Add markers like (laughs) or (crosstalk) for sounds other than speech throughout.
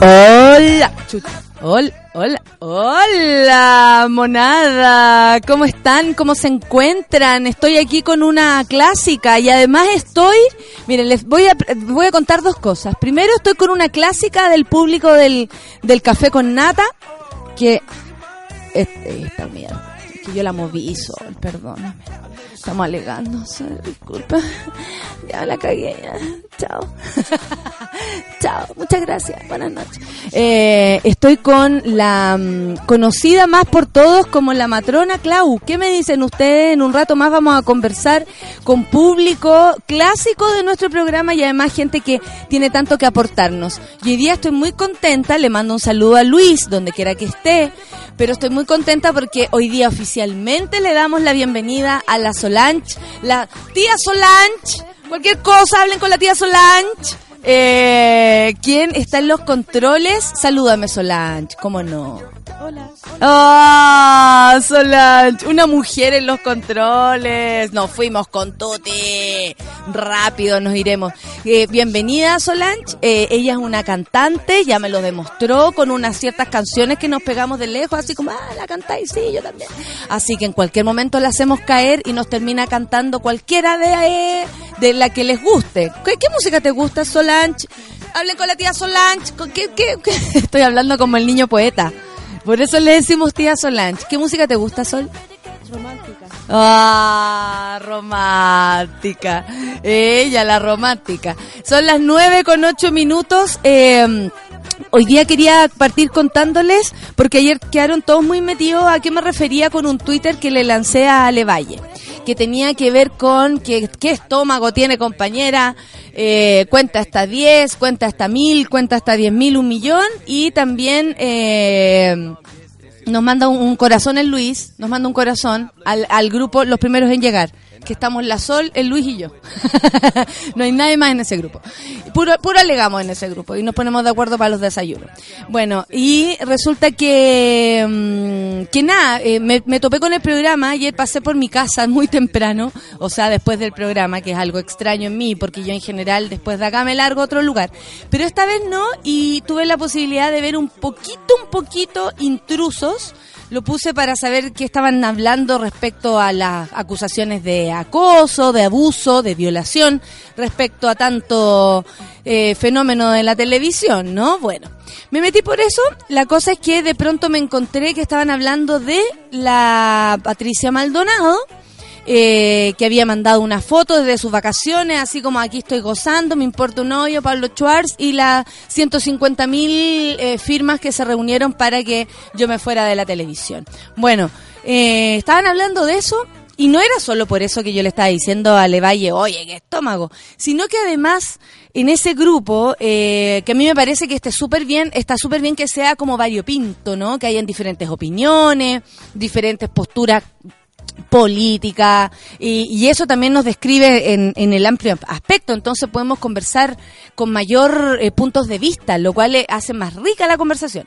Hola, hola, hola, hola, monada. ¿Cómo están? ¿Cómo se encuentran? Estoy aquí con una clásica y además estoy, miren, les voy a, voy a contar dos cosas. Primero estoy con una clásica del público del, del café con nata, que, este, esta mierda, que yo la moví sol, perdóname. Estamos alegando, disculpa. (laughs) Ya la cagué. Chao. (laughs) Chao, muchas gracias. Buenas noches. Eh, estoy con la mm, conocida más por todos como la matrona Clau. ¿Qué me dicen ustedes? En un rato más vamos a conversar con público clásico de nuestro programa y además gente que tiene tanto que aportarnos. Y hoy día estoy muy contenta, le mando un saludo a Luis, donde quiera que esté, pero estoy muy contenta porque hoy día oficialmente le damos la bienvenida a la Solange, la tía Solange. Cualquier cosa, hablen con la tía Solange. Eh, ¿Quién está en los controles? Salúdame, Solange. ¿Cómo no? Hola. ¡Ah, Solange! Una mujer en los controles. Nos fuimos con Tuti. Rápido nos iremos. Eh, bienvenida, Solange. Eh, ella es una cantante, ya me lo demostró con unas ciertas canciones que nos pegamos de lejos, así como, ah, la cantáis, sí, yo también. Así que en cualquier momento la hacemos caer y nos termina cantando cualquiera de, de la que les guste. ¿Qué, qué música te gusta, Solange? Hablen con la tía Solange. ¿Con ¿Qué, qué, qué? (laughs) Estoy hablando como el niño poeta. Por eso le decimos tía Solange. ¿Qué música te gusta, Sol? Romántica. Ah, romántica. Ella, la romántica. Son las nueve con ocho minutos. Eh, hoy día quería partir contándoles, porque ayer quedaron todos muy metidos a qué me refería con un Twitter que le lancé a Levalle, que tenía que ver con que, qué estómago tiene compañera, eh, cuenta hasta 10, cuenta hasta 1000, cuenta hasta 10.000, un millón, y también... Eh, nos manda un, un corazón el Luis, nos manda un corazón al, al grupo Los Primeros en Llegar, que estamos la Sol, el Luis y yo. (laughs) no hay nadie más en ese grupo. Puro, puro alegamos en ese grupo y nos ponemos de acuerdo para los desayunos. Bueno, y resulta que, mm, que nada, eh, me, me topé con el programa, ayer pasé por mi casa (laughs) muy temprano, o sea, después del programa, que es algo extraño en mí, porque yo en general después de acá me largo a otro lugar. Pero esta vez no, y tuve la posibilidad de ver un poquito, un poquito intrusos lo puse para saber qué estaban hablando respecto a las acusaciones de acoso, de abuso, de violación, respecto a tanto eh, fenómeno de la televisión, ¿no? Bueno, me metí por eso. La cosa es que de pronto me encontré que estaban hablando de la Patricia Maldonado. Eh, que había mandado una foto desde sus vacaciones, así como aquí estoy gozando, me importa un hoyo, Pablo Schwartz, y las 150 mil eh, firmas que se reunieron para que yo me fuera de la televisión. Bueno, eh, estaban hablando de eso. Y no era solo por eso que yo le estaba diciendo a Levalle, oye, qué estómago, sino que además en ese grupo, eh, que a mí me parece que esté súper bien, está súper bien que sea como variopinto, ¿no? Que hayan diferentes opiniones, diferentes posturas política y, eso también nos describe en, en el amplio aspecto. Entonces podemos conversar con mayor eh, puntos de vista lo cual eh, hace más rica la conversación.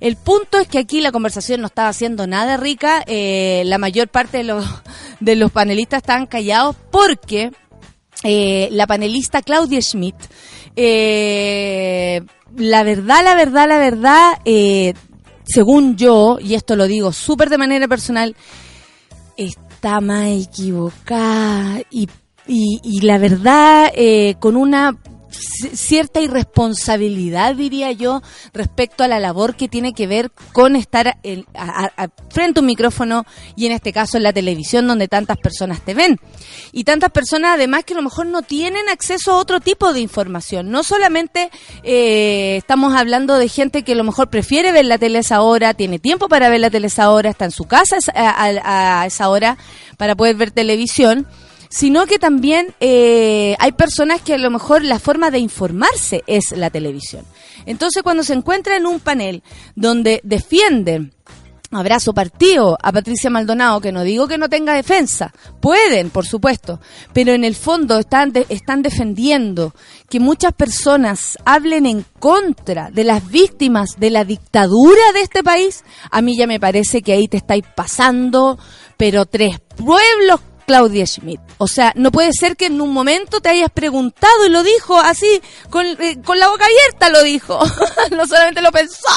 El punto es que aquí la conversación no estaba siendo nada rica eh, la mayor parte de los de los panelistas estaban callados porque la panelista Claudia Schmidt la verdad la verdad la verdad según yo y esto lo digo súper de manera personal está más equivocada y, y, y la verdad eh, con una cierta irresponsabilidad, diría yo, respecto a la labor que tiene que ver con estar frente a un micrófono y en este caso en la televisión donde tantas personas te ven. Y tantas personas además que a lo mejor no tienen acceso a otro tipo de información. No solamente eh, estamos hablando de gente que a lo mejor prefiere ver la tele a esa hora, tiene tiempo para ver la tele a esa hora, está en su casa a esa hora para poder ver televisión sino que también eh, hay personas que a lo mejor la forma de informarse es la televisión. Entonces, cuando se encuentra en un panel donde defienden abrazo partido a Patricia Maldonado, que no digo que no tenga defensa, pueden, por supuesto, pero en el fondo están, están defendiendo que muchas personas hablen en contra de las víctimas de la dictadura de este país, a mí ya me parece que ahí te estáis pasando, pero tres pueblos Claudia Schmidt. O sea, no puede ser que en un momento te hayas preguntado y lo dijo así, con, eh, la boca abierta lo dijo. (laughs) no solamente lo pensó,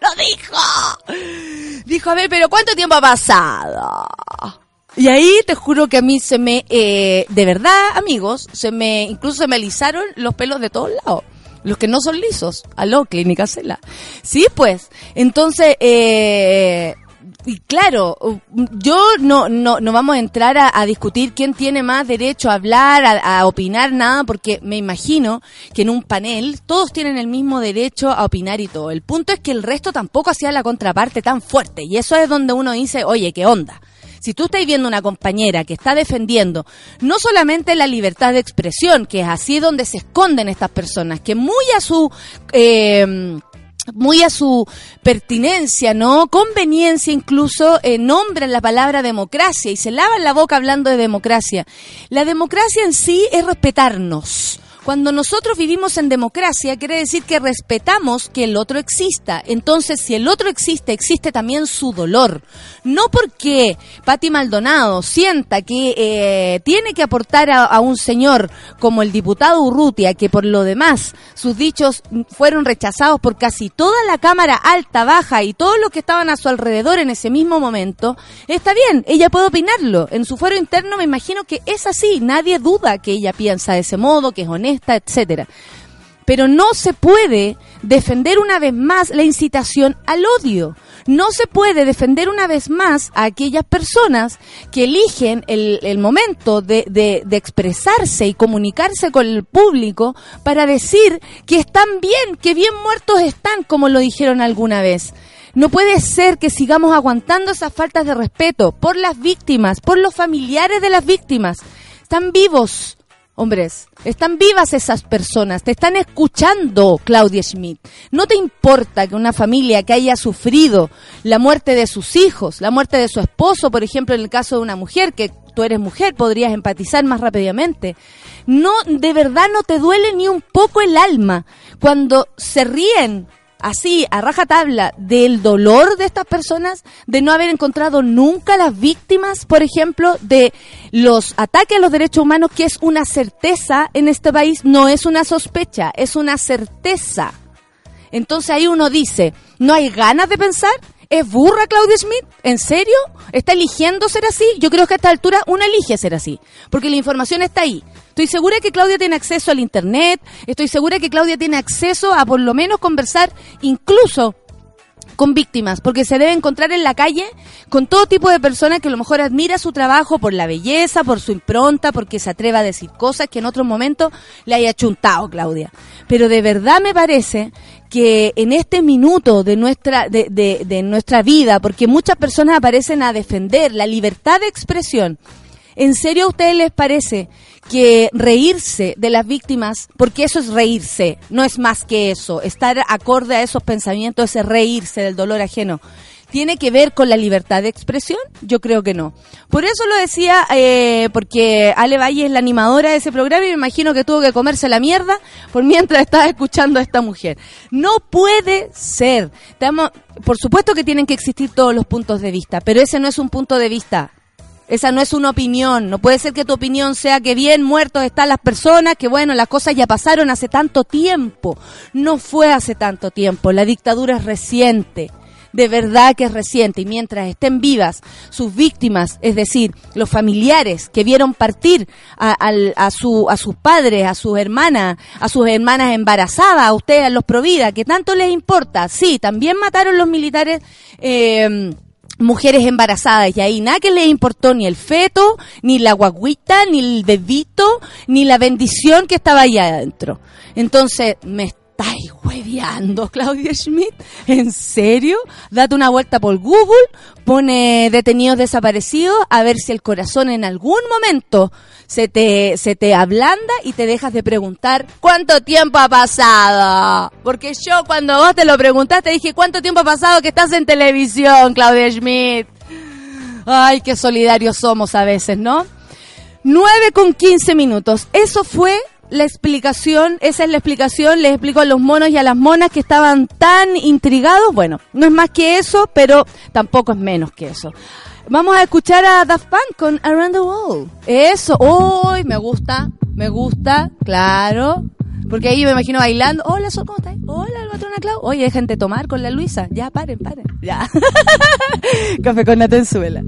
lo dijo. Dijo, a ver, pero ¿cuánto tiempo ha pasado? Y ahí te juro que a mí se me, eh, de verdad, amigos, se me, incluso se me alisaron los pelos de todos lados los que no son lisos. Aló, Clínica Cela. Sí, pues. Entonces, eh, y claro, yo no, no, no vamos a entrar a, discutir quién tiene más derecho a hablar, a, opinar, nada, porque me imagino que en un panel todos tienen el mismo derecho a opinar y todo. El punto es que el resto tampoco hacía la contraparte tan fuerte. Y eso es donde uno dice, oye, ¿qué onda? Si tú estás viendo una compañera que está defendiendo no solamente la libertad de expresión, que es así donde se esconden estas personas, que muy a su... Eh, muy a su pertinencia, ¿no? Conveniencia incluso eh, nombran la palabra democracia y se lavan la boca hablando de democracia. La democracia en sí es respetarnos. Cuando nosotros vivimos en democracia, quiere decir que respetamos que el otro exista. Entonces, si el otro existe, existe también su dolor. No porque Patti Maldonado sienta que eh, tiene que aportar a, un señor como el diputado Urrutia, que por lo demás sus dichos fueron rechazados por casi toda la Cámara alta, baja y todos los que estaban a su alrededor en ese mismo momento, está bien, ella puede opinarlo. En su fuero interno me imagino que es así, nadie duda que ella piensa de ese modo, que es honesta etcétera. Pero no se puede defender una vez más la incitación al odio. No se puede defender una vez más a aquellas personas que eligen el, momento de, de, expresarse y comunicarse con el público para decir que están bien, que bien muertos están, como lo dijeron alguna vez. No puede ser que sigamos aguantando esas faltas de respeto por las víctimas, por los familiares de las víctimas. Están vivos, Hombres, están vivas esas personas, te están escuchando, Claudia Schmidt. No te importa que una familia que haya sufrido la muerte de sus hijos, la muerte de su esposo, por ejemplo, en el caso de una mujer, que tú eres mujer, podrías empatizar más rápidamente. No, de verdad no te duele ni un poco el alma cuando se ríen así, a rajatabla, del dolor de estas personas, de no haber encontrado nunca las víctimas, por ejemplo, de los ataques a los derechos humanos, que es una certeza en este país, no es una sospecha, es una certeza. Entonces ahí uno dice, ¿no hay ganas de pensar? ¿Es burra Claudia Smith? ¿En serio? ¿Está eligiendo ser así? Yo creo que a esta altura uno elige ser así, porque la información está ahí. Estoy segura que Claudia tiene acceso al Internet, estoy segura que Claudia tiene acceso a por lo menos conversar incluso con víctimas, porque se debe encontrar en la calle con todo tipo de personas que a lo mejor admira su trabajo por la belleza, por su impronta, porque se atreva a decir cosas que en otro momento le haya chuntado Claudia. Pero de verdad me parece que en este minuto de nuestra, de, de, de nuestra vida, porque muchas personas aparecen a defender la libertad de expresión, ¿En serio a ustedes les parece que reírse de las víctimas, porque eso es reírse, no es más que eso, estar acorde a esos pensamientos, ese reírse del dolor ajeno, ¿tiene que ver con la libertad de expresión? Yo creo que no. Por eso lo decía, eh, porque Ale Valle es la animadora de ese programa y me imagino que tuvo que comerse la mierda por mientras estaba escuchando a esta mujer. No puede ser. por supuesto que tienen que existir todos los puntos de vista, pero ese no es un punto de vista. Esa no es una opinión. No puede ser que tu opinión sea que bien muertos están las personas, que bueno, las cosas ya pasaron hace tanto tiempo. No fue hace tanto tiempo. La dictadura es reciente. de verdad que es reciente y mientras estén vivas sus víctimas, es decir, los familiares que vieron partir a, su, a sus padres, a sus hermanas, a sus hermanas embarazadas, a ustedes, a los Provida, que tanto les importa. Sí, también mataron los militares. Eh, mujeres embarazadas y ahí nada que les importó ni el feto, ni la guaguita, ni el bebito, ni la bendición que estaba ahí adentro. Entonces, me estáis hueveando, Claudia Schmidt? ¿En serio? Date una vuelta por Google, pone detenidos desaparecidos, a ver si el corazón en algún momento se te, se te ablanda y te dejas de preguntar cuánto tiempo ha pasado. Porque yo cuando vos te lo preguntaste dije cuánto tiempo ha pasado que estás en televisión, Claudia Schmidt. Ay, qué solidarios somos a veces, ¿no? 9 con 15 minutos. Eso fue la explicación, esa es la explicación, les explico a los monos y a las monas que estaban tan intrigados. Bueno, no es más que eso, pero tampoco es menos que eso. Vamos a escuchar a Daft Punk con Around the World. Eso, hoy me gusta, me gusta, claro. Porque ahí me imagino bailando. Hola, Sol, ¿cómo estás? Hola, patrona Clau. Oye, hay gente tomar con la Luisa. Ya, paren, paren. Ya. (laughs) Café con Natenzuela.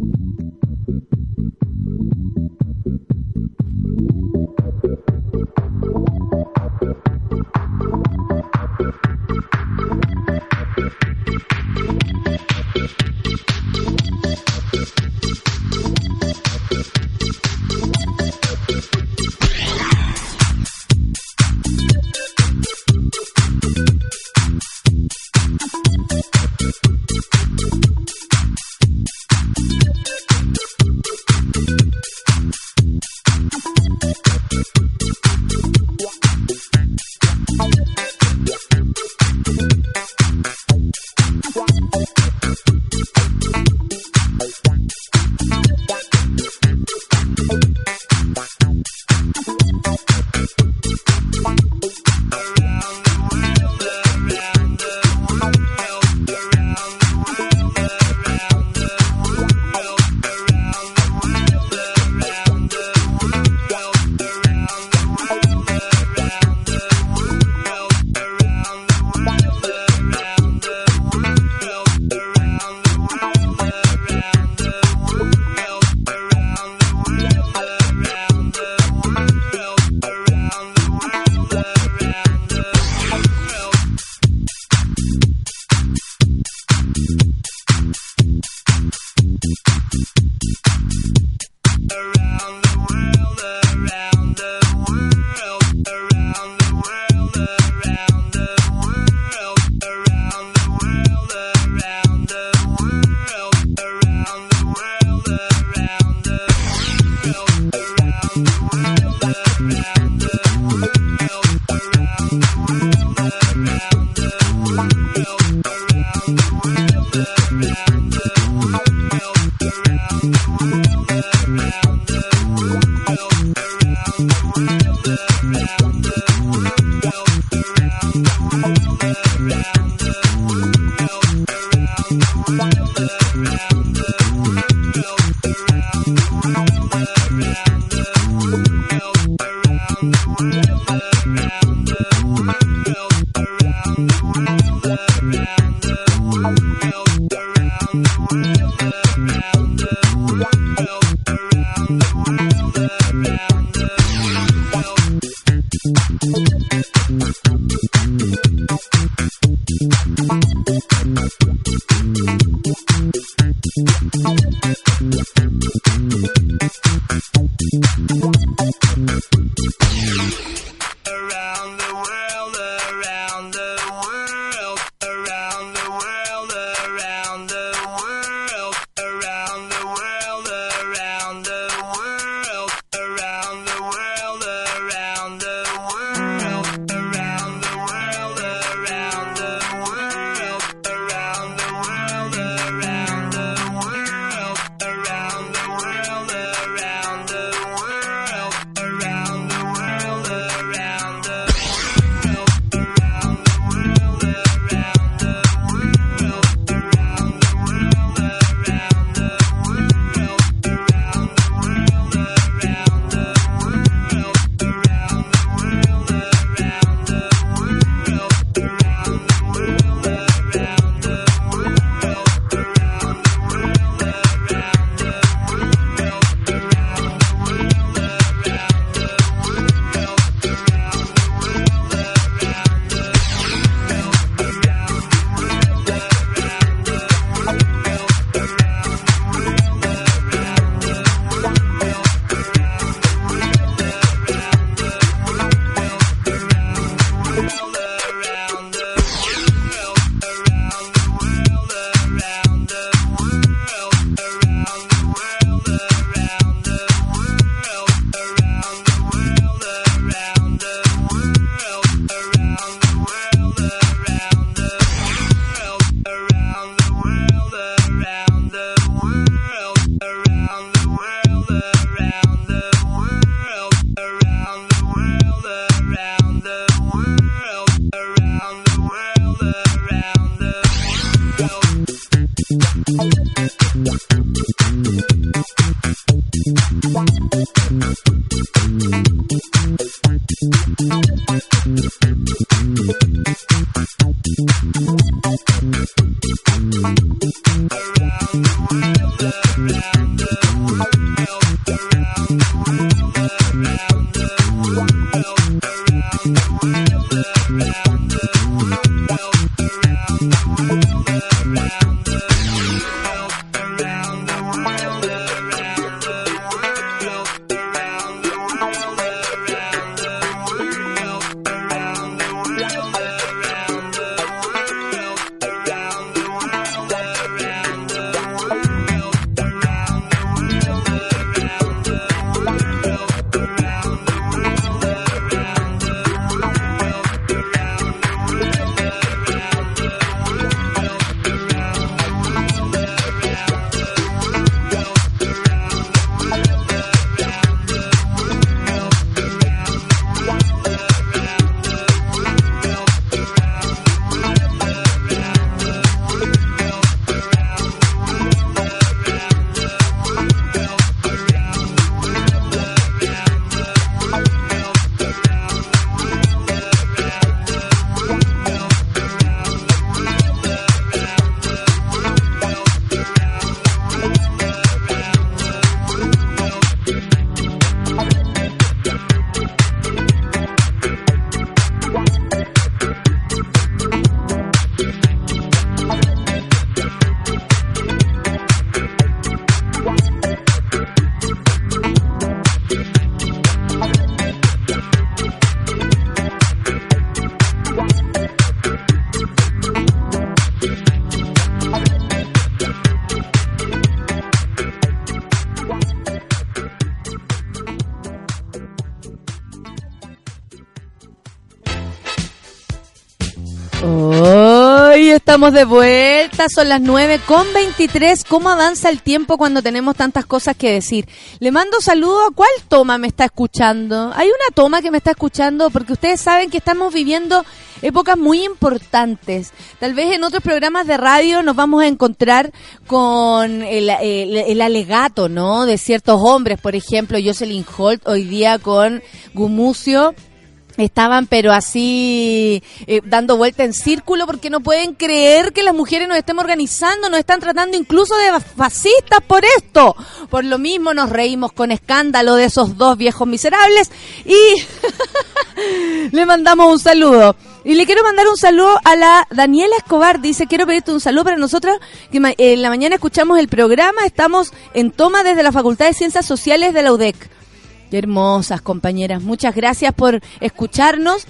Estamos de vuelta, son las 9 con 23. ¿Cómo avanza el tiempo cuando tenemos tantas cosas que decir? Le mando saludo a cuál toma me está escuchando. Hay una toma que me está escuchando porque ustedes saben que estamos viviendo épocas muy importantes. Tal vez en otros programas de radio nos vamos a encontrar con el, el alegato, ¿no? De ciertos hombres, por ejemplo, Jocelyn Holt hoy día con Gumucio estaban pero así eh, dando vuelta en círculo porque no pueden creer que las mujeres nos estemos organizando, nos están tratando incluso de fascistas por esto. Por lo mismo nos reímos con escándalo de esos dos viejos miserables y (laughs) le mandamos un saludo. Y le quiero mandar un saludo a la Daniela Escobar. Dice, quiero pedirte un saludo para nosotros, que en la mañana escuchamos el programa. Estamos en toma desde la Facultad de Ciencias Sociales de la UDEC hermosas compañeras. Muchas gracias por escucharnos.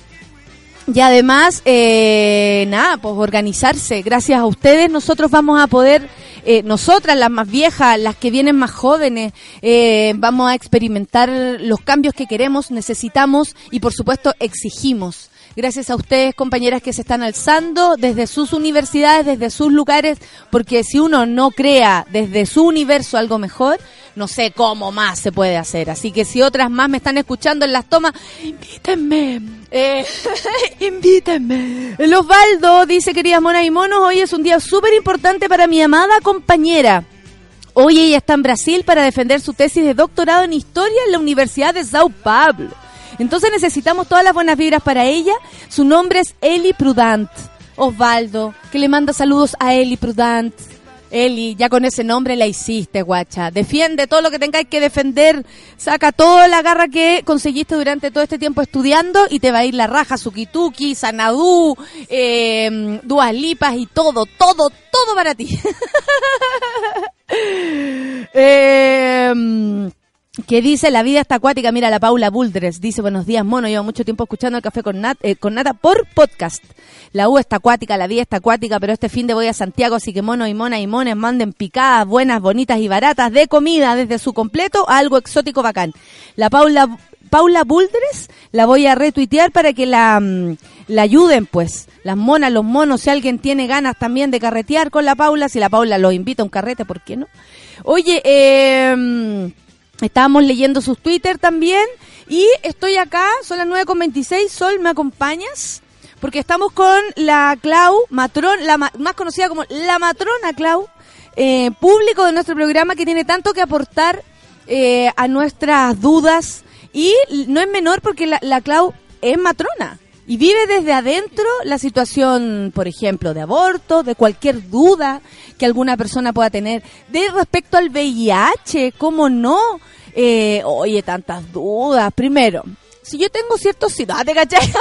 Y además, eh, nada, pues organizarse. Gracias a ustedes nosotros vamos a poder, eh, nosotras las más viejas, las que vienen más jóvenes, eh, vamos a experimentar los cambios que queremos, necesitamos y por supuesto exigimos. Gracias a ustedes, compañeras que se están alzando desde sus universidades, desde sus lugares, porque si uno no crea desde su universo algo mejor, no sé cómo más se puede hacer. Así que si otras más me están escuchando en las tomas, invítenme. Eh, (laughs) invítenme. El Osvaldo dice, queridas monas y monos, hoy es un día súper importante para mi amada compañera. Hoy ella está en Brasil para defender su tesis de doctorado en historia en la Universidad de Sao Paulo. Entonces necesitamos todas las buenas vibras para ella. Su nombre es Eli Prudant. Osvaldo, que le manda saludos a Eli Prudant. Eli, ya con ese nombre la hiciste, guacha. Defiende todo lo que tengáis que defender. Saca toda la garra que conseguiste durante todo este tiempo estudiando y te va a ir la raja, Sukituki, Sanadú, eh, Duas Lipas y todo, todo, todo para ti. (laughs) eh, que dice la vida está acuática. Mira, la Paula Buldres dice buenos días, mono. Llevo mucho tiempo escuchando el café con, nat, eh, nata por podcast. La U está acuática, la vida está acuática, pero este fin de voy a Santiago, así que mono y mona y mones manden picadas buenas, bonitas y baratas de comida desde su completo a algo exótico bacán. La Paula Paula Buldres, la voy a retuitear para que la, mm, la ayuden, pues. Las monas, los monos, si alguien tiene ganas también de carretear con la Paula, si la Paula los invita a un carrete, ¿por qué no? Oye, eh, estábamos leyendo sus Twitter también y estoy acá, son las 9.26, Sol, ¿me acompañas? Porque estamos con la Clau, matron, la más conocida como la matrona Clau, eh, público de nuestro programa que tiene tanto que aportar eh, a nuestras dudas y no es menor porque la Clau es matrona y vive desde adentro la situación, por ejemplo, de aborto, de cualquier duda que alguna persona pueda tener, de respecto al VIH, ¿cómo no? Eh, oye, tantas dudas. Primero, si yo tengo ciertos... Ah, ¿te cachai?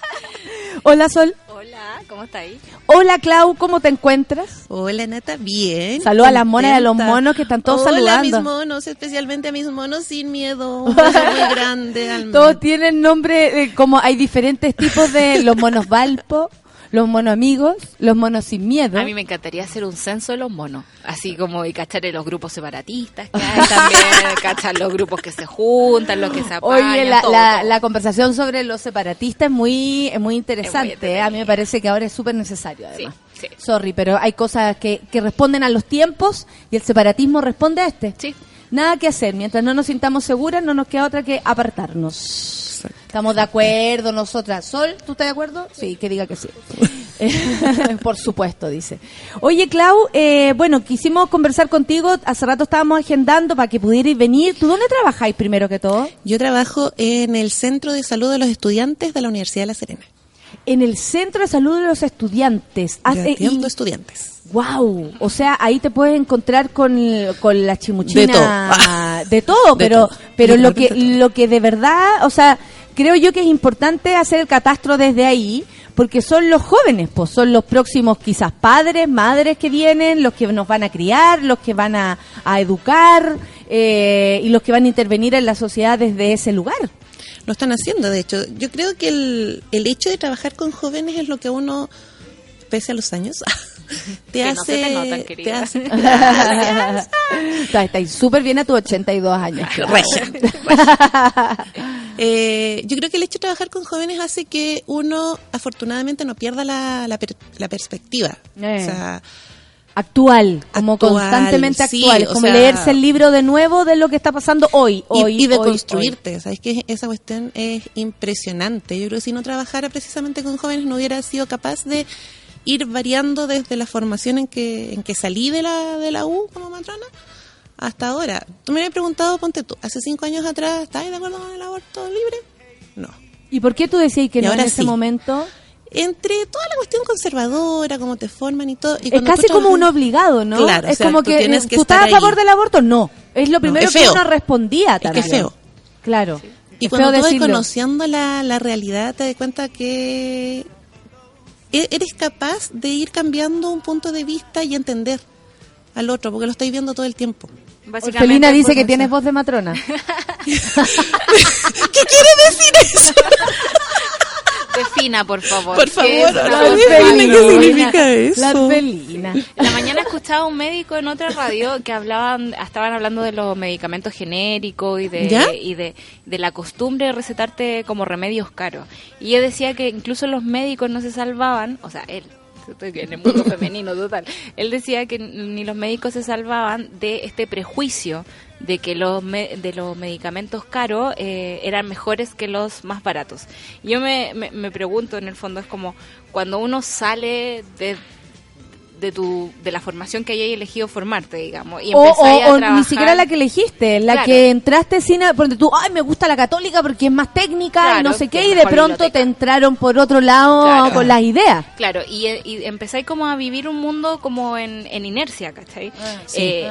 (laughs) Hola, Sol. Hola, ¿cómo estáis? Hola, Clau, ¿cómo te encuentras? Hola, Nata, bien. Saluda a las monas y a los monos que están todos Hola, saludando. a mis monos, especialmente a mis monos sin miedo. (laughs) Un beso muy grande al Todos tienen nombre, eh, como hay diferentes tipos de los monos valpo, los monos amigos, los monos sin miedo. A mí me encantaría hacer un censo de los monos, así como y cachar en los grupos separatistas que hay también, (laughs) cachar los grupos que se juntan, los que se apañan, Oye, la, todo, la, todo. la conversación sobre los separatistas es muy, es muy interesante. Es muy ¿eh? A mí me parece que ahora es súper necesario, además. Sí, sí. Sorry, pero hay cosas que, que responden a los tiempos y el separatismo responde a este. Sí. Nada que hacer. Mientras no nos sintamos seguras, no nos queda otra que apartarnos. Estamos de acuerdo nosotras. Sol, ¿tú estás de acuerdo? Sí, que diga que sí. (laughs) Por supuesto, dice. Oye, Clau, eh, bueno, quisimos conversar contigo. Hace rato estábamos agendando para que pudierais venir. ¿Tú dónde trabajáis primero que todo? Yo trabajo en el Centro de Salud de los Estudiantes de la Universidad de La Serena. En el Centro de Salud de los Estudiantes. Yo atiendo estudiantes. Wow, o sea, ahí te puedes encontrar con, con la chimuchina De todo. de todo, (laughs) De pero todo. pero lo que lo que de verdad, o sea, creo yo que es importante hacer el catastro desde ahí, porque son los jóvenes, pues son los próximos quizás padres, madres que vienen, los que nos van a criar, los que van a, a educar eh, y los que van a intervenir en la sociedad desde ese lugar. Lo están haciendo, de hecho. Yo creo que el, el hecho de trabajar con jóvenes es lo que uno, pese a los años, (laughs) te Que no hace... se te notan, te hace (laughs) Estáis súper bien a tus 82 años. (laughs) Eh, yo creo que el hecho de trabajar con jóvenes hace que uno, afortunadamente, no pierda la, la, per- la perspectiva. Eh. O sea, actual, como Actual, constantemente sí, actual, o como sea- leerse el libro de nuevo de lo que está pasando hoy, y, hoy y de hoy, construirte. ¿Sabes que Esa cuestión es impresionante. Yo creo que si no trabajara precisamente con jóvenes no hubiera sido capaz de ir variando desde la formación en que, en que salí de la, de la U como matrona hasta ahora. Tú me habías preguntado, ponte tú, hace cinco años atrás, ¿estás de acuerdo con el aborto libre? No. ¿Y por qué tú decías que Y no en ese sí. momento? Entre toda la cuestión conservadora, cómo te forman y todo. y Es casi como un obligado, ¿no? Claro, es o sea, como tú que que ¿tú estás a favor ahí. del aborto? No. Es lo primero es que uno respondía Es que también. es feo. Claro. Y Es cuando tú vas conociendo la, la realidad, te das cuenta que eres capaz de ir cambiando un punto de vista y entender al otro, porque lo estáis viendo todo el tiempo. Orfelina dice que tienes voz de matrona. (laughs) ¿Qué quiere decir eso? (laughs) Defina, por favor. Por ¿Qué favor, ¿qué matrona? significa eso? La Orfelina. En la mañana escuchaba a un médico en otra radio que hablaban, estaban hablando de los medicamentos genéricos y de ¿Ya? y de, de la costumbre de recetarte como remedios caros. Y ella decía que incluso los médicos no se salvaban, o sea, él estoy (laughs) en el mundo femenino total. Él decía que ni los médicos se salvaban de este prejuicio de que los me- de los medicamentos caros eh, eran mejores que los más baratos. Yo me, me, me pregunto, en el fondo, es como cuando uno sale de de tu de la formación que hayas elegido formarte, digamos, y O, o- a o trabajar. ni siquiera la que elegiste, la Claro. que entraste sin, porque tú, ay, me gusta la católica porque es más técnica y no sé qué, y de pronto biblioteca. te entraron por otro lado Claro. con las ideas. Claro, y, y empezáis como a vivir un mundo como en, en inercia, ¿cachai? Eh,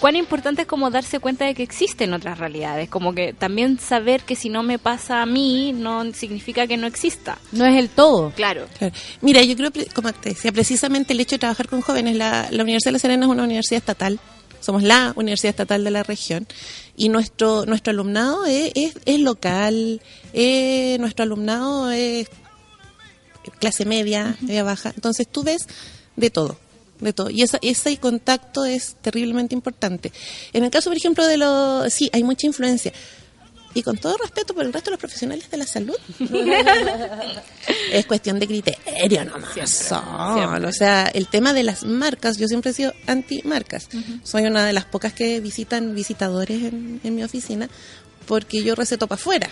Cuán importante es como darse cuenta de que existen otras realidades, como que también saber que si no me pasa a mí no significa que no exista. No es el todo. Claro. Claro. Mira, yo creo, como te decía, precisamente el hecho de trabajar con jóvenes, la, la Universidad de La Serena es una universidad estatal, somos la universidad estatal de la región, y nuestro nuestro alumnado es, es, es local, eh, nuestro alumnado es clase media, media baja, entonces tú ves de todo. De todo. Y esa, ese contacto es terriblemente importante. En el caso, por ejemplo, de los... Sí, hay mucha influencia. Y con todo respeto por el resto de los profesionales de la salud, (laughs) es cuestión de criterio nomás. son. O sea, el tema de las marcas, yo siempre he sido anti-marcas. Soy una de las pocas que visitan visitadores en, en mi oficina porque yo receto para afuera.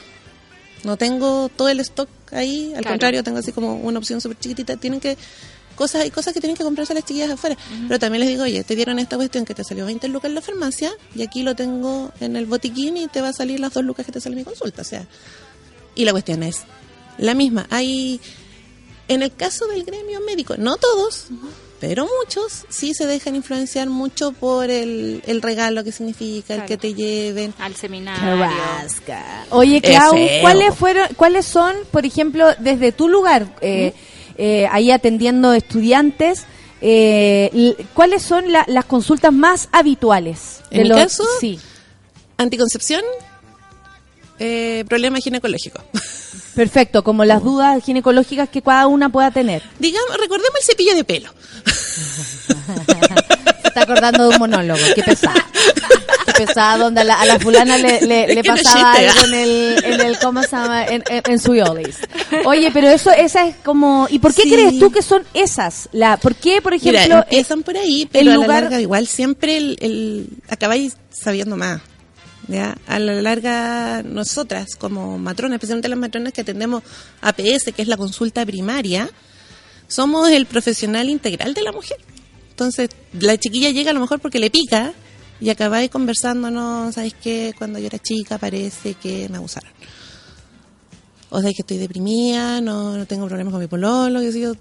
No tengo todo el stock ahí, al Claro. contrario, tengo así como una opción súper chiquitita. Tienen que cosas hay cosas que tienen que comprarse las chiquillas afuera. Pero también les digo, oye, te dieron esta cuestión que te salió 20 lucas en la farmacia y aquí lo tengo en el botiquín y te va a salir las dos lucas que te sale mi consulta. O sea, y la cuestión es la misma. Hay, en el caso del gremio médico, no todos, pero muchos sí se dejan influenciar mucho por el, el regalo que significa, el que te lleven. Al seminario. Carrasca. Oye, Clau. ¿cuáles fueron, cuáles son, por ejemplo, desde tu lugar, eh, eh, ahí atendiendo estudiantes, eh, cuáles son la- las consultas más habituales? ¿En mi caso? Sí, Anticoncepción, eh, problema ginecológico. perfecto, como las dudas ginecológicas que cada una pueda tener. Digamos, recordemos el cepillo de pelo. (laughs) Se está acordando de un monólogo, qué pesado. (laughs) Qué pesado, donde a la, a la fulana le, le- le que no pasaba algo en el, en el, ¿cómo se llama? En, en- en su Yolis. Oye, pero eso, esa es como, ¿y por qué Sí. crees tú que son esas? La, ¿Por qué, por ejemplo, Mira, empiezan por ahí, pero el a la larga igual siempre el, el- acabáis sabiendo más. ¿ya? A la larga, nosotras como matronas, especialmente las matronas que atendemos APS, que es la consulta primaria, somos el profesional integral de la mujer. Entonces, la chiquilla llega a lo mejor porque le pica y acabáis conversando, no, ¿sabes qué? Cuando yo era chica parece que me abusaron. O sea, que estoy deprimida, no, no tengo problemas con mi pololo, sé yo.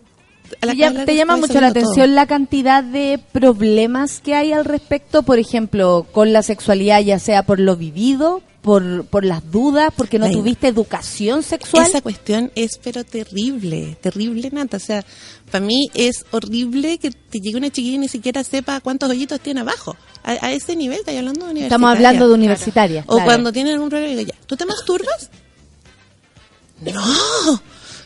A la te, llama mucho la todo. atención la cantidad de problemas que hay al respecto, por ejemplo, con la sexualidad, ya sea por lo vivido, por, por las dudas, porque no tuviste educación sexual? Esa cuestión es pero terrible, terrible Nata. O sea, para mí es horrible que te llegue una chiquilla y ni siquiera sepa cuántos hoyitos tiene abajo. A, a ese nivel, estoy hablando de universitaria. Estamos hablando de universitaria. O claro. cuando tienen algún problema, digo, ya, ¿tú te masturbas? (laughs) No,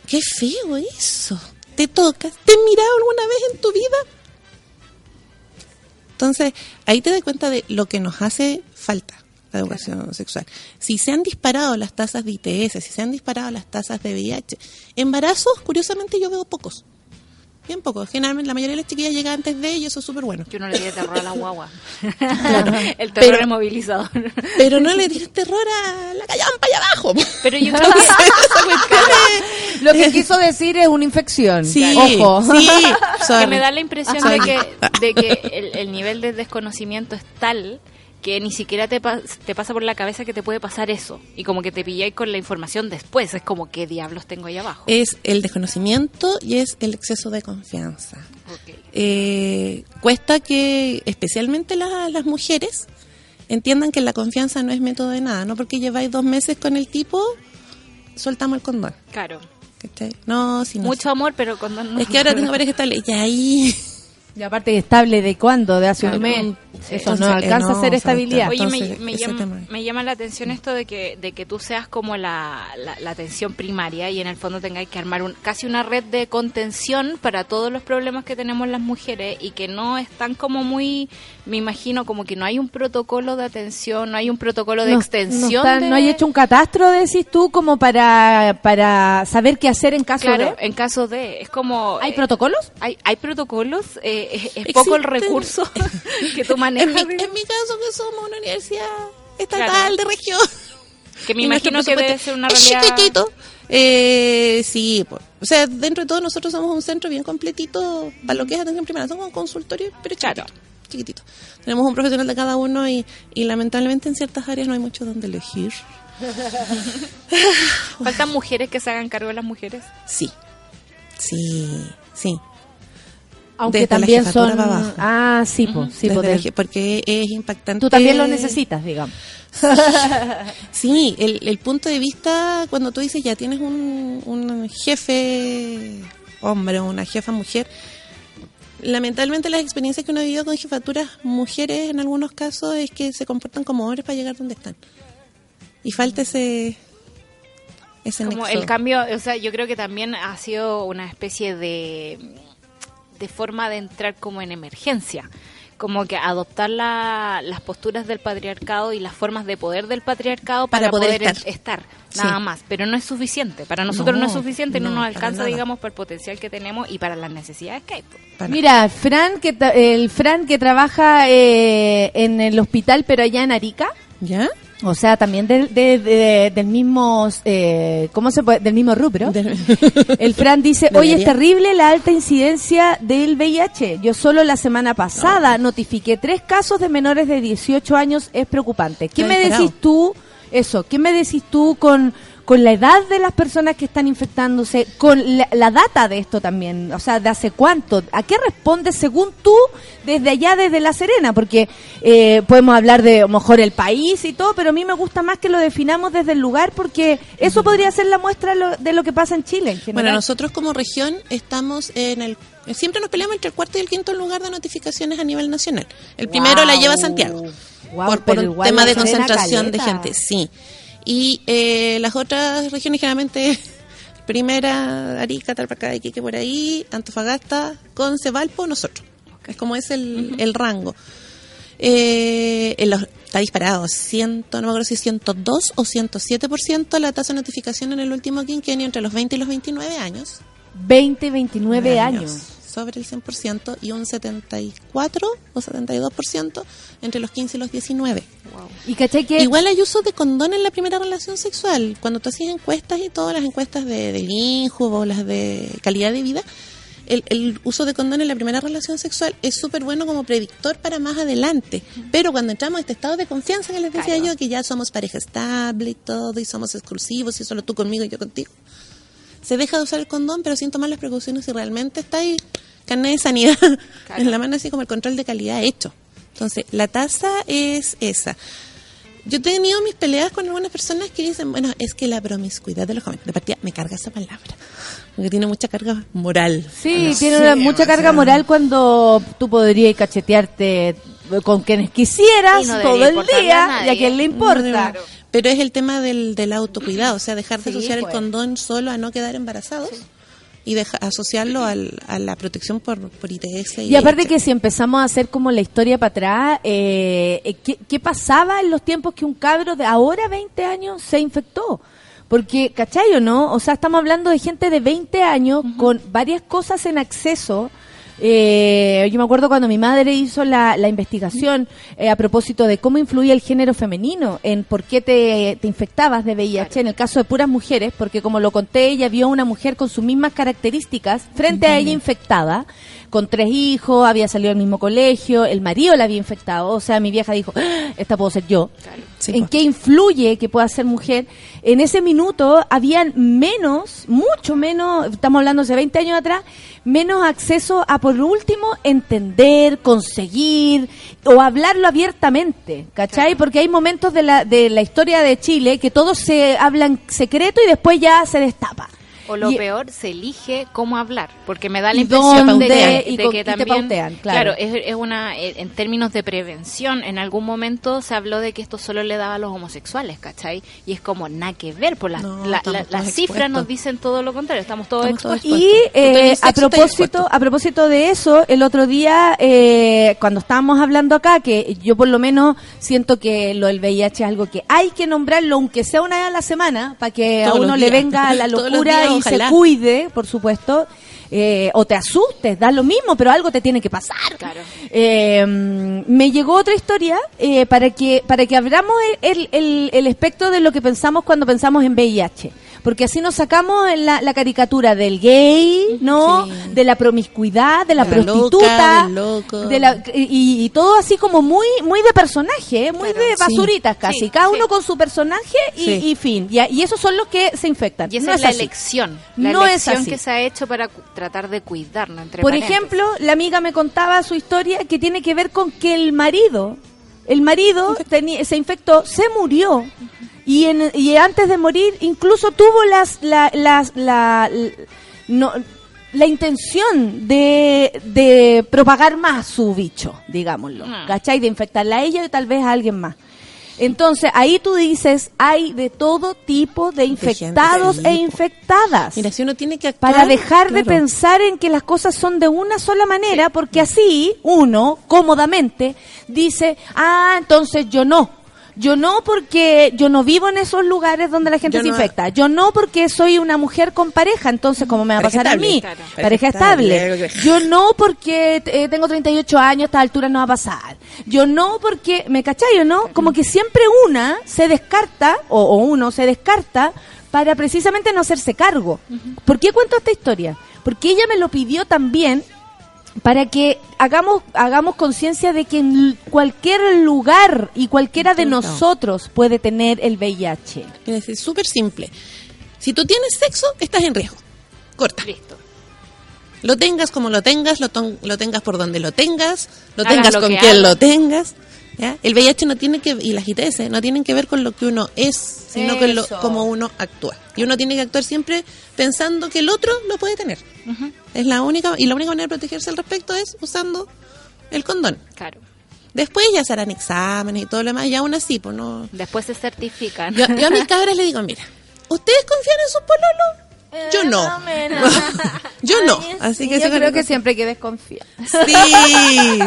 qué feo eso. ¿Te tocas? ¿Te has mirado alguna vez en tu vida? Entonces, ahí te das cuenta de lo que nos hace falta la educación sexual. Si se han disparado las tasas de ITS, si se han disparado las tasas de VIH, embarazos, curiosamente yo veo pocos. Bien pocos. Generalmente la mayoría de las chiquillas llega antes de ellos, eso es súper bueno. Yo no le di terror a la guagua. (laughs) Claro. (laughs) El terror Pero- es movilizador. Pero no le tienes terror a la callampa allá abajo. Pero yo creo que (laughs) Esa cuestión es- Lo que quiso decir es una infección. Sí, Ojo. sí. que me da la impresión de que, de que el, el nivel de desconocimiento es tal que ni siquiera te, pa- te pasa por la cabeza que te puede pasar eso. Y como que te pilláis con la información después. Es como, ¿qué diablos tengo ahí abajo? Es el desconocimiento y es el exceso de confianza. Ok. Eh, cuesta que, especialmente la- las mujeres, entiendan que la confianza no es método de nada. No porque lleváis dos meses con el tipo, soltamos el condón. Claro. ¿cachai? No, si no. Mucho amor, pero cuando no. Es que ahora tengo (laughs) pareja estable. Y ahí. Y aparte, ¿estable de cuándo? ¿De hace un Claro. mes? Sí. Eso no Entonces, alcanza eh, a no, ser o sea, estabilidad. Oye, me, Entonces, me ese llama, me llama la atención esto de que, de que tú seas como la, la, la atención primaria y en el fondo tengáis que armar un, casi una red de contención para todos los problemas que tenemos las mujeres y que no están como muy, me imagino, como que no hay un protocolo de atención, no hay un protocolo de no, extensión. No, está- de- no hay hecho un catastro, decís tú, como para, para saber qué hacer en caso Claro, de... en caso de, es como... ¿Hay eh, protocolos? hay, hay protocolos, eh, es, es poco el recurso (laughs) que tú En manejas. mi, en mi caso, que somos una universidad estatal Claro. de región. que me (laughs) imagino que debe ser una realidad... chiquitito. Eh, sí, po. o sea, dentro de todo nosotros somos un centro bien completito para lo que es atención primaria. Somos un consultorio, pero chiquitito. Claro. chiquitito. Tenemos un profesional de cada uno y, y lamentablemente en ciertas áreas no hay mucho donde elegir. (laughs) ¿Faltan mujeres que se hagan cargo de las mujeres? Sí, sí, sí. Aunque Desde también son... abajo. Ah, sí, pues, sí, de- porque es impactante. Tú también lo necesitas, digamos. (laughs) Sí, el, el punto de vista cuando tú dices ya tienes un, un jefe hombre o una jefa mujer, lamentablemente las experiencias que uno ha vivido con jefaturas mujeres en algunos casos es que se comportan como hombres para llegar donde están. Y falta ese ese Como nexo. el cambio, o sea, yo creo que también ha sido una especie de, de forma de entrar como en emergencia. como que adoptar la- las posturas del patriarcado y las formas de poder del patriarcado Para para, poder poder, estar. estar, Sí. nada más. Pero no es suficiente. Para nosotros no, No, es suficiente, no, no, nos alcanza, nada. digamos, para el potencial que tenemos y para las necesidades que hay. Para- Mira, Fran que ta- el Fran que trabaja eh, en el hospital, pero allá en Arica. ¿Ya? O sea, también del, de- de- del mismo, eh, ¿cómo se puede? Del mismo rubro. (laughs) El Fran dice, oye, es terrible la alta incidencia del VIH. Yo solo la semana pasada notifiqué tres casos de menores de 18 años, es preocupante. ¿Qué me disparado. decís tú, eso, qué me decís tú con, con la edad de las personas que están infectándose, con la, la data de esto también? O sea, ¿de hace cuánto? ¿A qué responde según tú desde allá, desde La Serena? Porque eh, podemos hablar de a lo mejor el país y todo, pero a mí me gusta más que lo definamos desde el lugar porque eso podría ser la muestra lo- de lo que pasa en Chile en. Bueno, nosotros como región estamos en el... Siempre nos peleamos entre el cuarto y el quinto lugar de notificaciones a nivel nacional. El primero la lleva Santiago. Por, por un tema de concentración de gente, sí. Y eh, las otras regiones generalmente, (laughs) primera, Arica, Tarapacá, Iquique, por ahí, Antofagasta, Conce, Valpo, nosotros. Es como es el, el rango. Eh, en los- está disparado, ciento, no me acuerdo si 102 o 107% la tasa de notificación en el último quinquenio entre los 20 y los 29 años. 20, 29 años. Sobre el 100% y un 74 o 72% entre los 15 y los 19. Y caché que Igual hay uso de condón en la primera relación sexual. Cuando tú hacías encuestas y todas las encuestas de, del INJU o las de calidad de vida, el, el uso de condón en la primera relación sexual es súper bueno como predictor para más adelante. Pero cuando entramos a este estado de confianza que les decía Claro. yo, que ya somos pareja estable y todo, y somos exclusivos, y solo tú conmigo y yo contigo, se deja de usar el condón, pero sin tomar las precauciones y realmente está ahí carnet de sanidad (laughs) en la mano, así como el control de calidad hecho. Entonces, la tasa es esa. Yo he tenido mis peleas con algunas personas que dicen, bueno, es que la promiscuidad de los jóvenes, de partida, me carga esa palabra, porque tiene mucha carga moral. Sí, No tiene sé, mucha carga sea, moral cuando tú podrías cachetearte con quienes quisieras no todo el día y a quien le importa. Pero es el tema del, del autocuidado, o sea, dejar de Sí, asociar pues. el condón solo a no quedar embarazados y deja- asociarlo al- a la protección por, por ITS. Y aparte que si empezamos a hacer como la historia para atrás, eh, eh, ¿qué, qué pasaba en los tiempos que un cabro de ahora 20 años se infectó? Porque, ¿cachai o no? O sea, estamos hablando de gente de 20 años con varias cosas en acceso. Eh, yo me acuerdo cuando mi madre hizo la, la investigación eh, a propósito de cómo influía el género femenino en por qué te, te infectabas de VIH, en el caso de puras mujeres, porque como lo conté, ella vio a una mujer con sus mismas características frente a ella infectada, con tres hijos, había salido al mismo colegio, el marido la había infectado, o sea, mi vieja dijo, "Ah, esta puedo ser yo. Sí, ¿En pues. qué influye que pueda ser mujer? En ese minuto habían menos, mucho menos, estamos hablando de 20 años atrás, menos acceso a, por último, entender, conseguir o hablarlo abiertamente, ¿cachai? Porque hay momentos de la, de la historia de Chile que todos se hablan secreto y después ya se destapa. O lo Y- peor, se elige cómo hablar, porque me da la impresión dónde, de que, y de con- que y te también, pautean, claro. es, es una, eh, en términos de prevención, en algún momento se habló de que esto solo le daba a los homosexuales, ¿cachai? Y es como nada que ver, por las, No, la- la- cifras nos expuestos. dicen todo lo contrario, estamos todos Estamos todos expuestos. Y eh, a propósito, expuesto. a propósito de eso, el otro día eh, cuando estábamos hablando acá, que yo por lo menos siento que lo del VIH es algo que hay que nombrarlo, aunque sea una vez a la semana, para que Todos a uno le venga la (laughs) locura y ojalá. se cuide, por supuesto. eh, o te asustes, da lo mismo, pero algo te tiene que pasar. Claro. Eh, me llegó otra historia eh, para que para que abramos el, el, el espectro de lo que pensamos cuando pensamos en VIH. Porque así nos sacamos la, la caricatura del gay, ¿no? Sí. De la promiscuidad, de la De la prostituta, loca, de la- y, y todo así como muy muy de personaje, ¿eh? muy Claro. de basuritas casi. Sí, Cada uno con su personaje y, fin. Y, y esos son los que se infectan. Y esa No es, la así. elección, la No es elección así. que se ha hecho para tratar de cuidarnos entre Por paréntesis. ejemplo, la amiga me contaba su historia que tiene que ver con que el marido, el marido se infectó, se murió. Y, en- y antes de morir incluso tuvo las, la, las, la, l- no, la intención de, de propagar más su bicho, digámoslo. Ah. ¿Cachai? De infectarla a ella y tal vez a alguien más. Entonces, ahí tú dices, hay de todo tipo de infectados e infectadas. Mira, si uno tiene que actuar, para dejar de pensar en que las cosas son de una sola manera, porque así uno, cómodamente, dice, ah, entonces yo no. Yo no porque yo no vivo en esos lugares donde la gente Yo se no- infecta. Yo no porque soy una mujer con pareja, entonces ¿cómo me va a pasar a mí? Claro. Pareja estable. Yo no porque eh, tengo 38 años, a esta altura no va a pasar. Yo no porque, ¿me cachai o no? Como que siempre una se descarta, o, o uno se descarta, para precisamente no hacerse cargo. ¿Por qué cuento esta historia? Porque ella me lo pidió también para que hagamos hagamos conciencia de que en cualquier lugar y cualquiera de nosotros puede tener el VIH. Es súper simple. Si tú tienes sexo, estás en riesgo. Corta. Listo. Lo tengas como lo tengas, lo, lo tengas por donde lo tengas, lo Hagas tengas lo con quien lo tengas. ¿Ya? El VIH no tiene que, y las ITS, no tienen que ver con lo que uno es, sino con lo, cómo uno actúa. Y uno tiene que actuar siempre pensando que el otro lo puede tener. Es la única, y la única manera de protegerse al respecto es usando el condón. Claro. Después ya se harán exámenes y todo lo demás, y aún así, pues no. Después se certifican. Yo, yo a mis (laughs) cabras le digo, mira, ¿ustedes confían en sus pololos? Yo no. (laughs) yo no. Así que yo creo que siempre hay que desconfiar. Sí, (laughs) sí,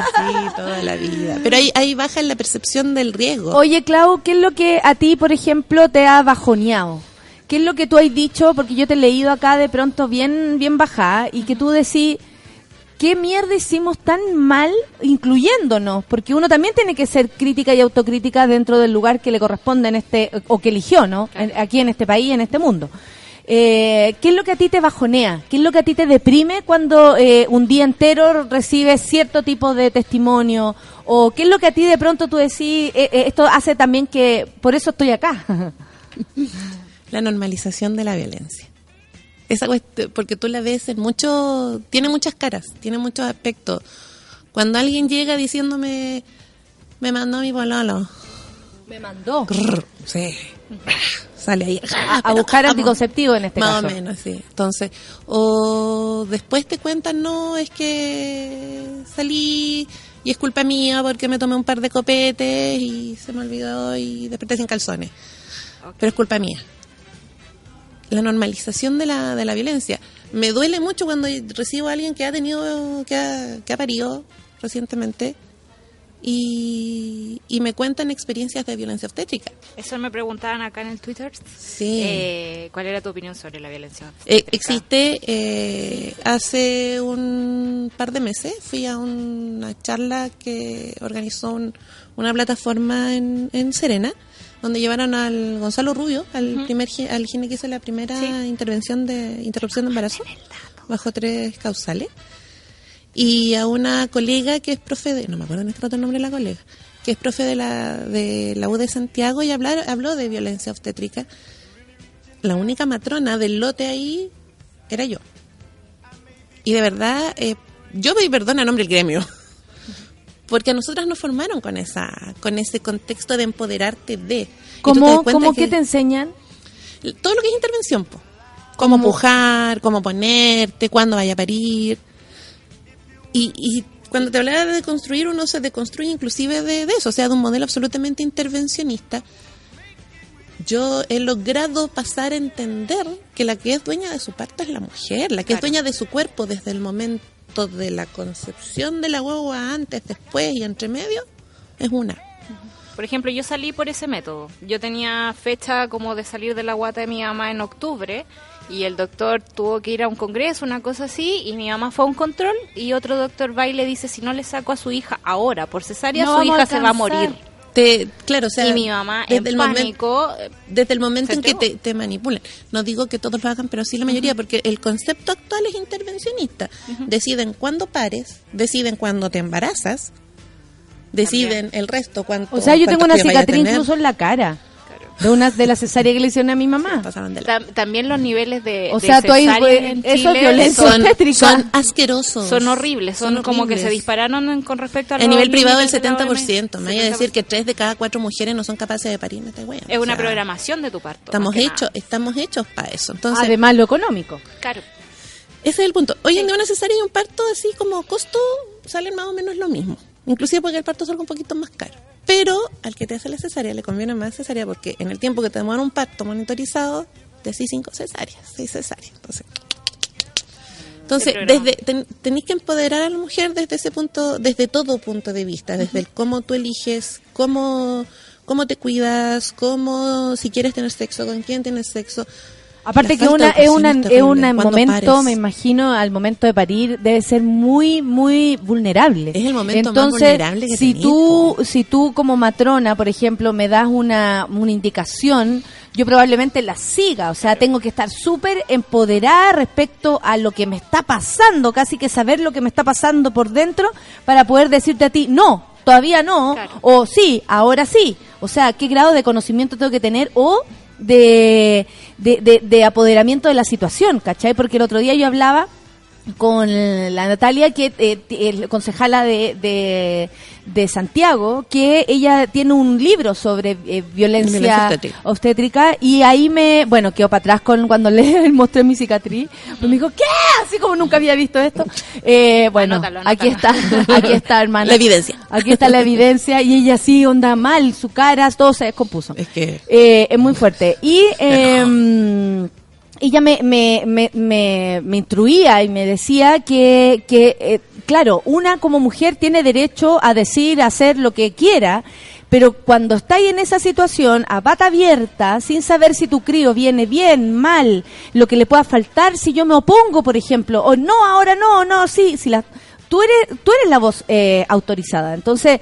toda la vida. Pero ahí, ahí baja en la percepción del riesgo. Oye, Clau, ¿qué es lo que a ti, por ejemplo, te ha bajoneado? ¿Qué es lo que tú has dicho? Porque yo te he leído acá de pronto bien, bien bajada y que tú decís, ¿qué mierda hicimos tan mal incluyéndonos? Porque uno también tiene que ser crítica y autocrítica dentro del lugar que le corresponde en este, o que eligió, ¿no? En- aquí en este país, en este mundo. Eh, ¿Qué es lo que a ti te bajonea? ¿Qué es lo que a ti te deprime cuando eh, un día entero recibes cierto tipo de testimonio? ¿O qué es lo que a ti de pronto tú decís, eh, eh, esto hace también que, por eso estoy acá? (laughs) La normalización de la violencia. Esa porque tú la ves en mucho, tiene muchas caras, tiene muchos aspectos. Cuando alguien llega diciéndome, me mandó mi pololo, Me mandó. Grrr, sí, sale ahí A, pero buscar ¿cómo? anticonceptivo en este Más caso. o menos, sí. Entonces, o después te cuentan, no, es que salí y es culpa mía porque me tomé un par de copetes y se me olvidó y desperté sin calzones. Pero es culpa mía. La normalización de la, de la violencia. Me duele mucho cuando recibo a alguien que ha tenido, que ha, que ha parido recientemente y, y me cuentan experiencias de violencia obstétrica. Eso me preguntaban acá en el Twitter. Sí. Eh, ¿Cuál era tu opinión sobre la violencia? Eh, obstétrica? existe, eh, hace un par de meses fui a una charla que organizó un- una plataforma en, en Serena, donde llevaron al Gonzalo Rubio, al primer gi- al gine que hizo la primera intervención de interrupción de embarazo, bajo tres causales, y a una colega que es profe de, no me acuerdo en este rato el nombre de la colega, que es profe de la, de la U de Santiago y hablar, habló de violencia obstétrica la única matrona del lote ahí era yo. Y de verdad, eh, yo pedí perdón a nombre del gremio. (laughs) Porque a nosotras nos formaron con esa con ese contexto de empoderarte de. Te ¿Cómo, cómo que que te enseñan? Todo lo que es intervención, po. Cómo pujar, cómo ponerte, cuándo vaya a parir. Y, y cuando te hablaba de construir, uno se deconstruye inclusive de, de eso, o sea, de un modelo absolutamente intervencionista. Yo he logrado pasar a entender que la que es dueña de su parto es la mujer, la que es dueña de su cuerpo desde el momento de la concepción de la guagua, antes, después y entre medio, es una. Por ejemplo, yo salí por ese método. Yo tenía fecha como de salir de la guata de mi mamá en octubre y el doctor tuvo que ir a un congreso, una cosa así, y mi mamá fue a un control y otro doctor va y le dice, si no le saco a su hija ahora por cesárea, No su hija se va a morir. Te, claro, o sea, y mi mamá desde en el momen- pánico... eh, desde el momento en que te, te manipulan. No digo que todos lo hagan, pero sí la mayoría, porque el concepto actual es intervencionista. Deciden cuándo pares, deciden cuándo te embarazas, deciden el resto, cuánto O sea, yo tengo una cicatriz incluso en la cara. De una de la cesárea que le hicieron a mi mamá. De la- tam- también los niveles de, O de sea, tú ahí, en eso es Chile violencia son, son asquerosos. son horribles, son, como que se dispararon en- con respecto a A nivel privado el límites de la 70%. Me vaya a 70%. decir que tres de cada cuatro mujeres no son capaces de parir. Weando. Es O una sea, programación de tu parto. Estamos hechos, estamos hechos para eso. Entonces, Además, lo económico. Claro. Ese es el punto. Hoy en día una cesárea y un parto así como costo salen más o menos lo mismo. Inclusive porque el parto salga un poquito más caro. Pero al que te hace la cesárea le conviene más cesárea porque en el tiempo que te demora un parto monitorizado, te hacís cinco cesáreas, seis cesáreas. Entonces, entonces desde ten- tenéis que empoderar a la mujer desde ese punto, desde todo punto de vista, desde el cómo tú eliges, cómo, cómo te cuidas, cómo si quieres tener sexo, con quién tienes sexo. Aparte La que una, es una, es un momento, pares. me imagino, al momento de parir, debe ser muy, muy vulnerable. Es el momento más Entonces, vulnerable que si tenés, tú, si tú como matrona, por ejemplo, me das una, una indicación, yo probablemente la siga. O sea, tengo que estar súper empoderada respecto a lo que me está pasando, casi que saber lo que me está pasando por dentro para poder decirte a ti, no, todavía no, Claro. o sí, ahora sí. O sea, ¿qué grado de conocimiento tengo que tener? O de, de, de- de apoderamiento de la situación, ¿cachai? Porque el otro día yo hablaba con la Natalia, que eh, el concejala de, de, de Santiago, que ella tiene un libro sobre eh, violencia, Violencia obstétrica. obstétrica y ahí me, bueno, quedó para atrás con cuando (laughs) le mostré mi cicatriz, pues me dijo, ¿qué? Así como nunca había visto esto. Eh, bueno, Anótalo, aquí está, (laughs) aquí está, hermana. La evidencia. Aquí está la evidencia y ella sí, onda mal, su cara, todo se descompuso. Es que Eh, es muy fuerte. Y eh, ella me, me, me, me, instruía y me decía que, que eh, claro, una como mujer tiene derecho a decir, a hacer lo que quiera, pero cuando estáis en esa situación, a pata abierta, sin saber si tu crío viene bien, mal, lo que le pueda faltar si yo me opongo, por ejemplo, o no, ahora no, no, sí, si la, tú eres, tú eres la voz eh, autorizada. Entonces,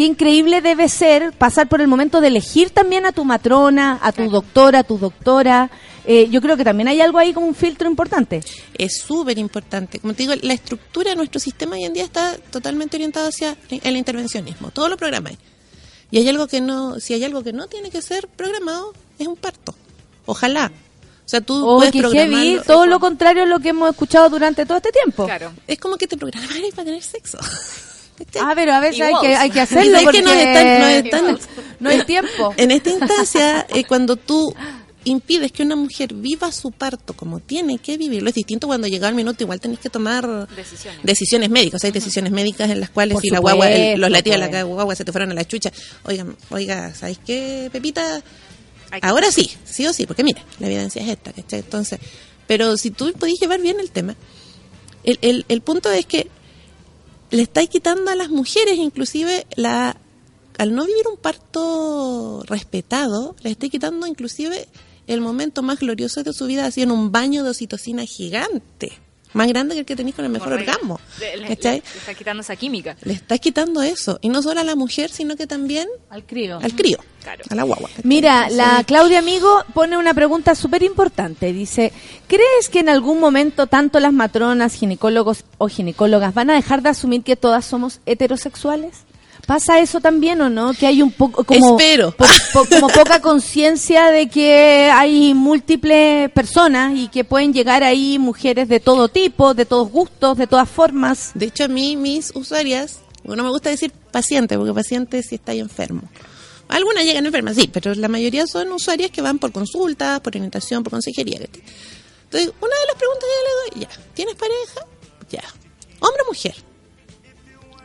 qué increíble debe ser pasar por el momento de elegir también a tu matrona, a tu doctora, a tu doctora. Eh, yo creo que también hay algo ahí como un filtro importante. es súper importante. Como te digo, la estructura de nuestro sistema hoy en día está totalmente orientada hacia el intervencionismo. Todo lo programáis. Y hay algo que no, si hay algo que no tiene que ser programado, es un parto. Ojalá. O sea, tú Oh, puedes programarlo. todo lo contrario a lo que hemos escuchado durante todo este tiempo. Claro. Es como que te programaras para tener sexo. (laughs) Ah, pero a veces hay que, hay que (laughs) hacerlo porque que nos están- nos están- (laughs) no hay tiempo. En esta instancia, eh, cuando tú impides que una mujer viva su parto como tiene que vivirlo, es distinto cuando llega el minuto, igual tenés que tomar Decisiones. decisiones médicas. Hay decisiones médicas en las cuales Por si la guagua, el- los latidos de pues. la guagua se te fueron a la chucha, oiga, oiga, ¿sabes qué, Pepita? Ahora sí, sí o sí, porque mira, la evidencia es esta, ¿cachai? Entonces, pero si tú podés llevar bien el tema, el, el, el punto es que le estáis quitando a las mujeres, inclusive, la al no vivir un parto respetado, le estáis quitando inclusive el momento más glorioso de su vida, así en un baño de oxitocina gigante, más grande que el que tenéis con el mejor Correcto. orgasmo. Le, le- está quitando esa química. Le estás quitando eso, y no solo a la mujer, sino que también Al crío. al crío, Claro. a la guagua. Mira, la Claudia Amigo pone una pregunta súper importante. Dice, ¿crees que en algún momento tanto las matronas, ginecólogos o ginecólogas van a dejar de asumir que todas somos heterosexuales? ¿Pasa eso también o no? Que hay un poco como, Espero. po- po- como poca conciencia de que hay múltiples personas y que pueden llegar ahí mujeres de todo tipo, de todos gustos, de todas formas. De hecho, a mí, mis usuarias, no me gusta decir paciente, porque paciente si está ahí enfermo. Algunas llegan enfermas, sí, pero la mayoría son usuarias que van por consultas, por orientación, por consejería. Entonces, una de las preguntas que yo le doy, ya, ¿tienes pareja? Ya. ¿Hombre o mujer?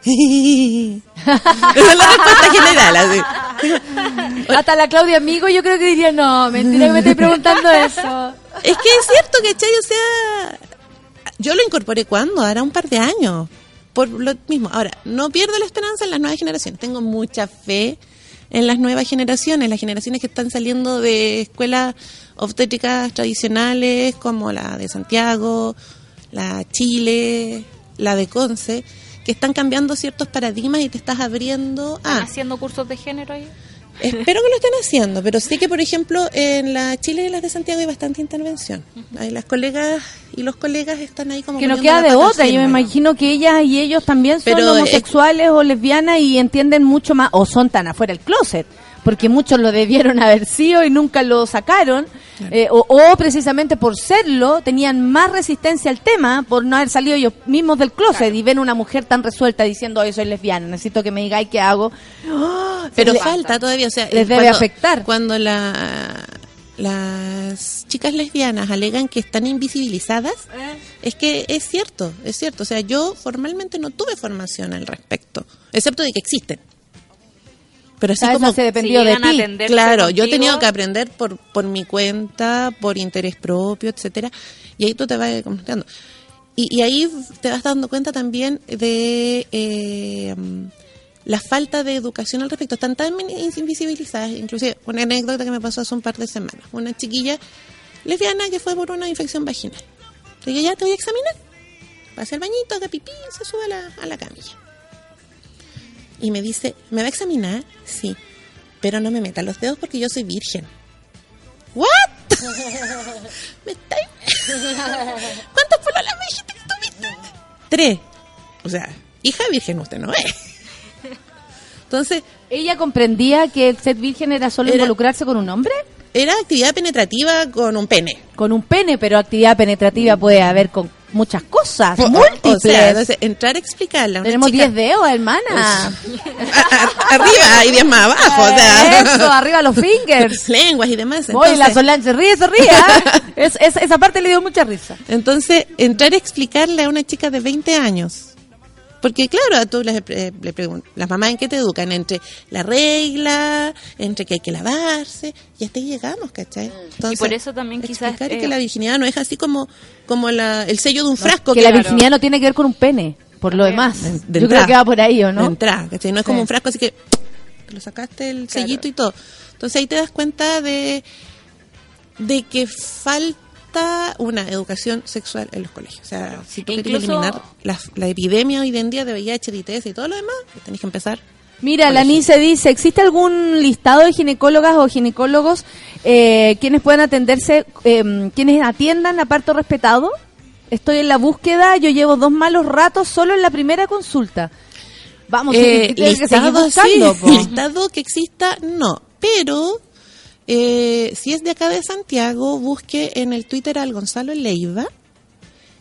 Esa es la respuesta general. así. Hasta la Claudia Amigo yo creo que diría, no, mentira que me estoy preguntando eso. Es que es cierto, ¿cachai? O sea, yo lo incorporé cuando, hará un par de años. Por lo mismo. Ahora, no pierdo la esperanza en las nuevas generaciones. Tengo mucha fe en las nuevas generaciones, las generaciones que están saliendo de escuelas obstétricas tradicionales como la de Santiago, la Chile, la de Conce, que están cambiando ciertos paradigmas y te estás abriendo ¿Están a... haciendo cursos de género ahí? Espero que lo estén haciendo, pero sí que, por ejemplo, en la Chile y las de Santiago hay bastante intervención. Ahí las colegas y los colegas están ahí como... Que no queda de otra, yo me imagino que ellas y ellos también son Pero, eh, homosexuales o lesbianas y entienden mucho más, o son tan afuera del closet, porque muchos lo debieron haber sido y nunca lo sacaron, eh, o, o precisamente por serlo tenían más resistencia al tema, por no haber salido ellos mismos del closet y ven una mujer tan resuelta diciendo, hoy soy lesbiana, necesito que me digáis qué hago. ¡Ah! Pero falta todavía, o sea... les debe cuando- afectar. Cuando la, las chicas lesbianas alegan que están invisibilizadas, Eh. es que es cierto, es cierto. O sea, yo formalmente no tuve formación al respecto, excepto de que existen. Pero así Ah, como se dependió si de ti. Claro, yo he tenido que aprender por, por mi cuenta, por interés propio, etcétera, y ahí tú te vas completando. Y, y ahí te vas dando cuenta también de eh, la falta de educación al respecto. Están tan invisibilizadas, inclusive una anécdota que me pasó hace un par de semanas. Una chiquilla lesbiana que fue por una infección vaginal. Le dije, ya te voy a examinar. Va a hacer bañito, haga pipí, se sube a la, a la camilla. Y me dice, ¿me va a examinar? Sí. Pero no me meta los dedos porque yo soy virgen. ¿What? (laughs) ¿Me estáis- (laughs) ¿Cuántas pololas me dijiste que tuviste? Tres. O sea, hija virgen usted no es. (laughs) Entonces, ¿Ella comprendía que el ser virgen era solo Era- involucrarse con un hombre? era actividad penetrativa con un pene. Con un pene, pero actividad penetrativa puede haber con muchas cosas, múltiples. O sea, entonces, entrar a explicarle a una Tenemos chica- 10 dedos, hermana. A- a- arriba y 10 más abajo. O sea, Eso, arriba los fingers. (laughs) lenguas y demás. Oye, la Entonces- Solange ríe, se ríe. ¿ah? (laughs) Es- es- esa parte le dio mucha risa. Entonces, entrar a explicarle a una chica de 20 años. Porque claro, a tú les, eh, le preguntas, las mamás en qué te educan, entre la regla, entre que hay que lavarse, y hasta ahí llegamos, ¿cachai? Entonces, Mm. Y por eso también quizás, explicar eh, que la virginidad no es así como, como la, el sello de un frasco. que la claro. virginidad no tiene que ver con un pene, por lo demás. de Yo creo que va por ahí, ¿o De no? entrada, ¿cachai? No es como Sí. un frasco, así que te lo sacaste el sellito y todo. Entonces ahí te das cuenta de, de que falta una educación sexual en los colegios. O sea, si tú quieres Incluso- eliminar la, la epidemia hoy en día de VIH, ITS y todo lo demás, tenés que empezar. Mira, la Nice dice, ¿existe algún listado de ginecólogas o ginecólogos eh, quienes puedan atenderse, eh, quienes atiendan a parto respetado? Estoy en la búsqueda, yo llevo dos malos ratos solo en la primera consulta. Vamos, Eh, tienes que listado, buscando, sí, (laughs) listado que exista, no. Pero eh, si es de acá de Santiago, busque en el Twitter al Gonzalo Leiva.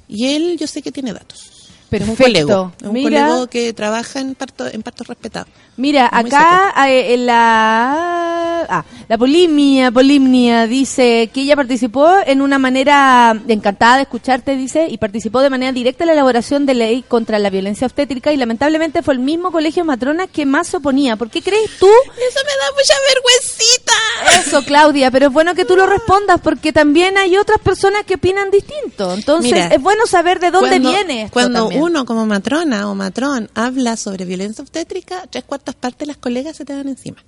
Y él, yo sé que tiene datos. Es un colega, es un colega que trabaja en parto, en parto respetado. Mira, acá eh, en la ah, la Polimnia, Polimnia dice que ella participó en una manera encantada de escucharte, dice, y participó de manera directa en la elaboración de ley contra la violencia obstétrica y lamentablemente fue el mismo colegio matrona que más se oponía. ¿Por qué crees tú Eso me da mucha vergüencita. eso, Claudia? Pero es bueno que tú lo respondas porque también hay otras personas que opinan distinto. Entonces Mira, es bueno saber de dónde cuando, viene esto Cuando también. Uno como matrona o matrón habla sobre violencia obstétrica, tres cuartas partes de las colegas se te dan encima.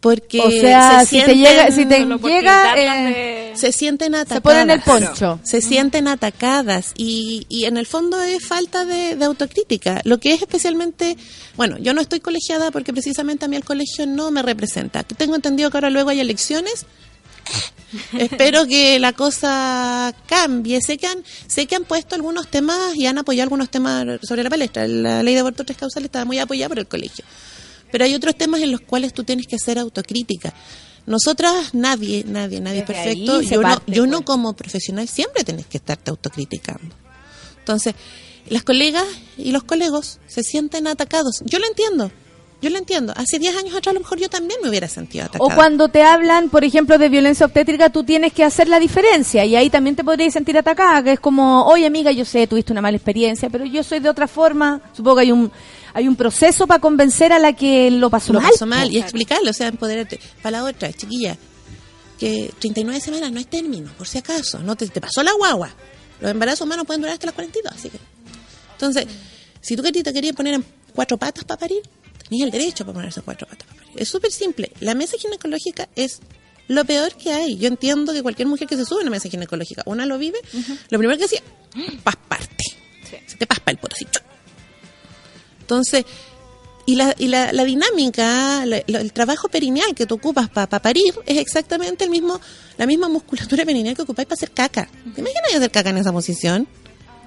Porque o sea, se si te llega, si te eh, de- se sienten atacadas. se ponen el poncho. Se sienten atacadas y, y en el fondo es falta de, de autocrítica. Lo que es especialmente, bueno, yo no estoy colegiada porque precisamente a mí el colegio no me representa. Tengo entendido que ahora luego hay elecciones. (laughs) Espero que la cosa cambie. Sé que han, sé que han puesto algunos temas y han apoyado algunos temas sobre la palestra. La ley de aborto tres causales estaba muy apoyada por el colegio. Pero hay otros temas en los cuales tú tienes que hacer autocrítica. Nosotras, nadie, nadie, nadie es perfecto. Yo no, yo no como profesional siempre tenés que estarte autocriticando. Entonces, las colegas y los colegos se sienten atacados. Yo lo entiendo. Yo lo entiendo. Hace 10 años atrás a lo mejor yo también me hubiera sentido atacada. O cuando te hablan, por ejemplo, de violencia obstétrica, tú tienes que hacer la diferencia y ahí también te podrías sentir atacada, que es como, oye amiga, yo sé, tuviste una mala experiencia, pero yo soy de otra forma. Supongo que hay un hay un proceso para convencer a la que lo pasó lo mal. pasó mal y explicarlo, o sea, empoderarte. Para la otra, chiquilla, que 39 semanas no es término, por si acaso, no te, te pasó la guagua. Los embarazos humanos pueden durar hasta las 42, así que. Entonces, si tú querías, te querías poner en cuatro patas para parir, tenías el derecho para ponerse cuatro patas para parir. Es súper simple. La mesa ginecológica es lo peor que hay. Yo entiendo que cualquier mujer que se sube a una mesa ginecológica, una lo vive, lo primero que hacía, pasparte. Se te paspa el poto así. ¡chuc! Entonces, y la, y la, la dinámica, la- el trabajo perineal que tú ocupas para parir es exactamente el mismo, la misma musculatura perineal que ocupáis para hacer caca. ¿Te imaginas hacer caca en esa posición?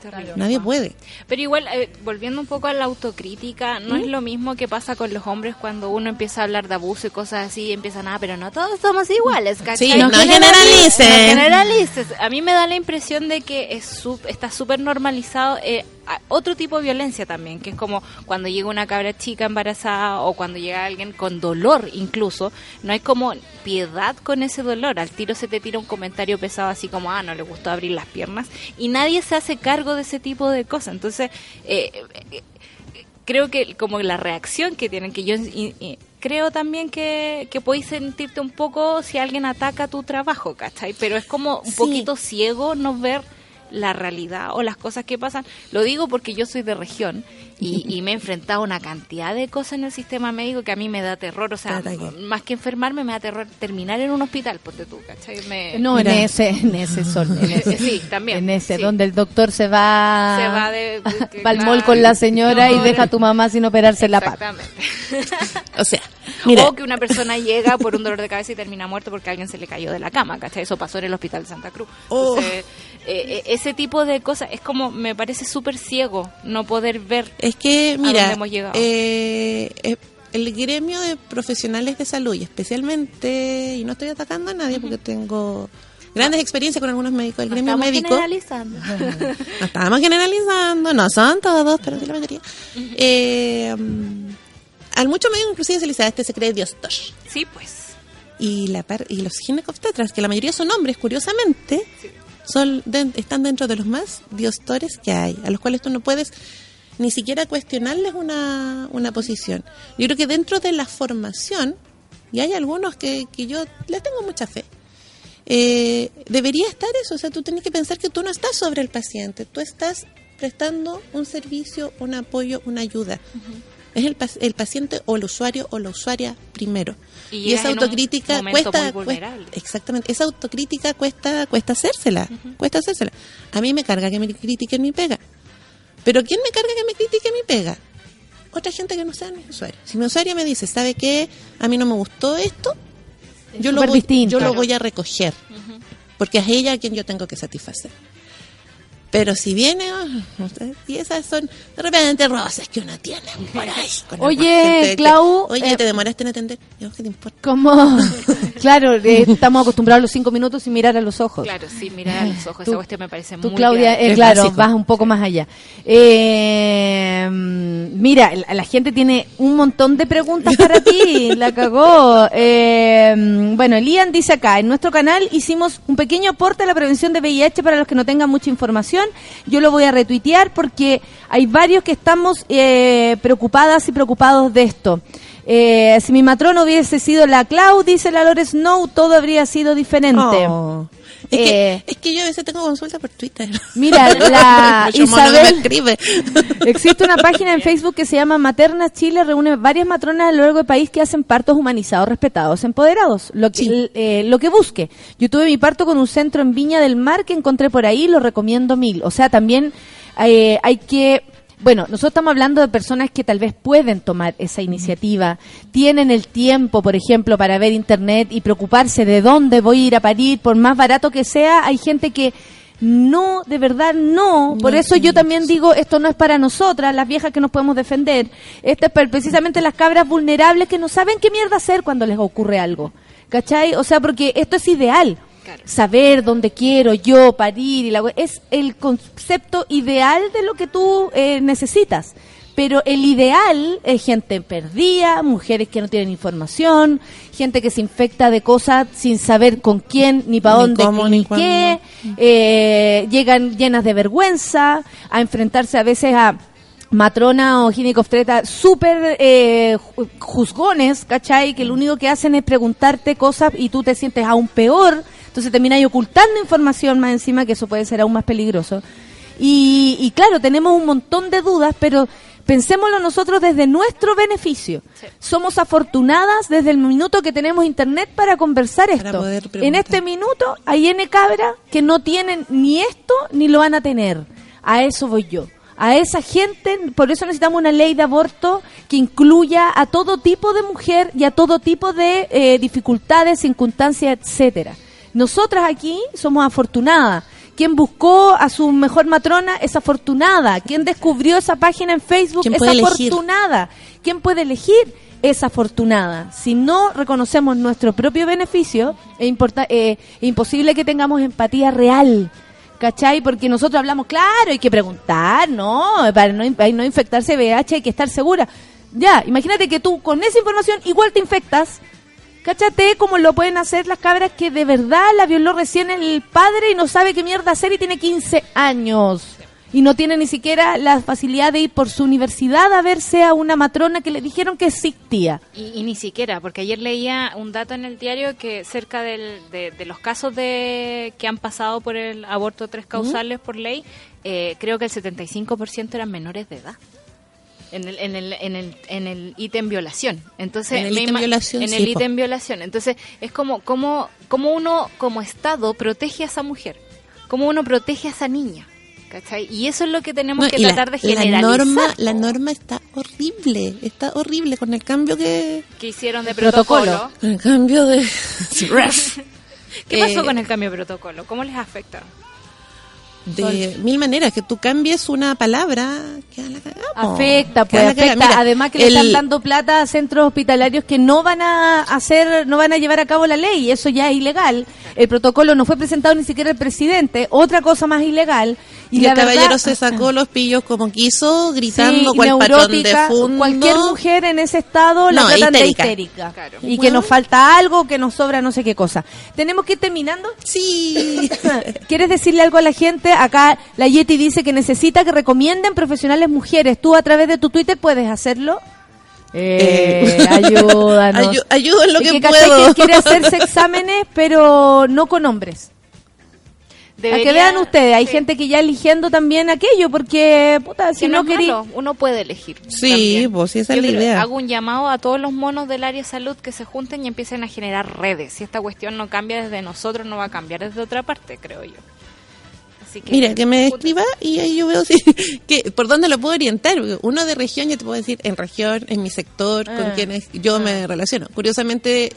Terrible. Nadie puede. Pero igual, eh, volviendo un poco a la autocrítica, no es lo mismo que pasa con los hombres cuando uno empieza a hablar de abuso y cosas así, y empiezan, ah, pero no todos somos iguales, ¿cachai? Sí, no generalicen. No generalices. A mí me da la impresión de que es su- está súper normalizado eh, a- otro tipo de violencia también, que es como cuando llega una cabra chica embarazada o cuando llega alguien con dolor incluso, no hay como piedad con ese dolor. Al tiro se te tira un comentario pesado así como, ah, no le gustó abrir las piernas y nadie se hace cargo de ese tipo de cosas. Entonces, eh, eh, creo que como la reacción que tienen, que yo in- creo también que, que podéis sentirte un poco si alguien ataca tu trabajo, ¿cachai? Pero es como un Sí. poquito ciego no ver la realidad o las cosas que pasan. Lo digo porque yo soy de región y, y me he enfrentado a una cantidad de cosas en el sistema médico que a mí me da terror. O sea, más que enfermarme, me da terror terminar en un hospital, ponte tú, ¿cachai? Me- No, en ese, en ese sol, en (laughs) ese. Sí, también, En ese, sí. donde el doctor se va, Se va de- de- (laughs) mall con la señora y deja a tu mamá sin operarse la pata. O sea, (laughs) mira, O que una persona llega por un dolor de cabeza y termina muerto porque alguien se le cayó de la cama, ¿cachai? Eso pasó en el hospital de Santa Cruz. Oh. Entonces, eh, ese tipo de cosas es como, me parece súper ciego no poder ver. es que, dónde mira, hemos llegado? eh, eh, el gremio de profesionales de salud y especialmente, y no estoy atacando a nadie porque tengo grandes experiencias con algunos médicos del No gremio estamos médico. generalizando. (laughs) No estamos generalizando, no son todos, pero sí la mayoría. Eh, mm, al mucho médico inclusive se les da este se cree Dios Tosh. Sí, pues. Y, la par- y los ginecobstetras, que la mayoría son hombres, curiosamente, son den- están dentro de los más diostores que hay, a los cuales tú no puedes ni siquiera cuestionarles una, una posición. Yo creo que dentro de la formación, y hay algunos que, que yo les tengo mucha fe, eh, debería estar eso, o sea, tú tienes que pensar que tú no estás sobre el paciente, tú estás prestando un servicio, un apoyo, una ayuda. Es el, el paciente o el usuario o la usuaria primero. Y esa autocrítica cuesta, exactamente, esa autocrítica cuesta cuesta hacérsela, cuesta hacérsela. A mí me carga que me critiquen mi pega. Pero ¿quién me carga que me critique mi pega? Otra gente que no sea mi usuario. Si mi usuario me dice, ¿sabe qué? A mí no me gustó esto, yo lo, voy, distinto. yo lo voy a recoger. Porque es ella a quien yo tengo que satisfacer. Pero si viene, ustedes- y esas son de repente roces que uno tiene por ahí. con Oye, que, Clau, Oye, eh, te demoraste en atender. ¿Y qué te importa? Como, (laughs) claro, eh, estamos acostumbrados a los cinco minutos sin mirar a los ojos. Claro, sí, mirar a los ojos. Tú- Esa cuestión me parece Tú, muy Claudia, eh, claro, básico. vas un poco más allá. Eh, mira, la, la gente tiene un montón de preguntas para ti, (laughs) la cagó. Eh, bueno, Elian dice acá, en nuestro canal hicimos un pequeño aporte a la prevención de VIH para los que no tengan mucha información. Yo lo voy a retuitear porque hay varios que estamos eh, preocupadas y preocupados de esto. Eh, si mi matrona hubiese sido la Clau, dice la Lores No, todo habría sido diferente. Es, Eh, que, es que yo a veces tengo consulta por Twitter. (laughs) Mira, la (laughs) me Isabel, escribe. (laughs) existe una página en Facebook que se llama Materna Chile, reúne varias matronas a lo largo del país que hacen partos humanizados, respetados, empoderados, lo que, Sí. eh, lo que busque. Yo tuve mi parto con un centro en Viña del Mar que encontré por ahí, lo recomiendo mil. O sea, también eh, hay que... Bueno, nosotros estamos hablando de personas que tal vez pueden tomar esa iniciativa, tienen el tiempo, por ejemplo, para ver internet y preocuparse de dónde voy a ir a parir, por más barato que sea, hay gente que no, de verdad no. Por eso yo también digo, esto no es para nosotras, las viejas que nos podemos defender. Esto es para precisamente las cabras vulnerables que no saben qué mierda hacer cuando les ocurre algo. ¿Cachai? O sea, porque esto es ideal. Claro. Saber dónde quiero yo parir y la es el concepto ideal de lo que tú eh, necesitas. Pero el ideal es gente perdida, mujeres que no tienen información, gente que se infecta de cosas sin saber con quién, ni para dónde, cómo, ni, ni qué. Eh, llegan llenas de vergüenza a enfrentarse a veces a matrona o ginecobstetra súper eh, ju- juzgones, ¿cachai? Que lo único que hacen es preguntarte cosas y tú te sientes aún peor. Entonces terminas ocultando información más encima, que eso puede ser aún más peligroso. Y, y claro, tenemos un montón de dudas, pero pensémoslo nosotros desde nuestro beneficio. Sí. Somos afortunadas desde el minuto que tenemos internet para conversar Para esto. poder en este minuto hay N cabra que no tienen ni esto ni lo van a tener. A eso voy yo. A esa gente, por eso necesitamos una ley de aborto que incluya a todo tipo de mujer y a todo tipo de eh, dificultades, circunstancias, etcétera. Nosotras aquí somos afortunadas. Quien buscó a su mejor matrona es afortunada. Quien descubrió esa página en Facebook ¿Quién es elegir? afortunada. ¿Quién puede elegir? Es afortunada. Si no reconocemos nuestro propio beneficio, es, eh, es imposible que tengamos empatía real. ¿Cachai? Porque nosotros hablamos, claro, hay que preguntar, ¿no? Para no, para no infectarse VIH hay que estar segura. Ya, imagínate que tú con esa información igual te infectas. Cáchate cómo lo pueden hacer las cabras que de verdad la violó recién el padre y no sabe qué mierda hacer y tiene 15 años. y no tiene ni siquiera la facilidad de ir por su universidad a verse a una matrona que le dijeron que existía. Y, y ni siquiera, porque ayer leía un dato en el diario que cerca del- de, de los casos de que han pasado por el aborto tres causales por ley, eh, creo que el 75% eran menores de edad. En el, en el, en el, en el ítem violación. Entonces, En el ítem violación, En sí, el ítem violación. Entonces, es como, como, como uno, como Estado, protege a esa mujer. Como uno protege a esa niña. ¿Cachai? Y eso es lo que tenemos No, que la- tratar de la, generalizar. norma, po, la norma está horrible, está horrible con el cambio que... que hicieron de Protocolo. protocolo. El cambio de... (laughs) ¿Qué pasó Eh, con el cambio de protocolo? ¿Cómo les afecta? De mil maneras, que tú cambies una palabra, la. Afecta, pues la cagada. afecta. Mira, Además que le están dando plata a centros hospitalarios que no van a hacer, no van a llevar a cabo la ley. Eso ya es ilegal. El protocolo no fue presentado ni siquiera el presidente. Otra cosa más ilegal. Y, el caballero verdad- se sacó los pillos como quiso, gritando y cual patrón de neurótica, fondo. Cualquier mujer en ese estado la No, tratan histérica. de histérica. Claro. Y que nos falta algo, que nos sobra no sé qué cosa. Tenemos que ir terminando. Sí. (laughs) ¿Quieres decirle algo a la gente? Acá la Yeti dice que necesita que recomienden profesionales mujeres. Tú a través de tu Twitter puedes hacerlo. Eh, Eh, (laughs) ayúdanos. Ayu- ayudo en lo Y que, puedo. que quiere (laughs) hacerse exámenes, pero no con hombres. A que vean ustedes, hay sí. gente que ya eligiendo también aquello, porque, puta, si Que no, no querí... uno puede elegir. Sí, también. pues sí, esa es la idea. Hago un llamado a todos los monos del área de salud que se junten y empiecen a generar redes. Si esta cuestión no cambia desde nosotros, no va a cambiar desde otra parte, creo yo. Así que, Mira, que me escriba y ahí yo veo si, (laughs) que, por dónde lo puedo orientar. Uno de región, yo te puedo decir en región, en mi sector, con Ah. quienes yo me relaciono. Curiosamente,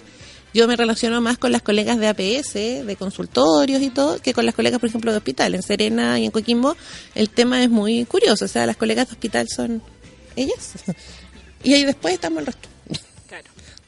yo me relaciono más con las colegas de APS, de consultorios y todo, que con las colegas, por ejemplo, de hospital. En Serena y en Coquimbo, el tema es muy curioso. O sea, las colegas de hospital son ellas. (laughs) Y ahí después estamos el resto.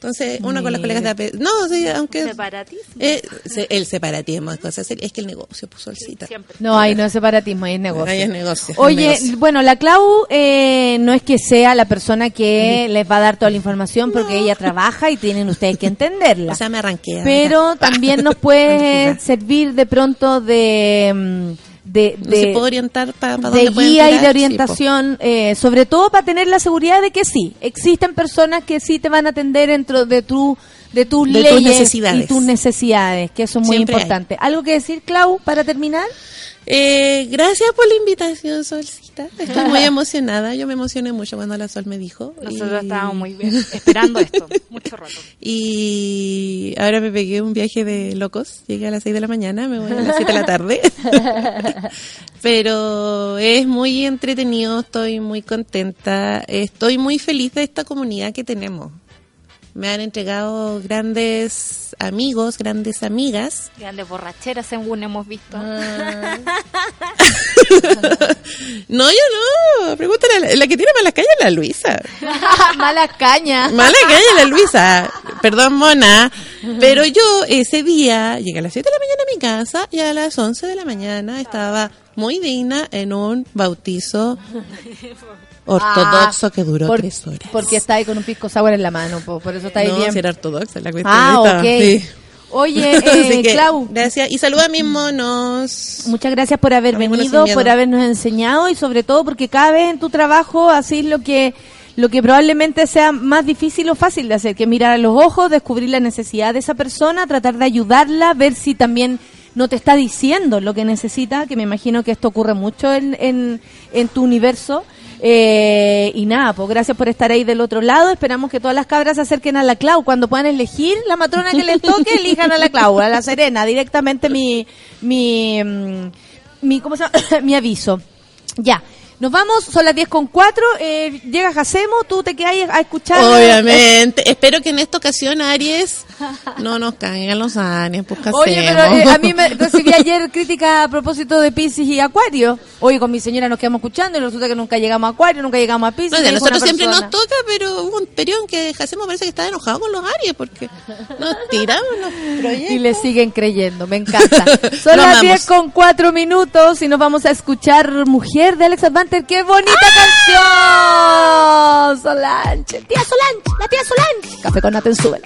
Entonces, uno con las colegas de APS. No, sí, aunque. Separatismo. eh, se- el separatismo es cosa seria. Es que el negocio puso el cita. Siempre. No, ahí no es separatismo, ahí es negocio. Ahí es negocio. es Oye, negocio. bueno, la Clau eh, no es que sea la persona que les va a dar toda la información porque ella trabaja y tienen ustedes que entenderla. (laughs) O sea, me arranqué. Pero también nos puede (laughs) servir de pronto de, mm, de, No se de, puede orientar para de guía y de sí, orientación, eh, sobre todo para tener la seguridad de que sí, existen personas que sí te van a atender dentro de tu de tus De leyes necesidades. y tus necesidades, que eso es muy Siempre hay. importante. ¿Algo que decir, Clau, para terminar? Eh, gracias por la invitación, Solcita. Estoy muy (laughs) emocionada. Yo me emocioné mucho cuando la Sol me dijo. Nosotros y- estábamos muy bien esperando esto, mucho rato. (laughs) Y ahora me pegué un viaje de locos. Llegué a las 6 de la mañana, me voy a las 7 de la tarde. (laughs) Pero es muy entretenido, estoy muy contenta. Estoy muy feliz de esta comunidad que tenemos. Me han entregado grandes amigos, grandes amigas. Grandes borracheras según hemos visto. (laughs) No, yo no. Pregúntale a la, que tiene malas calles es la Luisa. Malas (laughs) cañas. Mala calle la Luisa. Perdón, mona. Pero yo ese día llegué a las 7 de la mañana a mi casa y a las 11 de la mañana estaba muy digna en un bautizo ortodoxo que duró Ah, Por- tres horas. Porque está ahí con un pisco sour en la mano, po, por eso está ahí no, bien. si era ortodoxa la cuestión. Ah, ahorita, ok. sí. Oye, (laughs) eh, que, Clau, Gracias. Y saluda a mis monos. muchas gracias por haber A venido, por habernos enseñado y sobre todo porque cada vez en tu trabajo así lo que lo que probablemente sea más difícil o fácil de hacer, que mirar a los ojos, descubrir la necesidad de esa persona, tratar de ayudarla, ver si también no te está diciendo lo que necesita, que me imagino que esto ocurre mucho en, en, en tu universo. Eh, y nada, pues gracias por estar ahí del otro lado. Esperamos que todas las cabras se acerquen a la Clau. Cuando puedan elegir la matrona que les toque, (laughs) elijan a la Clau, a la Serena. Directamente mi, mi, mm, mi, ¿cómo se llama? (coughs) mi aviso. Ya. Nos vamos, son las 10 con 4. Eh, llega Jacemo, tú te quedas a escuchar. Obviamente. Espero que en esta ocasión, Aries, no nos caigan los años. Pues, ¿qué (laughs) Oye, pero eh, a mí me recibí ayer crítica a propósito de Pisces y Acuario. Oye, con mi señora nos quedamos escuchando y resulta que nunca llegamos a Acuario, nunca llegamos a Pisces. No, o sea, nosotros siempre persona. nos toca, pero hubo un periodo en que Jacemo parece que estaba enojado con los Aries porque nos tiramos los proyectos. Y le siguen creyendo, me encanta. (laughs) Son Lo las amamos. 10 con 4 minutos y nos vamos a escuchar Mujer de Alex ¡Qué bonita canción! Solange, tía Solange, la tía Solange. Café con Naten, súbela.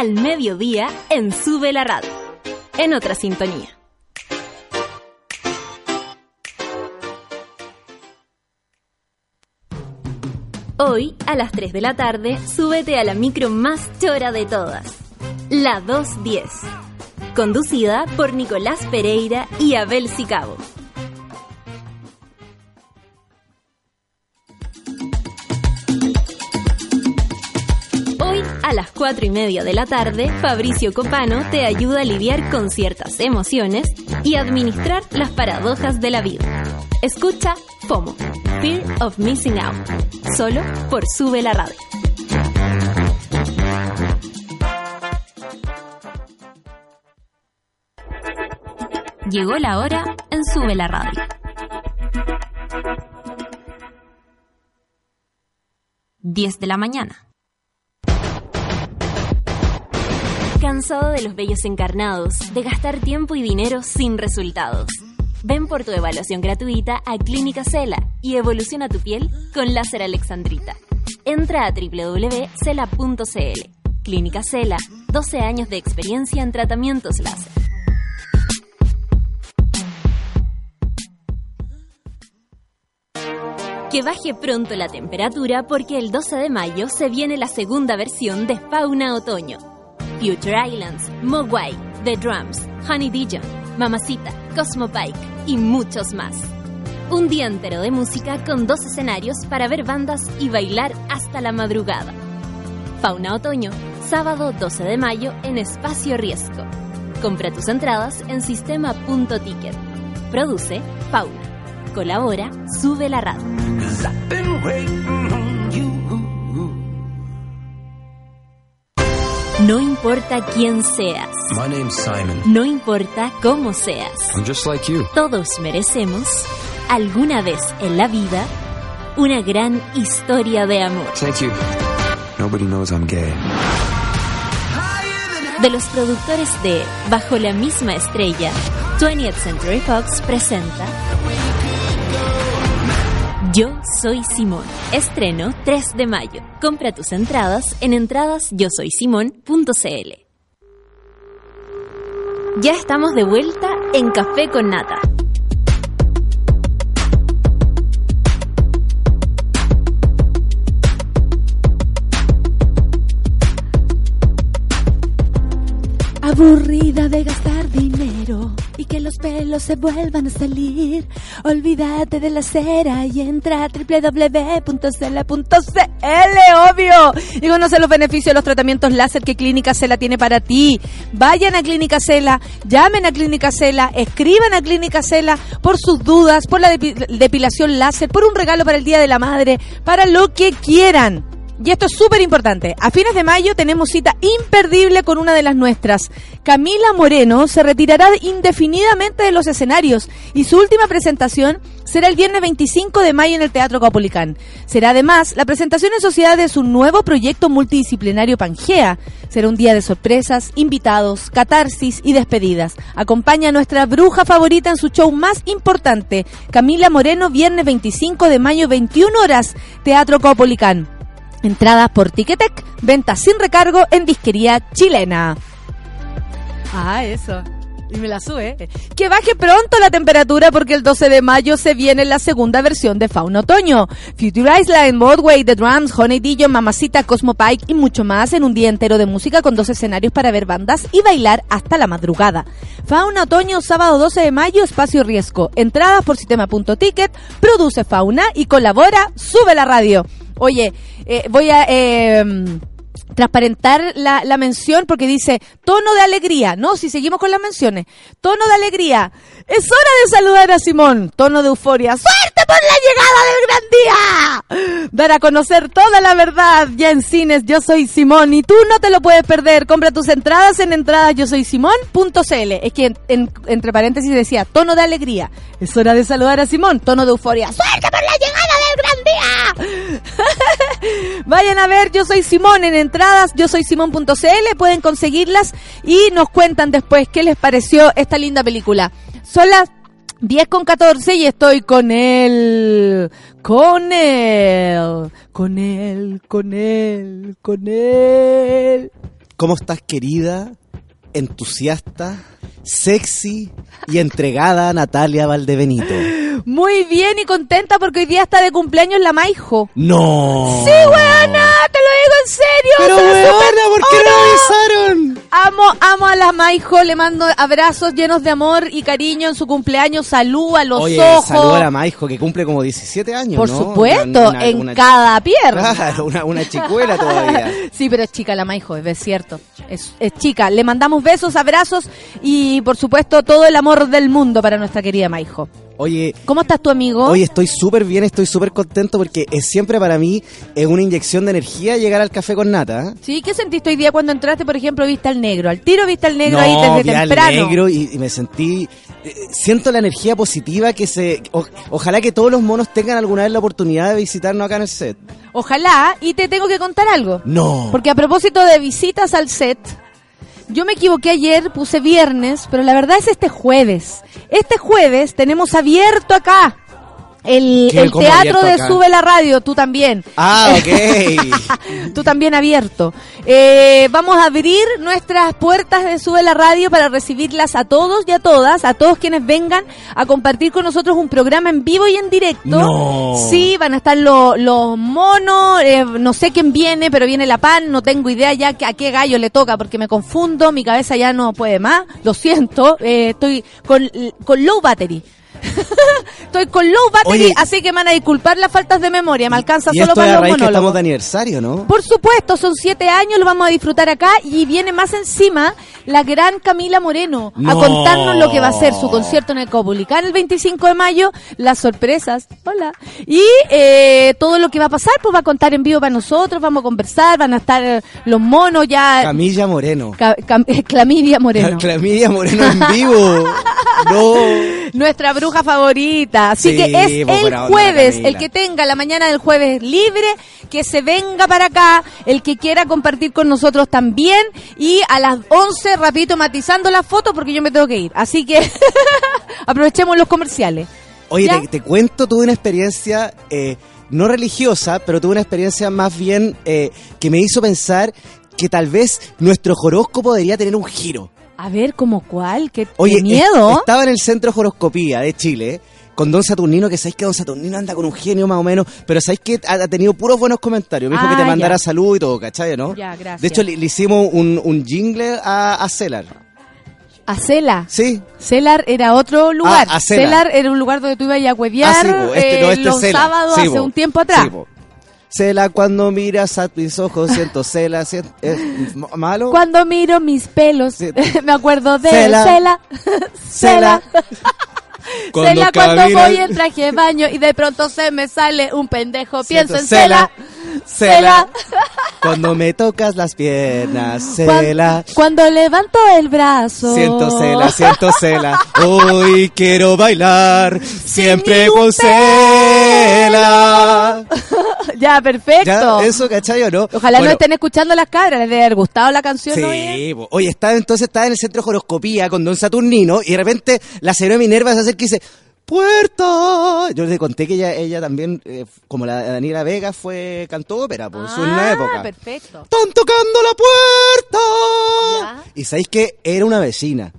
al mediodía en Sube la Radio. En otra sintonía. Hoy, a las 3 de la tarde, súbete a la micro más chora de todas, la 210, conducida por Nicolás Pereira y Abel Sicabo. 4 y media de la tarde, Fabricio Copano te ayuda a lidiar con ciertas emociones y administrar las paradojas de la vida. Escucha FOMO, Fear of Missing Out, solo por Sube la Radio. Llegó la hora en Sube la Radio. 10 de la mañana. ¿Cansado de los bellos encarnados, de gastar tiempo y dinero sin resultados? Ven por tu evaluación gratuita a Clínica Cela y evoluciona tu piel con láser alexandrita. Entra a www.cela.cl. Clínica Cela, 12 años de experiencia en tratamientos láser. Que baje pronto la temperatura porque el 12 de mayo se viene la segunda versión de Fauna Otoño. Future Islands, Mogwai, The Drums, Honey Dijon, Mamacita, Cosmo Pike y muchos más. Un día entero de música con dos escenarios para ver bandas y bailar hasta la madrugada. Fauna Otoño, sábado 12 de mayo en Espacio Riesgo. Compra tus entradas en sistema.ticket. Produce Fauna. Colabora Sube la Radio. No importa quién seas. My name's Simon. No importa cómo seas. I'm just like you. Todos merecemos, alguna vez en la vida, una gran historia de amor. Thank you. Nobody knows I'm gay. De los productores de Bajo la misma estrella, 20th Century Fox presenta Yo soy Simón. Estreno 3 de mayo. Compra tus entradas en entradasyosoysimón.cl. Ya estamos de vuelta en Café con Nata. Aburrida de gastar dinero que los pelos se vuelvan a salir. Olvídate de la cera y entra a www.cela.cl, obvio. Y conoce los beneficios de los tratamientos láser que Clínica Cela tiene para ti. Vayan a Clínica Cela, llamen a Clínica Cela, escriban a Clínica Cela por sus dudas, por la depi- depilación láser, por un regalo para el Día de la Madre, para lo que quieran. Y esto es súper importante. A fines de mayo tenemos cita imperdible con una de las nuestras. Camila Moreno se retirará indefinidamente de los escenarios y su última presentación será el viernes 25 de mayo en el Teatro Caupolicán. Será además la presentación en sociedad de su nuevo proyecto multidisciplinario Pangea. Será un día de sorpresas, invitados, catarsis y despedidas. Acompaña a nuestra bruja favorita en su show más importante, Camila Moreno, viernes 25 de mayo, 21 horas, Teatro Caupolicán. Entradas por Ticketek, venta sin recargo en disquería chilena. Ah, eso. Y me la sube. Que baje pronto la temperatura porque el 12 de mayo se viene la segunda versión de Fauna Otoño. Future Island, Broadway, The Drums, Honey Dijon, Mamacita, Cosmo Pike y mucho más en un día entero de música con dos escenarios para ver bandas y bailar hasta la madrugada. Fauna Otoño, sábado 12 de mayo, Espacio Riesgo. Entradas por sistema.ticket, produce Fauna y colabora Sube la Radio. Oye, eh, voy a... eh, transparentar la, la mención porque dice tono de alegría, ¿no? Si seguimos con las menciones. Tono de alegría. Es hora de saludar a Simón. Tono de euforia. ¡Suerte por la llegada del gran día! Dar a conocer toda la verdad ya en cines. Yo soy Simón y tú no te lo puedes perder. Compra tus entradas en entradas yo soy Simón.cl. Es que en- en- entre paréntesis decía tono de alegría. Es hora de saludar a Simón. Tono de euforia. ¡Suerte por la llegada! (laughs) Vayan a ver, yo soy Simón en entradas, yo soy Simón.cl, pueden conseguirlas y nos cuentan después qué les pareció esta linda película. Son las 10 con 14 y estoy con él, con él, con él, con él, con él. ¿Cómo estás, querida, entusiasta, sexy y entregada Natalia Valdebenito? Muy bien y contenta porque hoy día está de cumpleaños la Maijo. ¡No! Sí, weona, te digo en serio. ¡Pero, weona, ¿por qué ¡Oh, no avisaron? Amo, amo a la Maijo, le mando abrazos llenos de amor y cariño en su cumpleaños, salud a los Oye, ojos. saludo a la Maijo, que cumple como 17 años, Por ¿no? supuesto, Una- en una- cada pierna. Claro, una, una chicuela todavía. (laughs) Sí, pero es chica la Maijo, es cierto. Es, es chica. Le mandamos besos, abrazos y, por supuesto, todo el amor del mundo para nuestra querida Maijo. Oye, ¿Cómo estás tu amigo? Hoy estoy súper bien, estoy súper contento porque es siempre para mí es una inyección de energía llegar al café con nata. ¿eh? ¿Sí? ¿Qué sentiste hoy día cuando entraste, por ejemplo, viste al negro? Al tiro viste al negro no, ahí desde vi al temprano. negro y, y me sentí... eh, siento la energía positiva que se... o- ojalá que todos los monos tengan alguna vez la oportunidad de visitarnos acá en el set. Ojalá, y te tengo que contar algo. No. Porque a propósito de visitas al set, yo me equivoqué ayer, puse viernes, pero la verdad es este jueves. Este jueves tenemos abierto acá el, ¿Qué? el ¿Cómo teatro de? Sube la Radio, tú también. Ah, ok. (laughs) Tú también abierto. Eh, vamos a abrir nuestras puertas de Sube la Radio para recibirlas a todos y a todas, a todos quienes vengan a compartir con nosotros un programa en vivo y en directo. No. Sí, van a estar lo- los monos, eh, no sé quién viene, pero viene la pan, no tengo idea ya que- a qué gallo le toca porque me confundo, mi cabeza ya no puede más, lo siento, eh, estoy con, con low battery. (laughs) Estoy con low battery, Oye. así que me van a disculpar las faltas de memoria, me alcanza y solo para los que estamos monólogos. de aniversario, ¿no? Por supuesto, son siete años, lo vamos a disfrutar acá y viene más encima la gran Camila Moreno a No. contarnos lo que va a ser su concierto en el Copulicán el 25 de mayo, las sorpresas, hola, y eh, todo lo que va a pasar, pues va a contar en vivo para nosotros, vamos a conversar, van a estar eh, los monos ya, Camilla Moreno. Ca- cam- (laughs) Clamidia Moreno. Camilla Moreno en vivo. (laughs) No. Nuestra bruja favorita. Así Sí, que es el jueves, el que tenga la mañana del jueves libre, que se venga para acá, el que quiera compartir con nosotros también. Y a las 11, rapidito matizando las fotos porque yo me tengo que ir. Así que (laughs) aprovechemos los comerciales. Oye, te cuento, tuve una experiencia eh, no religiosa, pero tuve una experiencia más bien eh, que me hizo pensar que tal vez nuestro horóscopo debería tener un giro. A ver, ¿cómo cuál? ¿Qué, qué Oye, miedo? es- estaba en el Centro Horoscopía de Chile con Don Saturnino, que sabéis que Don Saturnino anda con un genio más o menos, pero sabéis que ha, tenido puros buenos comentarios. Me dijo Ah, que te mandara ya. salud y todo, ¿cachai? ¿no? Ya, gracias. De hecho, le, le hicimos un, un jingle a, a Celar. A Cela. Sí. Celar era otro lugar. Ah, a Celar. Celar era un lugar donde tú ibas a huevear Ah, sí, este, no, eh, este los sábados Sí, hace un tiempo atrás. Sí. Cela, cuando miras a mis ojos, siento cela, siento, ¿es m- malo? Cuando miro mis pelos, Sí. (laughs) me acuerdo de Cela. Cela. Cela. (laughs) Cuando Cela cuando voy en traje de baño y de pronto se me sale un pendejo. Pienso en Cela. Cela. Cela. (laughs) Cuando me tocas las piernas, cela. Cuando levanto el brazo. Siento cela, siento cela. Hoy quiero bailar siempre con cela. (laughs) ya, perfecto. Ya, eso, ¿cachai o no? Ojalá Bueno, no estén escuchando las cabras, les haber gustado la canción. ¿no? Sí, po. oye, estaba entonces estaba en el centro de horoscopía con Don Saturnino y de repente la señora Minerva se acerca y dice, ¡Puerta! Yo le conté que ella, ella también, eh, como la Daniela Vega, fue cantó ópera, pues, en una Ah, época. perfecto. ¡Están tocando la puerta! Ya. Y sabéis que era una vecina.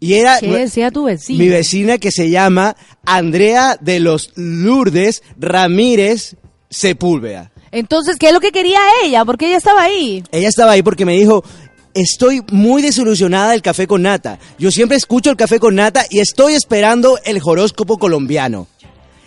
Y era ¿Qué decía tu vecino? mi vecina que se llama Andrea de los Lourdes Ramírez Sepúlveda. Entonces, ¿qué es lo que quería ella? Porque ella estaba ahí. Ella estaba ahí porque me dijo, estoy muy desilusionada del café con nata. Yo siempre escucho el café con nata y estoy esperando el horóscopo colombiano.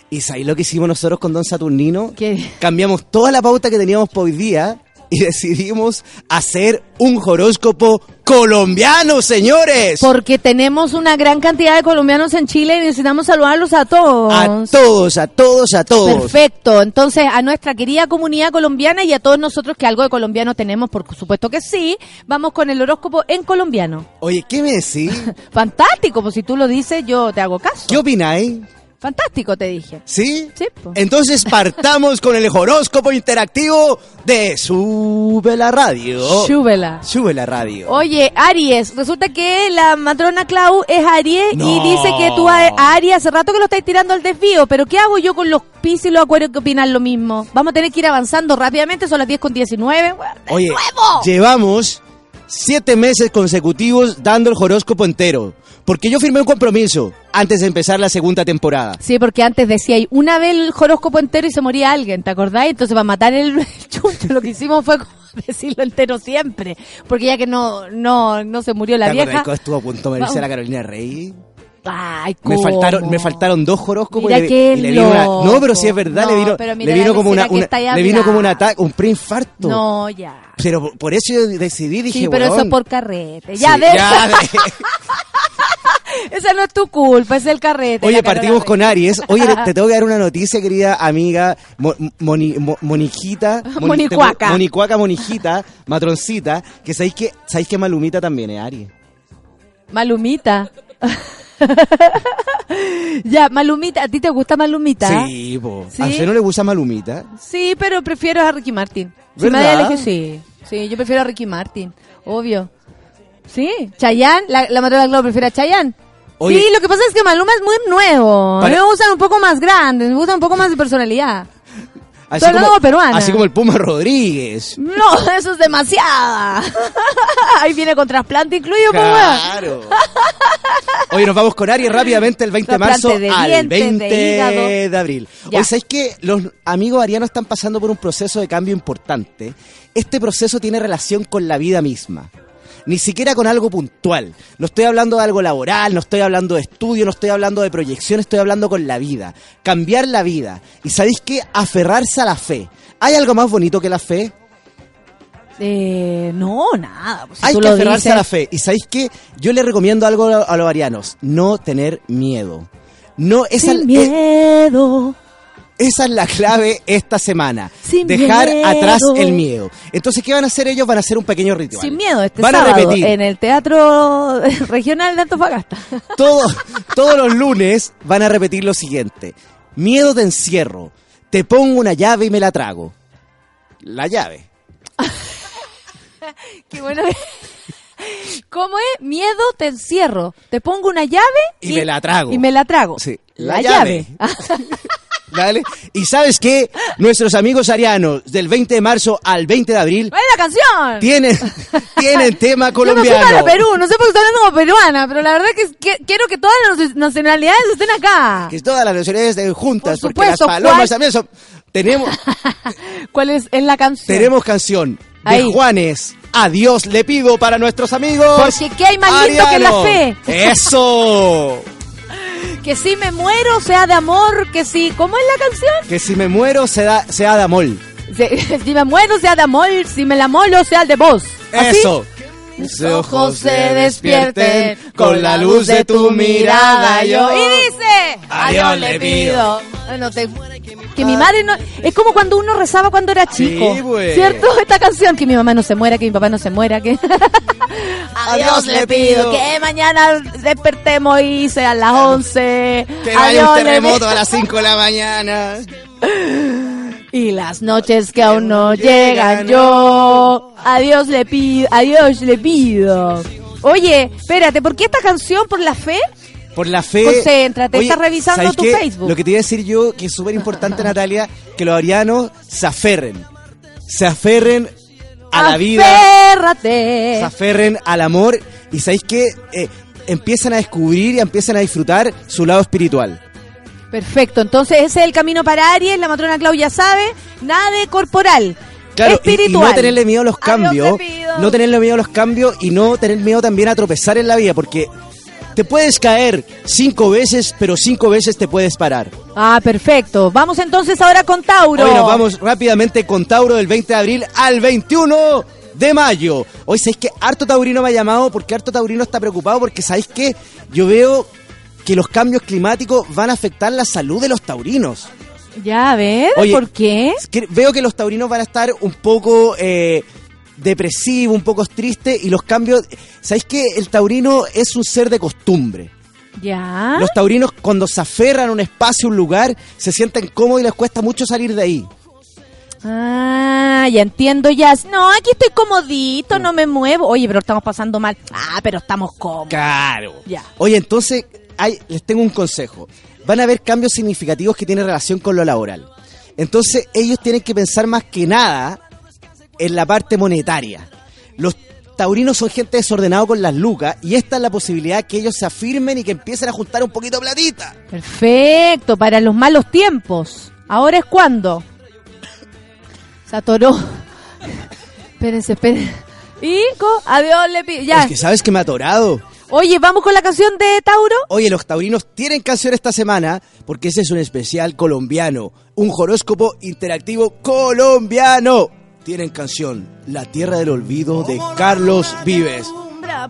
¿Y sabéis lo que hicimos nosotros con Don Saturnino? ¿Qué? Cambiamos toda la pauta que teníamos para hoy día y decidimos hacer un horóscopo colombiano, señores. Porque tenemos una gran cantidad de colombianos en Chile y necesitamos saludarlos a todos. A todos, a todos, a todos. Perfecto. Entonces, a nuestra querida comunidad colombiana y a todos nosotros que algo de colombiano tenemos, por supuesto que sí, vamos con el horóscopo en colombiano. Oye, ¿qué me decís? (laughs) Fantástico, pues si tú lo dices, yo te hago caso. ¿Qué opináis? Fantástico, te dije. ¿Sí? Sí, po. Entonces (laughs) partamos con el horóscopo interactivo de Sube la Radio. Chúbela. Sube la Radio. Oye, Aries, resulta que la matrona Clau es Aries y dice que tú a, a Aries hace rato que lo estáis tirando al desvío, pero ¿qué hago yo con los Piscis y los Acuarios que opinan lo mismo? Vamos a tener que ir avanzando rápidamente, son las 10 con 19. Bueno, de Oye, nuevo. llevamos siete meses consecutivos dando el horóscopo entero. Porque yo firmé un compromiso antes de empezar la segunda temporada. Sí, porque antes decía una vez el horóscopo entero y se moría alguien, ¿te acordás? Entonces para matar el, (laughs) el chuncho lo que hicimos fue (laughs) decirlo entero siempre, porque ya que no no no se murió la ¿Te acordás vieja. que estuvo a punto de morirse Vamos. la (laughs) Carolina Rey? Ay, Me ¿cómo? faltaron, me faltaron dos horóscopos Mira y le, y le vino una-. No, pero sí es verdad, No, le vino, pero le vino como una, una- le vino como un ataque, un preinfarto. No, ya. Pero por- eso yo decidí, dije, Sí, pero eso por carrete. Ya sí, ves, ya, de- esa no es tu culpa, es el carrete. Oye, partimos con Aries. Oye, (laughs) te tengo que dar una noticia, querida amiga Mo- Moni- Mo- Monijita. (laughs) Moni- Monicuaca. te- Monicuaca, Monijita, matroncita. Que sabéis que, sabéis que Malumita también es Aries. Malumita. (laughs) ya, Malumita, ¿a ti te gusta Malumita? Sí, po. ¿Sí? ¿A usted no le gusta Malumita? Sí, pero prefiero a Ricky Martin. Si ¿Verdad? me sí. Sí, yo prefiero a Ricky Martin, obvio. Sí, Chayanne, la, la matrona Clau prefiere a Chayanne. Oye. sí, lo que pasa es que Maluma es muy nuevo. Mí me gustan un poco más grandes, me gusta un poco más de personalidad. (laughs) Así Pero peruana. Así como el Puma Rodríguez. No, (laughs) eso es demasiada. (laughs) Ahí viene con trasplante incluido. Claro. Oye, nos vamos con Aries rápidamente el 20 de marzo de al dientes, de 20 hígado. de abril. Ya. Oye, ¿sabéis que los amigos arianos están pasando por un proceso de cambio importante? Este proceso tiene relación con la vida misma. Ni siquiera con algo puntual. No estoy hablando de algo laboral, no estoy hablando de estudio, no estoy hablando de proyección, estoy hablando con la vida. Cambiar la vida. Y sabéis qué? Aferrarse a la fe. ¿Hay algo más bonito que la fe? Eh, no, nada. pues, si Hay tú que lo aferrarse dices. a la fe. Y sabéis qué? Yo le recomiendo algo a los arianos. No tener miedo. No, esa, Sin es- miedo. Esa es la clave esta semana. Sin Dejar miedo. atrás el miedo. Entonces, ¿qué van a hacer ellos? Van a hacer un pequeño ritual. Sin miedo, este Van a sábado repetir. en el Teatro (laughs) Regional de Antofagasta. (laughs) Todo- todos los lunes van a repetir lo siguiente. Miedo te encierro. Te pongo una llave y me la trago. La llave. (laughs) Qué bueno. ¿Cómo es? Miedo te encierro. Te pongo una llave Y me la trago. Y me la trago. Sí, La, la llave. llave. ¿Vale? Y sabes qué? Nuestros amigos arianos del 20 de marzo al 20 de abril ¿Cuál es la canción? tienen, (laughs) tienen tema Yo me fui colombiano. para Perú, no sé por qué estoy hablando como peruana, pero la verdad que, que quiero que todas las nacionalidades estén acá. Que todas las nacionalidades estén juntas, Por porque supuesto, las palomas ¿cuál? también son... Tenemos, (laughs) ¿Cuál es, es la canción? tenemos canción de Ahí. Juanes. Adiós le pido para nuestros amigos. Porque ¿qué hay más lindo que la fe? ¡Eso! Que si me muero sea de amor, que si... ¿Cómo es la canción? Que si me muero sea, sea de amor. Si, (laughs) si me muero sea de amor, si me la molo sea de vos. ¿Así? Eso. Mis ojos se despierten con la luz de tu mirada. Yo y dice, a Dios le pido. Bueno, te- que mi madre no. Es como cuando uno rezaba cuando era chico. Sí, pues. ¿Cierto? (laughs) Esta canción, que mi mamá no se muera, que mi papá no se muera, que. (laughs) a Dios le pido que mañana despertemos y sean las 11. Que A vaya un terremoto a las 5 de la mañana. (laughs) Y las noches que aún no llegan yo, a Dios le pido, a Dios le pido. Oye, espérate, ¿por qué esta canción por la fe? Por la fe. Concéntrate, estás revisando ¿sabes tu qué? Facebook. Lo que te iba a decir yo, que es súper importante, (laughs) Natalia, que los arianos se aferren. Se aferren a la vida. Aférrate. Se aferren al amor. Y ¿sabéis qué? Eh, empiezan a descubrir y empiezan a disfrutar su lado espiritual. Perfecto, entonces ese es el camino para Aries, la matrona Claudia sabe, nada de corporal, Claro, espiritual. Y, no tenerle miedo a los cambios. No tenerle miedo a los cambios y no tener miedo también a tropezar en la vida, porque Te puedes caer cinco veces, pero cinco veces te puedes parar. Ah, perfecto. Vamos entonces ahora con Tauro. Nos vamos rápidamente con Tauro del 20 de abril al 21 de mayo. Hoy sabéis que harto taurino me ha llamado porque harto taurino está preocupado porque sabéis que yo veo que los cambios climáticos van a afectar la salud de los taurinos. Ya, a ver, Oye, ¿por qué? Veo que los taurinos van a estar un poco eh, depresivos, un poco tristes y los cambios... ¿Sabéis que el taurino es un ser de costumbre? Ya. Los taurinos cuando se aferran a un espacio, un lugar, se sienten cómodos y les cuesta mucho salir de ahí. Ah, ya entiendo ya. No, aquí estoy comodito, no me muevo. Oye, pero estamos pasando mal. Ah, pero estamos cómodos. Claro. Ya. Oye, entonces hay, les tengo un consejo. Van a haber cambios significativos que tienen relación con lo laboral. Entonces ellos tienen que pensar más que nada en la parte monetaria. Los taurinos son gente desordenada con las lucas y esta es la posibilidad que ellos se afirmen y que empiecen a juntar un poquito de platita. Perfecto, para los malos tiempos. ¿Ahora es cuándo? Se atoró. espérense, espérense. Hijo, adiós, le pido. Ya. Es que sabes que me ha atorado. Oye, vamos con la canción de Tauro. Oye, los taurinos tienen canción esta semana porque ese es un especial colombiano, un horóscopo interactivo colombiano. Tienen canción La Tierra del Olvido de Carlos Vives.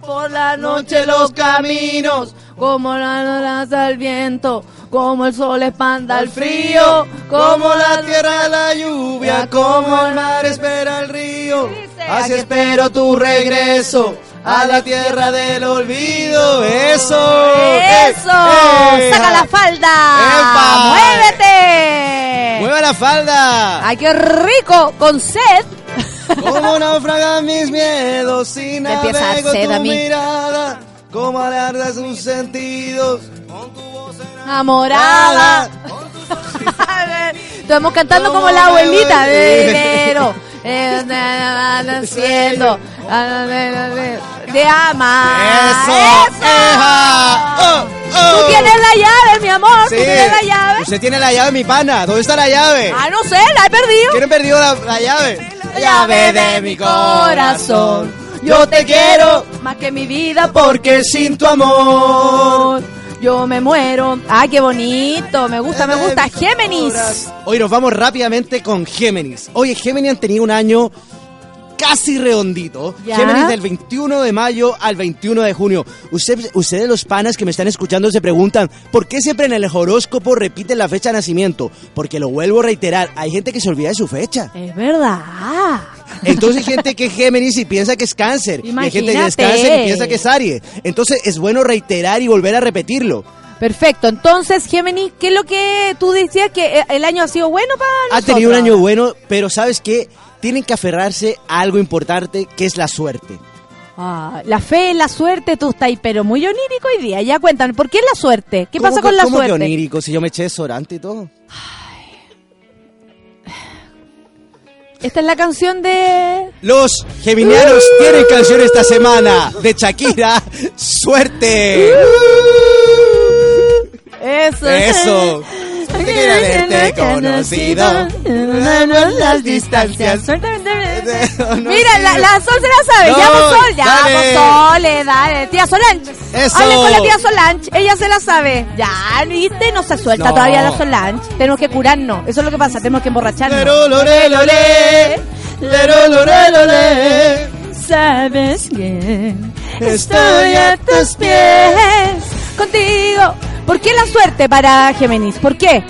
Por la noche los caminos, como la lanza el viento, como el sol espanta el frío, como la tierra la lluvia, como el mar espera el río. Así espero tu regreso a la tierra del olvido. Eso. ¡Eso! ¡Eh! ¡Eh! ¡Saca la falda! ¡Epa! ¡Muévete! ¡Mueva la falda! ¡Ay, qué rico! Con sed. Como (laughs) naufragan mis miedos si Me empieza a sed tu a mí. mirada, como alarga sus sentidos. Enamorada. (laughs) Estamos cantando como la abuelita. (laughs) Eh, haciendo de ama. ¡Eso! ¡Eja! ¡Oh! ¡Oh! Tú tienes la llave, mi amor. Sí. Tú tienes la llave. Usted tiene la llave, mi pana. ¿Dónde está la llave? Ah, no sé, la he perdido. ¿Quién perdió la, la llave? La llave de mi corazón. Yo te quiero más que mi vida porque sin tu amor. Yo me muero. Ay, qué bonito. Me gusta, me gusta. Géminis. Hoy nos vamos rápidamente con Géminis. Oye, Géminis han tenido un año casi redondito. Ya. Géminis del 21 de mayo al 21 de junio. Usted- ustedes los panas que me están escuchando se preguntan, ¿por qué siempre en el horóscopo repiten la fecha de nacimiento? Porque lo vuelvo a reiterar, hay gente que se olvida de su fecha. Es verdad. Entonces hay gente que es Géminis y piensa que es cáncer. Y hay gente que es Imagínate. cáncer y piensa que es Aries. Entonces es bueno reiterar y volver a repetirlo. Perfecto. Entonces, Géminis, ¿qué es lo que tú decías que el año ha sido bueno para Ha nosotros? tenido un año bueno, pero ¿sabes qué? Tienen que aferrarse a algo importante que es la suerte. Ah, la fe, la suerte, tú estás ahí, pero muy onírico hoy día. Ya cuéntame, ¿por qué la suerte? ¿Qué ¿Cómo pasa con la cómo suerte? onírico? Si yo me eché desodorante y todo. Esta es la canción de... Los geminianos tienen canción esta semana de Shakira. (laughs) ¡Suerte! Eso. Eso. (laughs) Quisiera haberte conocido. Las distancias. (laughs) Mira, la, la Sol se la sabe. No, ya, pues, Sol. Ya, dale. pues, Sole, dale. Tía Solange. Eso. Hable con la tía Solange. Ella se la sabe. Ya, ¿viste? No se suelta No. todavía la Solange. Tenemos que curarnos. Eso es lo que pasa. Tenemos que emborracharnos. Lero, lore, lore. Lero, lore, lore. Sabes bien, Estoy a tus pies contigo. ¿Por qué la suerte para Géminis? ¿Por qué?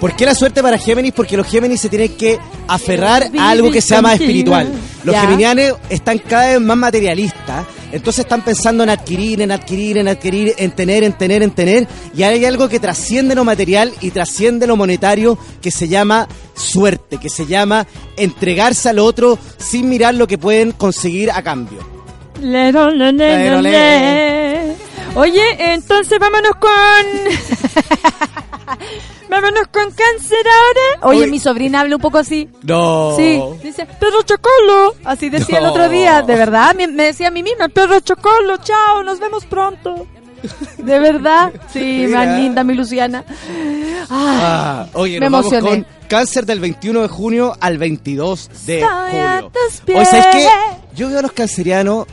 ¿Por qué la suerte para Géminis? Porque los Géminis se tienen que aferrar a algo que sea más espiritual. Los Ya. están cada vez más materialistas, entonces están pensando en adquirir, en adquirir, en adquirir, en tener, en tener, en tener, y hay algo que trasciende lo material y trasciende lo monetario que se llama suerte, que se llama entregarse al otro sin mirar lo que pueden conseguir a cambio. Le, le, le. Oye, entonces vámonos con. (laughs) vámonos con cáncer ahora. Oye, Uy. mi sobrina habla un poco así. No. Sí, dice, Pedro Chocolo. Así decía el otro día. De verdad, me, me decía a mí misma, Pedro Chocolo, chao, nos vemos pronto. De verdad, sí, (laughs) Mira. más linda mi Luciana. Ay, Ah, oye, Me nos vamos emocioné. con cáncer del 21 de junio al 22 de Estoy julio. pies. Oye, ¿sabes qué? Yo veo a los cancerianos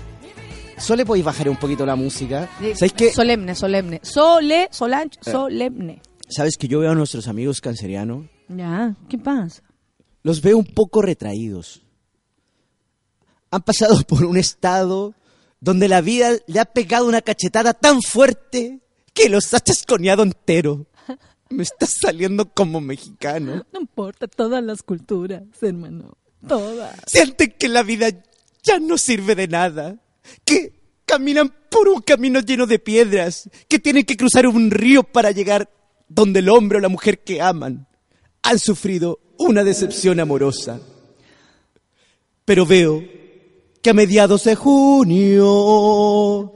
Sole, podéis bajar un poquito la música. ¿Sabes qué? Solemne, solemne. Sole, solange, Eh. solemne. ¿Sabes que yo veo a nuestros amigos cancerianos? Ya, ¿qué pasa? Los veo un poco retraídos. Han pasado por un estado donde la vida le ha pegado una cachetada tan fuerte que los ha chasconeado entero. Me está saliendo como mexicano. No importa, todas las culturas, hermano. Todas. Sienten que la vida ya no sirve de nada. Que caminan por un camino lleno de piedras. Que tienen que cruzar un río para llegar donde el hombre o la mujer que aman han sufrido una decepción amorosa. Pero veo que a mediados de junio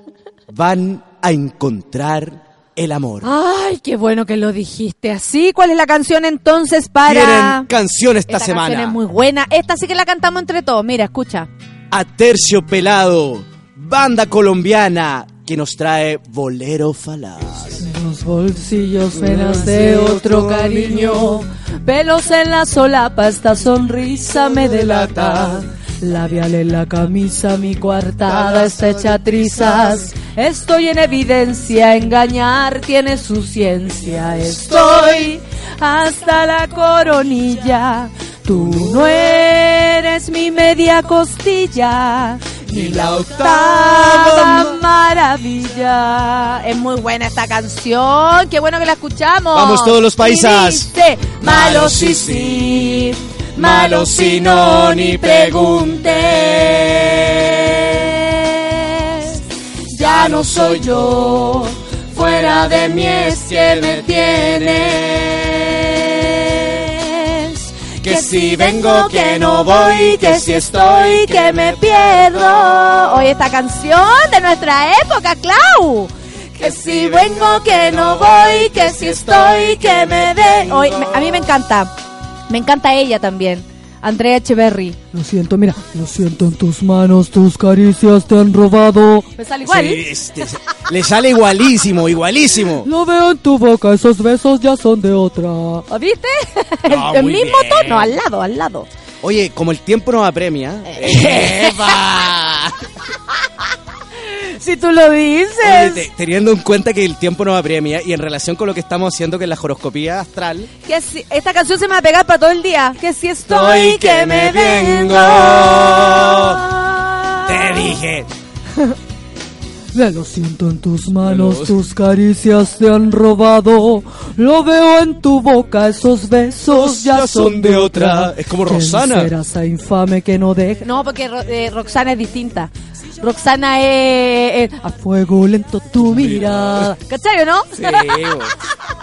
van a encontrar el amor. Ay, qué bueno que lo dijiste así. ¿Cuál es la canción entonces para...? Quieren canción esta, Esta semana. canción es muy buena. Esta sí que la cantamos entre todos. Mira, escucha. a Tercio Pelado, banda colombiana que nos trae Bolero Falaz. Los bolsillos penas de otro cariño, pelos en la solapa, esta sonrisa me delata. Labial en la camisa, mi coartada está hecha trizas. Estoy en evidencia, engañar tiene su ciencia. Estoy hasta la coronilla. Tú no eres mi media costilla, ni la octava maravilla. Es muy buena esta canción, qué bueno que la escuchamos. Vamos todos los paisas. Malo sí sí, malo si no, ni preguntes. Ya no soy yo, fuera de mí es que me tienes. Que si vengo, que no voy, que si estoy, que me pierdo. Hoy esta canción de nuestra época, Clau. Que si vengo, que no voy, que si estoy, que me ve. Hoy, a mí me encanta. Me encanta ella también. Andrea Echeverry. Lo siento, mira. Lo siento en tus manos, tus caricias te han robado. Me sale igual. Sí, este, le sale igualísimo, igualísimo. Lo veo en tu boca, esos besos ya son de otra. ¿Viste? Ah, el mismo bien. tono, al lado, al lado. Oye, como el tiempo nos apremia. Eh. (laughs) Si tú lo dices. Oye, te- teniendo en cuenta que el tiempo nos apremia y en relación con lo que estamos haciendo, que es la horoscopía astral, Que si- esta canción se me va a pegar para todo el día. Que si estoy, Estoy que, que me me vengo. te dije. (laughs) Ya lo siento en tus manos, tus caricias te han robado. Lo veo en tu boca, esos besos ya, son de otra. Es como ¿Quién Rosana. será esa infame que no deja? No, porque eh, Roxana es distinta. Roxana es, es a fuego lento tu mirada. ¿Cachai o no? Sí,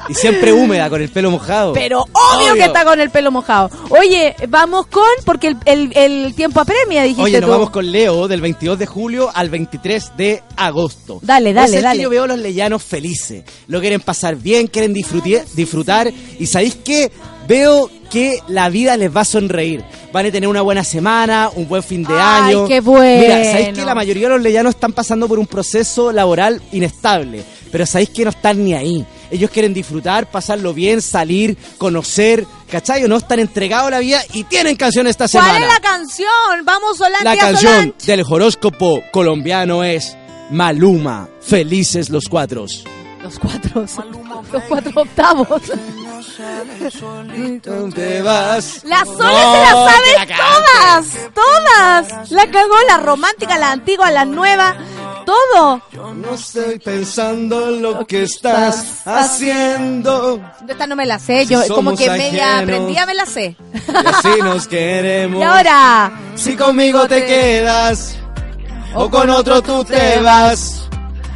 y siempre húmeda, con el pelo mojado. Pero obvio, Obvio. que está con el pelo mojado. Oye, vamos con, porque el, el, el tiempo apremia, dijiste Oye, nos tú. vamos con Leo del 22 de julio al 23 de agosto. Dale, dale, Pues es que dale. yo veo a los leyanos felices. Lo quieren pasar bien, quieren disfruti- disfrutar. Y ¿sabéis qué? Veo que la vida les va a sonreír. Van a tener una buena semana, un buen fin de Ay, año. qué bueno. Mira, ¿sabéis que la mayoría de los leyanos están pasando por un proceso laboral inestable? Pero ¿sabéis que no están ni ahí? Ellos quieren disfrutar, pasarlo bien, salir, conocer, ¿cachai? O no están entregados a la vida y tienen canción esta ¿Cuál semana. es la canción? Vamos, Solange. La canción Solange. del horóscopo colombiano es Maluma, Felices los Cuatro. Los cuatro, los cuatro octavos. ¿Dónde vas? La Sole No, se la te sabe la canto. todas, todas. La cagó la romántica, la antigua, la nueva, todo. No estoy pensando en lo que estás haciendo. Esta no me la sé, yo Si como que media ajenos. aprendida me la sé. Y así nos (laughs) queremos. Y ahora, Si conmigo te quedas o con otro tú te vas.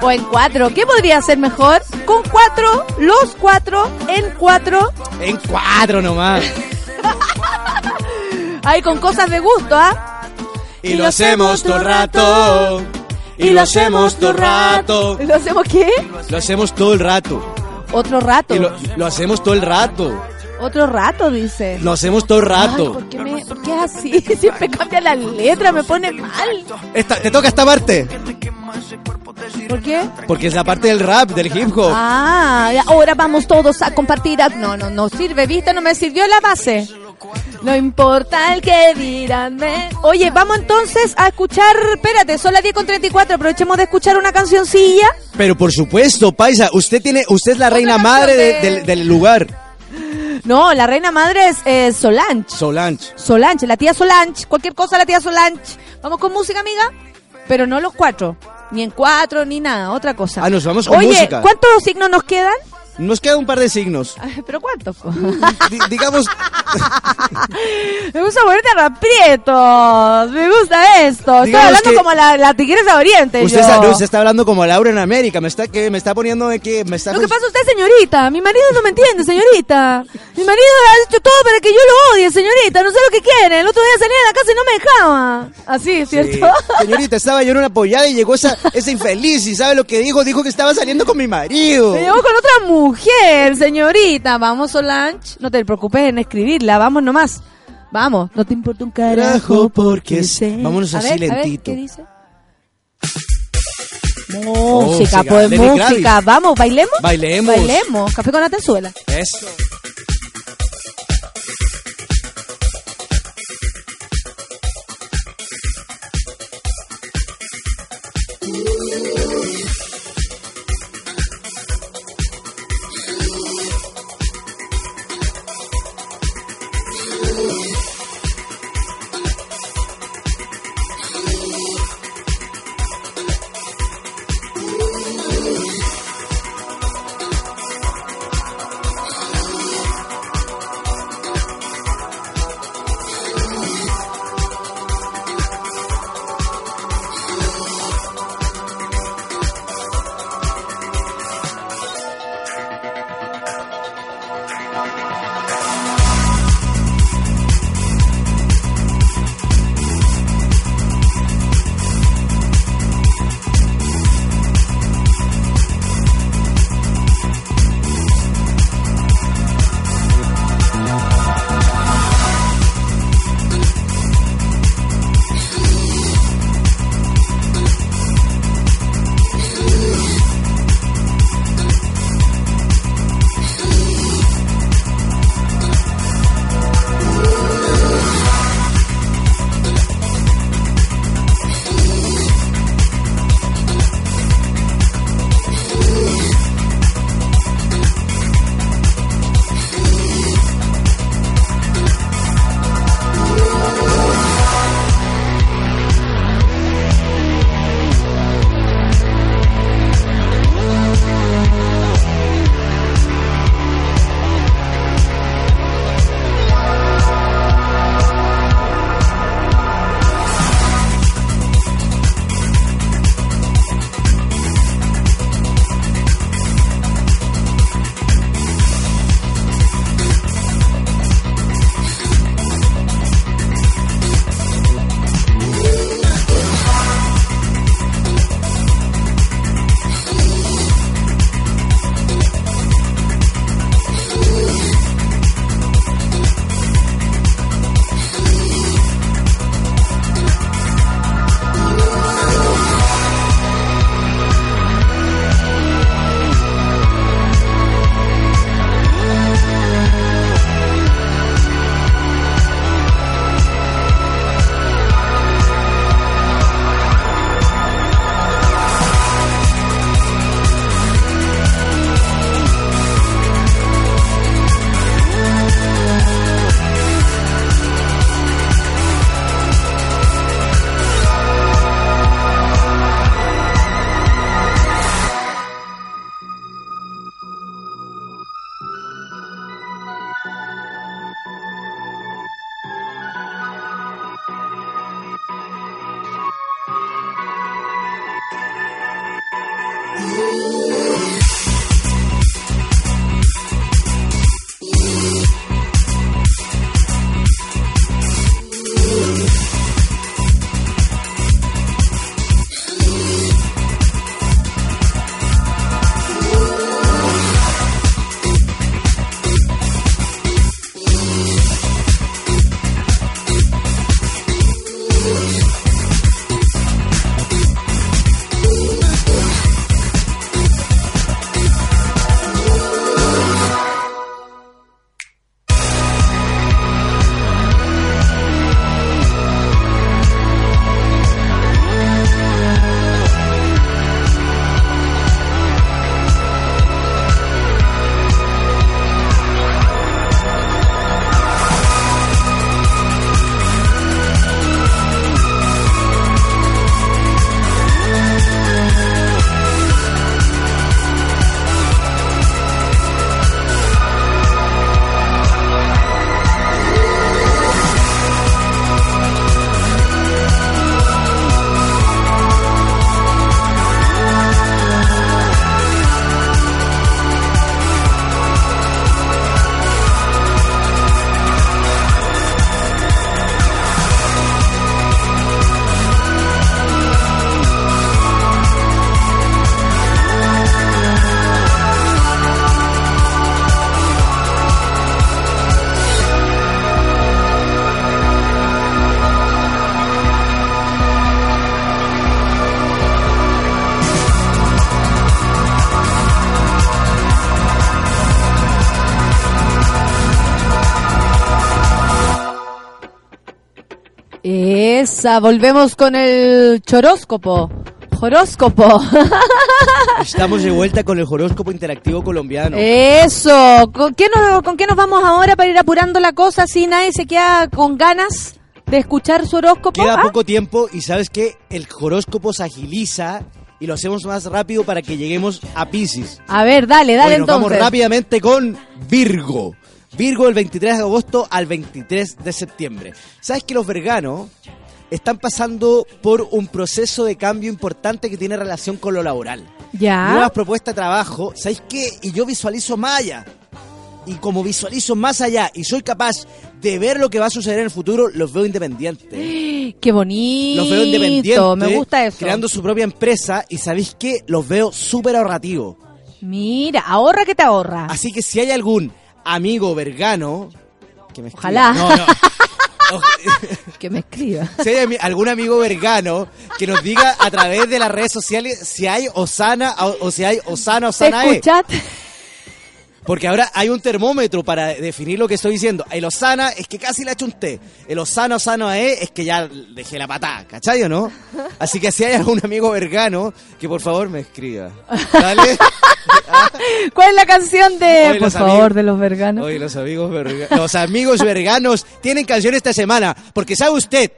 O en cuatro. ¿Qué podría ser mejor? Con cuatro, los cuatro, en cuatro. En cuatro nomás. (laughs) Ahí con cosas de gusto, ¿ah? Y lo hacemos todo rato. Y lo hacemos todo rato. ¿Lo hacemos qué? Lo hacemos todo el rato. Otro rato. Y lo, lo hacemos todo el rato. Otro rato, dice. Lo hacemos todo el Ay, rato. ¿por, qué me, ¿Por qué así? (laughs) Siempre cambia la letra, me pone mal. Esta- te toca esta parte. ¿Por qué? Porque es la parte del rap, del hip hop. Ah, ahora vamos todos a compartir. a- No, no, no sirve, ¿viste? No me sirvió la base. No importa el que dirán. me- Oye, vamos entonces a escuchar. Espérate, son las 10 con 34. Aprovechemos de escuchar una cancioncilla. Pero por supuesto, Paisa, usted tiene, usted es la reina madre de- de- del, del lugar. No, la reina madre es eh, Solange. Solange. Solange, la tía Solange. Cualquier cosa, la tía Solange. Vamos con música, amiga. Pero no los cuatro. Ni en cuatro, ni nada. Otra cosa. Ah, nos vamos con Oye, música. ¿cuántos signos nos quedan? Nos queda un par de signos. (laughs) ¿Pero cuántos? (laughs) digamos, (laughs) Me gusta ponerte aprietos. Me gusta esto. Estoy Digamos hablando que- como la, la tigresa de Oriente. usted yo. está, no, usted está hablando como Laura en América. Me está, que, me está poniendo de que me está. Lo que pasa usted, señorita. Mi marido no me entiende, señorita. Mi marido ha hecho todo para que yo lo odie, señorita. No sé lo que quiere. El otro día salía de la casa y no me dejaba. Así, Sí. ¿cierto? Señorita, estaba yo en una pollada y llegó esa, esa infeliz y ¿sabe lo que dijo? Dijo que estaba saliendo con mi marido. Me llevó con otra mujer, señorita. Vamos, Solange. No te preocupes en escribirla. Vamos nomás. Vamos. No te importa un carajo porque sé. Vámonos A así a ver, lentito. ¿Qué dice? Música, pues música. Vamos, ¿bailemos? Bailemos. Bailemos. Café con Atenzuela. Eso. Esa, volvemos con el choróscopo. Horóscopo. (laughs) Estamos de vuelta con el horóscopo interactivo colombiano. Eso. ¿Con qué, nos, ¿Con qué nos vamos ahora para ir apurando la cosa si nadie se queda con ganas de escuchar su horóscopo? Queda Ah, poco tiempo y sabes que el horóscopo se agiliza y lo hacemos más rápido para que lleguemos a Pisces. A ver, dale, dale Hoy nos vamos entonces. rápidamente con Virgo. Virgo del 23 de agosto al 23 de septiembre. ¿Sabes que los verganos están pasando por un proceso de cambio importante que tiene relación con lo laboral? Ya. Nuevas propuestas de trabajo. ¿Sabéis qué? Y yo visualizo más allá. Y como visualizo más allá y soy capaz de ver lo que va a suceder en el futuro, los veo independientes. (gasps) Qué bonito. Los veo independientes. Me gusta eso. Creando su propia empresa y ¿sabéis qué? Los veo súper ahorrativos. Mira, ahorra que te ahorra. Así que si hay algún amigo vergano que me. Ojalá. No, no. O- (laughs) Que me escriba. si hay algún amigo vergano que nos diga a través de las redes sociales si hay Osana o, o si hay Osana ¿Te Osana E. Porque ahora hay un termómetro para definir lo que estoy diciendo. El Osana es que casi le ha hecho un té. El Osana Osana E es que ya dejé la patada, ¿cachai o no? Así que si hay algún amigo vergano, que por favor me escriba. ¿Vale? (laughs) ¿Cuál es la canción de, Hoy por favor, amigos- de los verganos? Los amigos, verga- los amigos verganos tienen canción esta semana. Porque sabe usted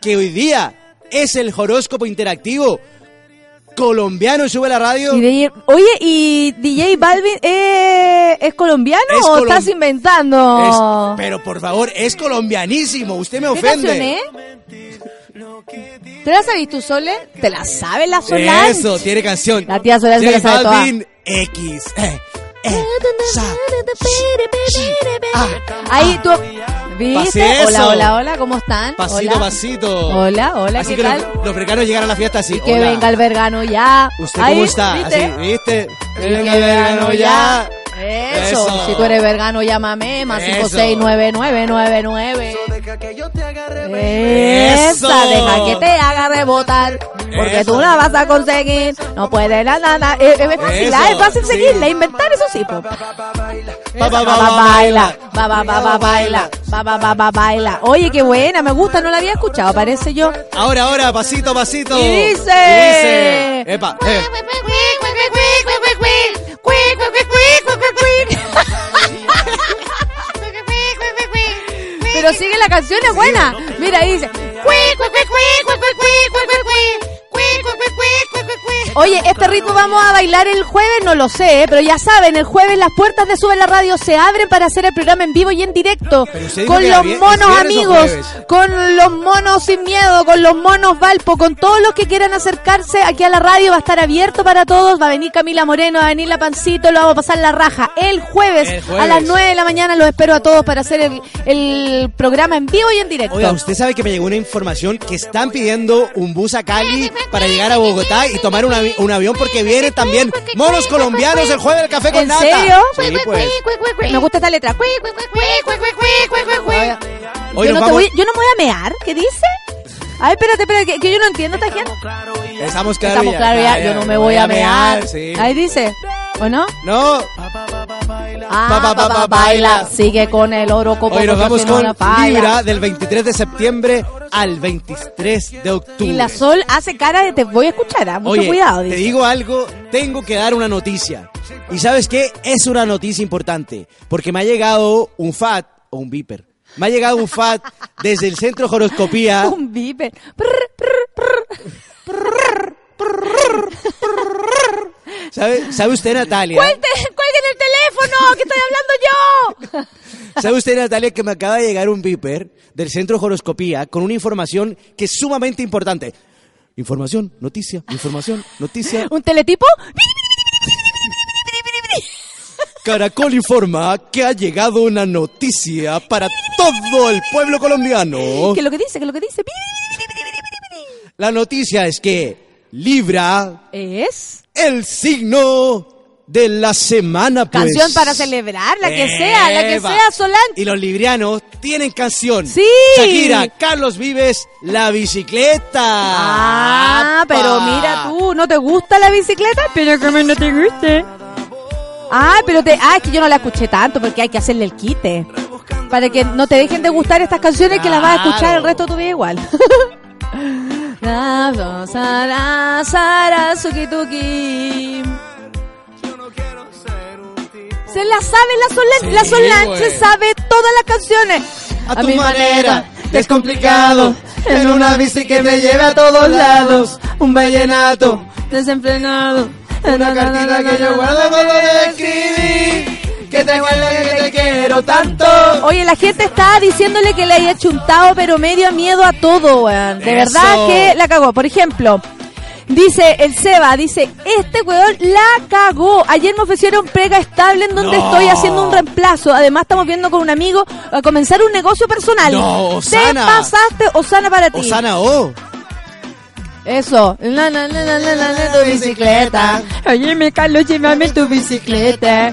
que hoy día es el horóscopo interactivo colombiano sube la radio. Y DJ oye, ¿y DJ Balvin eh, es colombiano Es o colom- estás inventando? Es- pero por favor, es colombianísimo. Usted me ¿Qué ofende. es? ¿Te la sabes tú, Sole? ¿Te la sabes la Solange? Eso, tiene canción. La tía Solange se la sabe toda. Balvin X. Eh, eh, sa, shi, ah. Ahí tú... ¿Viste? Pase Hola, eso. hola, hola, ¿cómo están? Pasito, hola. pasito. Hola, hola, Así ¿qué que tal? Los, los verganos llegan a la fiesta así. Que hola. venga el vergano ya. ¿Usted Ahí, cómo está? ¿viste? Así, ¿viste? Que venga el vergano ya. Eso. Eso. Si tú eres vergano, llámame. Más Eso. 5699999. Eso. Esa, deja que te haga rebotar. Porque Eso. tú la vas a conseguir. No puede nada, nada. Eh, eh, es fácil, ah, es fácil Sí. seguirla, inventar eso sí. po. Pa, pa, Ba, pa, ba, pa, baila, ba, ba, ba, ba, baila, ba, ba, ba, ba, baila. Oye, qué buena, me gusta, no la había escuchado, parece yo. Ahora, ahora, pasito, pasito. Y dice- Y dice. Epa, eh. Pero sigue la canción, es buena. Mira, ahí dice. Oye, este ritmo vamos a bailar el jueves, no lo sé, ¿eh? pero ya saben, el jueves las puertas de Sube la Radio se abren para hacer el programa en vivo y en directo. Con los había- monos ¿es viernes o amigos, con los monos sin miedo, con los monos Valpo, con todos los que quieran acercarse aquí a la radio, va a estar abierto para todos. Va a venir Camila Moreno, va a venir La Pancito, lo vamos a pasar la raja. El jueves, El jueves. a las 9 de la mañana los espero a todos para hacer el, el programa en vivo y en directo. Oiga, usted sabe que me llegó una información que están pidiendo un bus a Cali para llegar a Bogotá y tomar un, avi- un avión porque vienen también monos colombianos el jueves del café con ¿En nata. serio? Sí, pues. Me gusta esta letra. Hoy yo, no voy, yo no me voy a mear, ¿qué dice? Ay, espérate, espérate, que, que yo no entiendo esta gente. Estamos claros Estamos claros ya, yo no me voy a mear. sí. Ahí dice, ¿o no? No, Ah, Pa, pa, pa, pa, pa, baila, sigue con el oro copo. hoy nos vamos con. Libra del 23 de septiembre al 23 de octubre. Y la Sol hace cara de te voy a escuchar, ah, mucho Oye, cuidado. te dice. digo algo, tengo que dar una noticia. ¿Y sabes qué? Es una noticia importante, porque me ha llegado un FAT o un Viper. Me ha llegado un FAT desde el Centro de Horoscopía. (laughs) Un viper. ¿Sabe, ¿Sabe usted, Natalia? ¡Cuelten, cuelguen el teléfono! ¡Que estoy hablando yo! ¿Sabe usted, Natalia, que me acaba de llegar un Viper del Centro de Horoscopía con una información que es sumamente importante? Información, noticia, información, noticia. ¿Un teletipo? Caracol informa que ha llegado una noticia para todo el pueblo colombiano. ¿Qué es lo que dice? ¿Qué es lo que dice? La noticia es que Libra, Es el signo de la semana, pues. canción para celebrar, la que sea, la que sea, Solange. Y los librianos tienen canción. Sí. Shakira, Carlos Vives, La Bicicleta. Ah, pero mira tú, ¿no te gusta la bicicleta? Pero como no te guste. Ah, pero te, ah, es que yo no la escuché tanto porque hay que hacerle el quite. Para que no te dejen de gustar estas canciones que las vas a escuchar el resto de tu vida igual. (laughs) La. Se la sabe la Solange, la Sí, Solange güey. se sabe todas las canciones. A tu manera, descomplicado, en una bici que me lleve a todos lados, un vallenato, Desenfrenado. Una cartita que yo guardo cuando te escribí, que te guardo que te quiero tanto. Oye, la gente está diciéndole que le haya chuntado, pero medio miedo a todo, weón. De Eso. verdad que la cagó. Por ejemplo, dice el Seba, dice, este weón la cagó. Ayer me ofrecieron prega estable en donde No. estoy haciendo un reemplazo. Además, estamos viendo con un amigo a comenzar un negocio personal. No, Te Osana. pasaste, Osana para ti. Osana O. Eso. La, la, la, la, la, la, la, tu bicicleta. Oye, me Carlos, llévame tu bicicleta.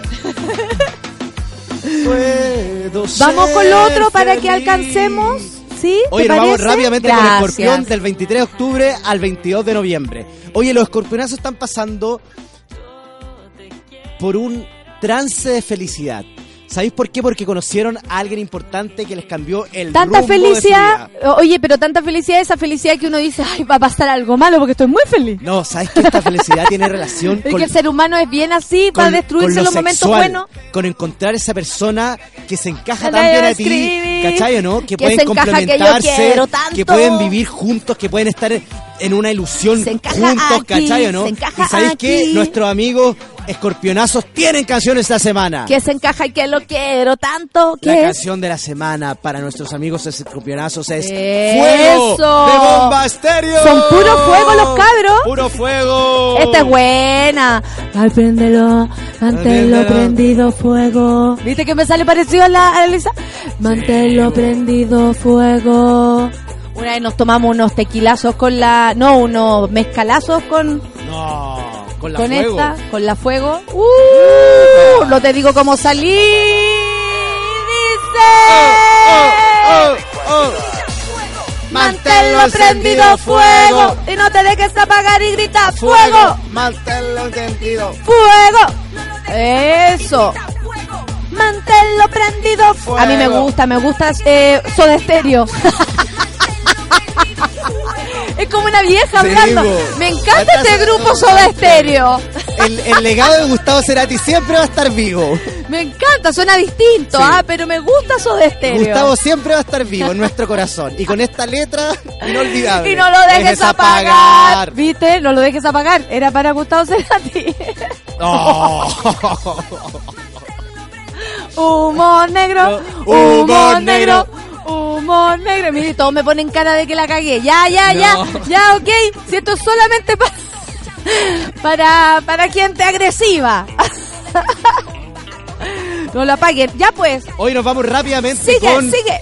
Vamos con lo otro para que alcancemos. ¿Sí? ¿Te Oye, nos vamos rápidamente con Gracias. Escorpión del 23 de octubre al 22 de noviembre. Oye, los escorpionazos están pasando por un trance de felicidad. ¿Sabéis por qué? Porque conocieron a alguien importante que les cambió el Tanta rumbo de su felicidad, vida. oye, pero tanta felicidad, esa felicidad que uno dice, ay, va a pasar algo malo porque estoy muy feliz. No, ¿sabes que esta felicidad tiene (laughs) relación Es con, que el ser humano es bien así para destruirse con lo los momentos buenos. Con encontrar esa persona que se encaja tan bien a ti, ¿cachai o no? Que, que pueden que complementarse, que pueden vivir juntos, que pueden estar en, una ilusión juntos, aquí, ¿cachai o no? se encaja y sabéis que nuestros amigos escorpionazos tienen canciones esta semana. Que se encaja y que lo quiero tanto. La canción de la semana para nuestros amigos escorpionazos es Eso. Fuego de Bomba Estéreo. Son puro fuego los cabros. Puro fuego. Esta es buena. Ay, préndelo, manténlo prendido fuego. ¿Viste que me sale parecido a la, a Lisa? Manténlo prendido fuego. Una vez nos tomamos unos tequilazos con la... No, unos mezcalazos con, No, con la con fuego. esta, con la fuego. ¡Uh! No te digo cómo salí. Dice... Oh, oh. Manténlo prendido fuego. Y no te dejes apagar y grita fuego. Manténlo encendido. ¡Fuego! Eso. Manténlo prendido. Fuego. A mí me gusta, me gusta eh, Soda Stereo. (laughs) (laughs) es como una vieja Sí, hablando. bo. Me encanta este grupo Soda Stereo. El, el legado de Gustavo Cerati siempre va a estar vivo. Me encanta, suena distinto, Sí. ah, pero me gusta Soda Stereo. Gustavo siempre va a estar vivo en nuestro corazón. Y con esta letra inolvidable. y no lo dejes apagar. ¿Viste? No lo dejes apagar. Era para Gustavo Cerati. Oh. (laughs) Humor negro, Humor humor negro. negro, humor negro. Mire, todos me ponen cara de que la cagué. Ya, ya, ya, No. ya, ok. Si esto es solamente para, (laughs) para, para gente agresiva. (laughs) No lo apaguen. Ya pues, Hoy nos vamos rápidamente sigue, con sigue,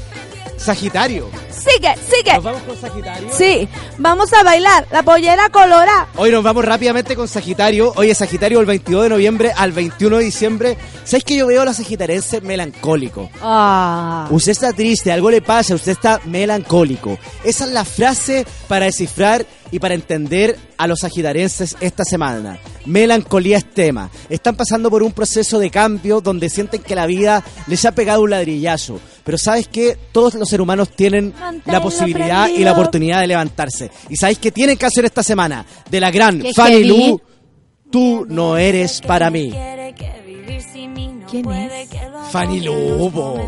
Sagitario. Sigue, sigue. Nos vamos con Sagitario. Sí, vamos a bailar la pollera colorada. Hoy nos vamos rápidamente con Sagitario. Hoy es Sagitario del 22 de noviembre al 21 de diciembre. ¿Sabes que yo veo a la sagitariense melancólico? Ah. Usted está triste, algo le pasa, usted está melancólico. Esa es la frase para descifrar y para entender a los sagitarenses esta semana. Melancolía es tema. Están pasando por un proceso de cambio donde sienten que la vida les ha pegado un ladrillazo. Pero sabes que todos los seres humanos tienen Manténlo la posibilidad y la oportunidad de levantarse. Y sabéis que tienen que hacer esta semana de la gran Fanny. Lu. Tú no eres para mí. ¿Quién es? Fanny Lu, po.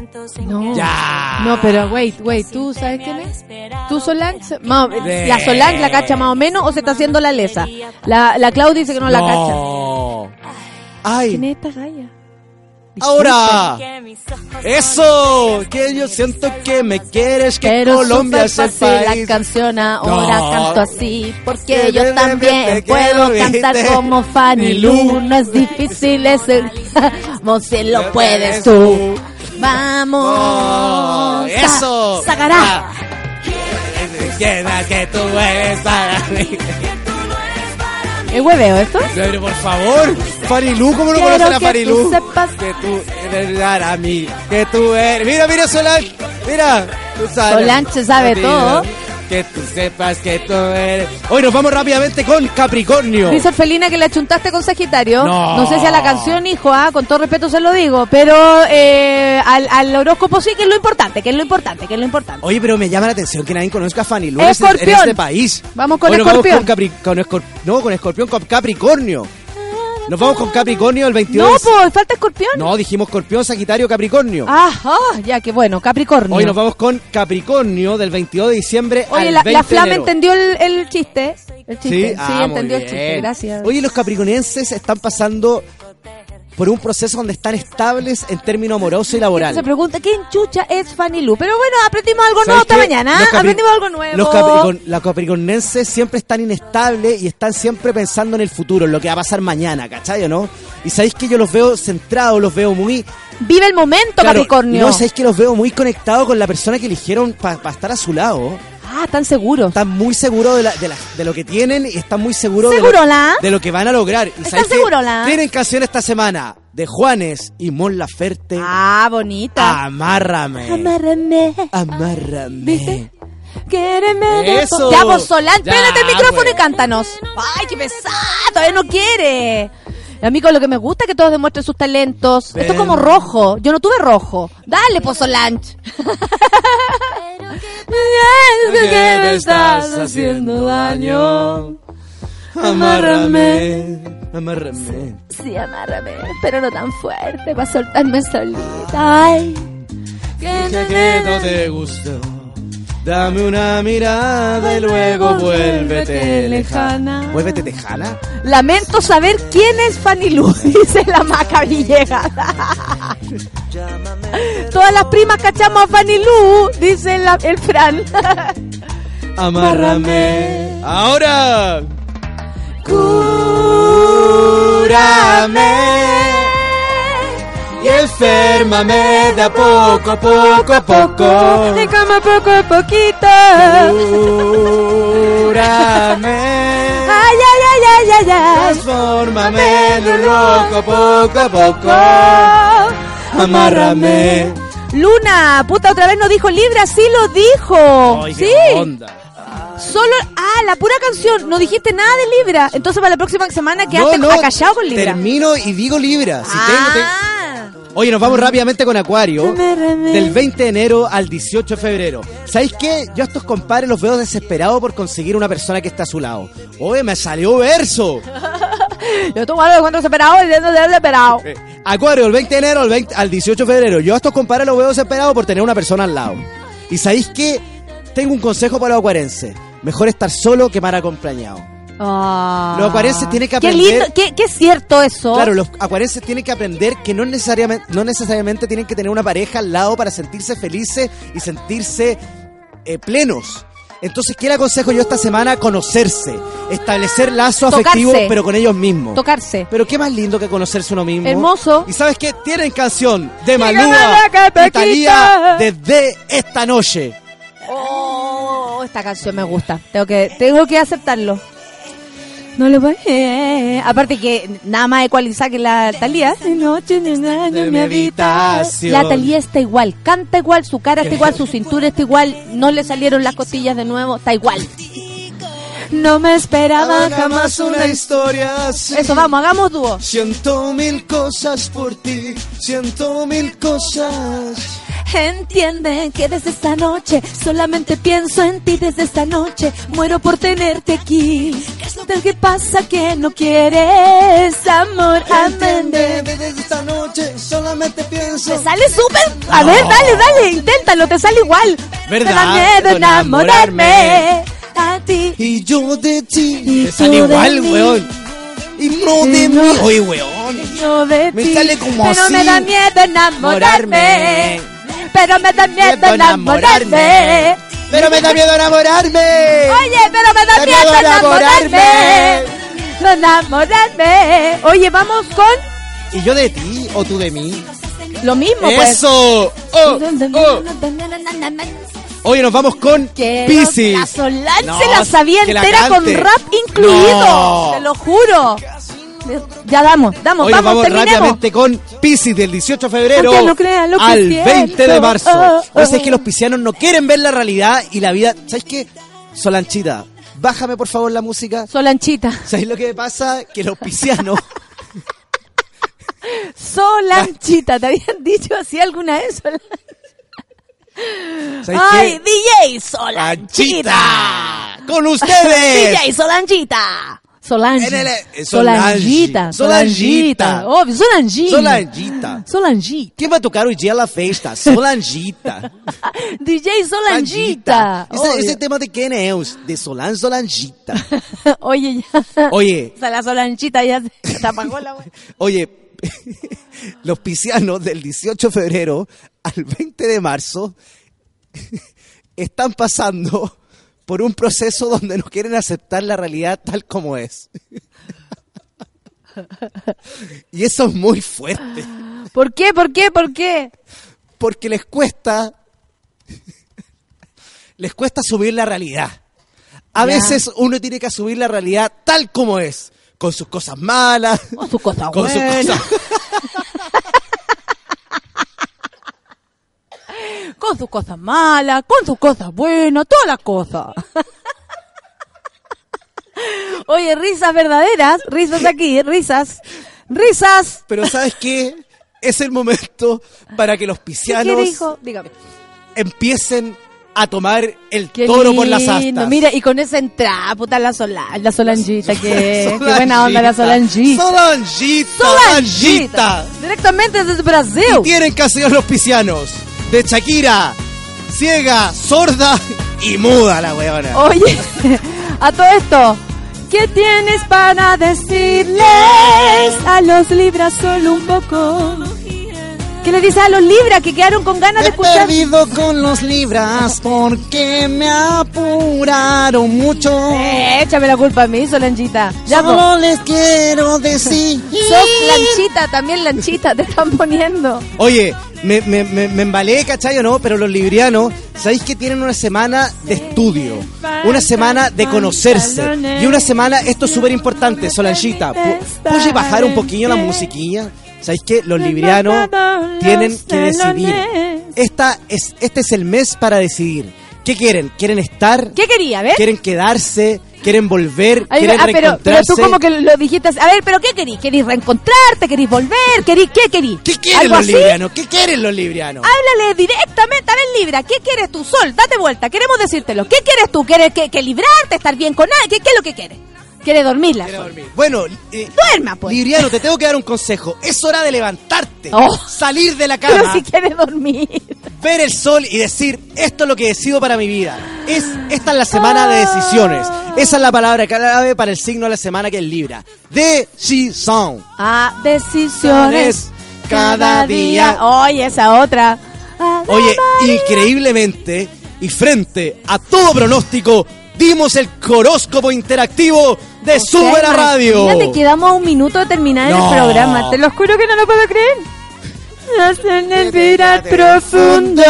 No. Ya. No, pero wait, wait, ¿tú sabes quién es? ¿Tú Solange? Ma-. ¿La Solange la cacha más o menos o se está haciendo la lesa? La, la Clau dice que no, la cacha. No. ¿Quién Ay, es esta galla? Ahora. Eso, que yo siento que me quieres, que Pero Colombia es el país. la canción ahora No. canto así porque Que yo también puedo cantar como Fanny Lu no es difícil es el (laughs) (laughs) si lo puedes tú vamos Oh, eso. sacará Ah. Quiera que tú eres para mí. ¿Es hueveo esto? Pero por favor, Lu, ¿cómo no conocer a que Fanny tú sepas- Que tú eres para mí, que tú eres. Mira, mira, Solange, mira. sabes. Solange sabe todo. Que tú sepas que tú eres. Hoy nos vamos rápidamente con Capricornio. Dice Felina que le achuntaste con Sagitario. No. sé si a la canción, hijo, ah, con todo respeto se lo digo, pero eh, al, al horóscopo sí, que es lo importante, que es lo importante, que es lo importante. Oye, pero me llama la atención que nadie conozca a Fanny Lu en este- en este país. Vamos con Escorpión. Con Capri- con no, con Escorpión, con Capricornio. Nos vamos con Capricornio el 22. No, pues falta Escorpión. No, dijimos Escorpión, Sagitario, Capricornio. Ah, ah, ya, que bueno, Capricornio. Hoy nos vamos con Capricornio del 22 de diciembre Oye, al la, 20 la de Flama enero. entendió el, el chiste. El chiste. Sí, Ah, muy entendió el chiste. Gracias. Oye, los capricornienses están pasando por un proceso donde están estables en términos amoroso y laboral. Se pregunta, ¿quién chucha es Fanny Lu? Pero bueno, aprendimos algo ¿Sabes nuevo esta mañana. Aprendimos algo nuevo. Los, capricor- los capricornenses siempre están inestables y están siempre pensando en el futuro, en lo que va a pasar mañana, ¿cachai o no? Y sabéis que yo los veo centrados, los veo muy... Vive el momento, claro, Capricornio. No, sabéis que los veo muy conectados con la persona que eligieron para estar a su lado. Ah, están seguros. Están muy seguros de, la- de, la- de lo que tienen y están muy seguros de lo, de lo que van a lograr. Y ¿Están que segurola? Tienen canción esta semana de Juanes y Mon Laferte. Ah, bonita. Amárrame. Amárrame. Amárrame. ¿Viste? Quéreme Eso. Ya, vos, Solán, pégate el micrófono pues. y cántanos. Ay, qué pesado, todavía no quiere. A mí con lo que me gusta es que todos demuestren sus talentos. Esto es como Ven. rojo. Yo no tuve rojo. Dale, pues, Solange. que me estás haciendo daño. Amárrame. Amárrame. Sí, amárrame, pero no tan fuerte para soltarme solita. Ay, Dije que no te gustó. Dame una mirada y luego vuélvete lejana. ¿Vuélvete tejana? Lamento saber quién es Fanny Lu, (laughs) dice la Maca Villegas. (laughs) Todas las primas cachamos a Fanny Lu, dice la- el Fran. (laughs) Amárrame. Ahora. Cúrame. Y enférmame de a poco, poco a poco. Y como poco a poquito. Cúrame. Ay, ay, ay, ay, ay, ay. Transfórmame en un loco poco a poco. Amárrame. Luna, puta, otra vez no dijo Libra, sí lo dijo. Ay, sí. qué onda. Solo, ah, la pura canción, no dijiste nada de Libra. Entonces para la próxima semana quedaste No, no, acallado con Libra. Termino y digo Libra. Si tengo- te- ah. Oye, nos vamos rápidamente con Acuario. Del 20 de enero al 18 de febrero. ¿Sabéis qué? Yo a estos compadres los veo desesperados por conseguir una persona que está a su lado. Oye, me salió verso. (laughs) Yo tomo algo de cuánto separado y de desesperado. Eh, Acuario, del 20 de enero al, 20 al 18 de febrero. Yo a estos compadres los veo desesperados por tener una persona al lado. ¿Y sabéis qué? Tengo un consejo para los acuarenses. Mejor estar solo que mal acompañado. Los acuarenses tienen que Qué aprender- lindo, qué, qué cierto eso. Claro, los acuarenses tienen que aprender que no necesariamente, no necesariamente tienen que tener una pareja al lado para sentirse felices y sentirse eh, plenos. Entonces, ¿qué le aconsejo yo esta semana? Conocerse, establecer lazos Tocarse. afectivos, pero con ellos mismos. Tocarse. Pero qué más lindo que conocerse uno mismo. Hermoso. Y sabes qué? Tienen canción de Malúa quita. desde esta noche. Oh, esta canción me gusta. Tengo que, tengo que aceptarlo. No le voy a... Aparte que nada más ecualizar que la Talía. De noche en el mi habita. habitación. La Talía está igual, canta igual, su cara está igual, su (laughs) cintura está igual, no le salieron las costillas de nuevo, está igual. No me esperaba jamás una historia así. Eso, vamos, hagamos dúo. Siento mil cosas por ti, siento mil cosas. Entiende que desde esta noche solamente pienso en ti desde esta noche. Muero por tenerte aquí. ¿Qué es lo que pasa que no quieres amor? Entiende, desde esta noche solamente pienso. Te sale súper. A ver, dale, dale, inténtalo, te sale igual. ¿Verdad? Me da miedo enamorarme a ti. Y yo de ti. Y Me sale igual, weón. Y no de mí. no- Oye, weón. De Me ti. sale como Pero así. me da miedo enamorarme. Pero me da miedo enamorarme. Pero me da miedo enamorarme. Oye, pero me da miedo enamorarme. Enamorarme. Oye, vamos con ¿Y yo de ti o tú de mí? lo mismo, pues. ¡Eso! ¡Oh! ¡Oh! Oye, nos vamos con Pisces. La Solán No, se la sabía la entera con rap incluido. No. Te lo juro. Ya damos, damos, nos vamos, vamos terminemos. rápidamente con Pisces del 18 de febrero Aunque no crean lo que al siento. 20 de marzo. Oh, oh. Pues es que los piscianos no quieren ver la realidad y la vida. ¿Sabes qué? Solanchita, bájame por favor la música. Solanchita. ¿Sabéis lo que pasa? Que los piscianos... (laughs) Solanchita. ¿Te habían dicho así alguna vez? Solan- ¿sabéis ¡Ay, qué? DJ Solanchita! ¡Solanchita! ¡Con ustedes! (laughs) DJ Solanchita. Solange. En el- eh, Solangita. Solangita. Solangita. Solangita. Solanchita. Solangita. Quem vai tocar hoje dia na festa? Solanchita. (laughs) DJ Solangita. Esse, esse tema de quem é? De Solange Solangita. (laughs) Oye, ya. Oye, O la Solanchita ya se (laughs) apagó la oye, los piscianos del 18 de febrero al 20 de marzo están pasando por un proceso (laughs) donde no quieren aceptar la realidad tal como es. (laughs) Y eso es muy fuerte, ¿Por qué? ¿Por qué? ¿Por qué? porque les cuesta (laughs) les cuesta subir la realidad. A veces uno tiene que subir la realidad tal como es, con sus cosas malas, Con sus cosas con sus cosas Con sus cosas malas, con sus cosas buenas, todas las cosas. (laughs) Oye, risas verdaderas, risas aquí, risas, risas. Pero ¿sabes qué? Es el momento para que los. Dígame. empiecen a tomar el Qué toro por las lindo. astas. Mira, y con esa entrada, puta, la, sola, la Solanchita, que, qué Solangita. buena onda la Solanchita. Solangita, Solangita. Directamente desde Y Brasil. tienen canciones los piscianos de Shakira, ciega, sorda y muda la weona. Oye, (laughs) a todo esto, ¿qué tienes para decirles a los libras solo un poco? ¿Qué le dices a los libras que quedaron con ganas de He escuchar? perdido con los libras porque me apuraron mucho. Eh, échame la culpa a mí, Solanchita. Ya, po. Solo les quiero (laughs) decir. Sos lanchita, también lanchita, te están poniendo. Oye, me, me, me, me embalé, ¿cachai o no? Pero los librianos, ¿sabéis que tienen una semana de estudio? Una semana de conocerse. Y una semana, esto es súper importante, Solanchita. pu- ¿Puedes bajar un poquillo la musiquilla? ¿Sabéis que los librianos tienen que decidir? Esta es, este es el mes para decidir. ¿Qué quieren? ¿Quieren estar? ¿Qué quería, ver? ¿Quieren quedarse? ¿Quieren volver? Ay, ¿Quieren ah, pero, pero tú como que lo dijiste. A ver, pero ¿qué querís? ¿Querís reencontrarte? ¿Querís volver? ¿Querís qué querís? ¿Qué quieren ¿Algo los así? librianos? ¿Qué quieren los librianos? Háblale directamente, a ver, Libra, ¿qué quieres tú? Sol, date vuelta, queremos decírtelo. ¿Qué quieres tú? ¿Quieres que, que librarte, estar bien con alguien? ¿Qué, qué es lo que quieres? ¿Quieres dormirla? Quiere Sol? dormir. Bueno, eh, Duerma, pues. Libriano, te tengo que dar un consejo. Es hora de levantarte, Oh. salir de la (laughs) Pero cama, si quieres dormir. ver el sol y decir, esto es lo que decido para mi vida. Es, esta es la semana de decisiones. Esa es la palabra clave para el signo de la semana que es Libra. Decisión. Ah, decisiones cada día. Oye, esa otra. Ah, Oye, increíblemente y frente a todo pronóstico, dimos el horóscopo interactivo de Sube la Radio. Imagínate, quedamos a un minuto de terminar No. el programa. Te lo juro que no lo puedo creer. Hacen el virar profundo.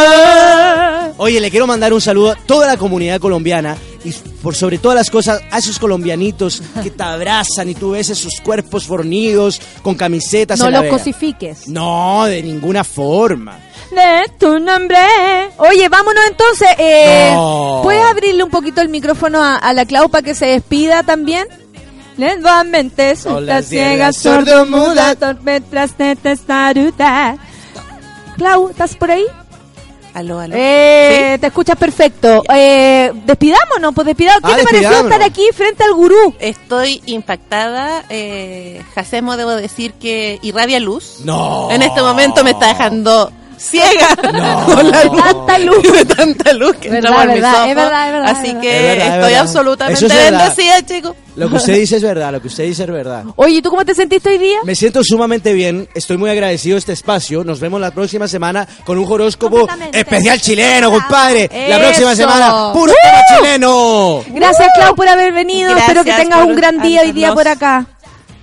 Oye, le quiero mandar un saludo a toda la comunidad colombiana y por sobre todas las cosas a esos colombianitos que te abrazan y tú ves esos cuerpos fornidos con camisetas No en la los cosifiques. No, de ninguna forma. de tu nombre. Oye, vámonos entonces. Eh, No. ¿Puedes abrirle un poquito el micrófono a, a la Clau para que se despida también? Nuevamente Son la ciega, ciegas, sordomuda, de testaruda. Clau, ¿estás por ahí? Aló, aló. Eh, Te escuchas perfecto. Eh, despidámonos, pues despidamos. ¿Qué Ah, te pareció estar aquí frente al gurú? Estoy impactada. Eh, Jacemo, debo decir que irradia luz. No. En este momento me está dejando ciega No. con la luz. Tanta (laughs) luz. de tanta luz que Verdad, mis verdad, es verdad, es verdad, Así es que verdad. Es verdad, es estoy verdad. absolutamente es bendecida, chicos. Lo que usted dice es verdad, lo que usted dice es verdad. Oye, ¿y ¿tú cómo te sentiste hoy día? Me siento sumamente bien, estoy muy agradecido de este espacio. Nos vemos la próxima semana con un horóscopo especial chileno, compadre. La Eso. próxima semana, puro ¡Uh! tema chileno. Gracias, Clau, por haber venido. Gracias Espero que tengas un gran día hoy día por acá.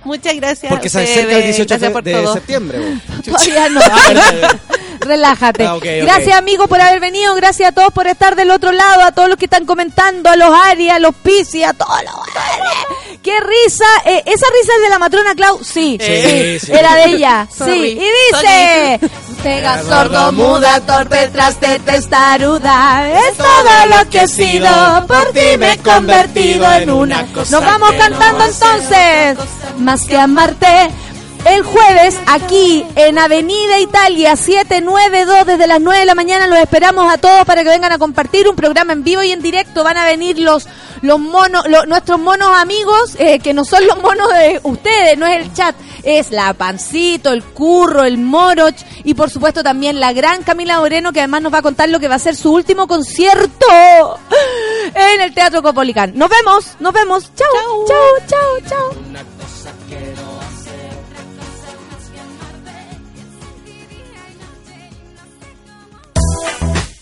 Muchas gracias. Porque se a acerca el ustedes. 18 Gracias de, septiembre. Todavía no. (laughs) Relájate. Ah. Gracias, amigos, por haber venido. Gracias a todos por estar del otro lado. A todos los que están comentando, a los Aries, a los Piscis, a todos los Aries. ¡Qué risa! Eh, ¿Esa risa es de la matrona Clau? Sí, Sí, sí, sí. era de ella. Sí, y dice... Pega sordo, muda, torpe, traste, testaruda. Es todo lo que he sido. Por ti me he convertido en una cosa. Nos vamos cantando entonces. Más que amarte. El jueves aquí en Avenida Italia 792 desde las 9 de la mañana los esperamos a todos para que vengan a compartir un programa en vivo y en directo. Van a venir los los monos, lo- nuestros monos amigos eh, que no son los monos de ustedes, no es el chat, es la Pancito, el Curro, el Moroch y por supuesto también la gran Camila Moreno que además nos va a contar lo que va a ser su último concierto en el Teatro Copolicán. Nos vemos, nos vemos. Chau, chau, chau, chau.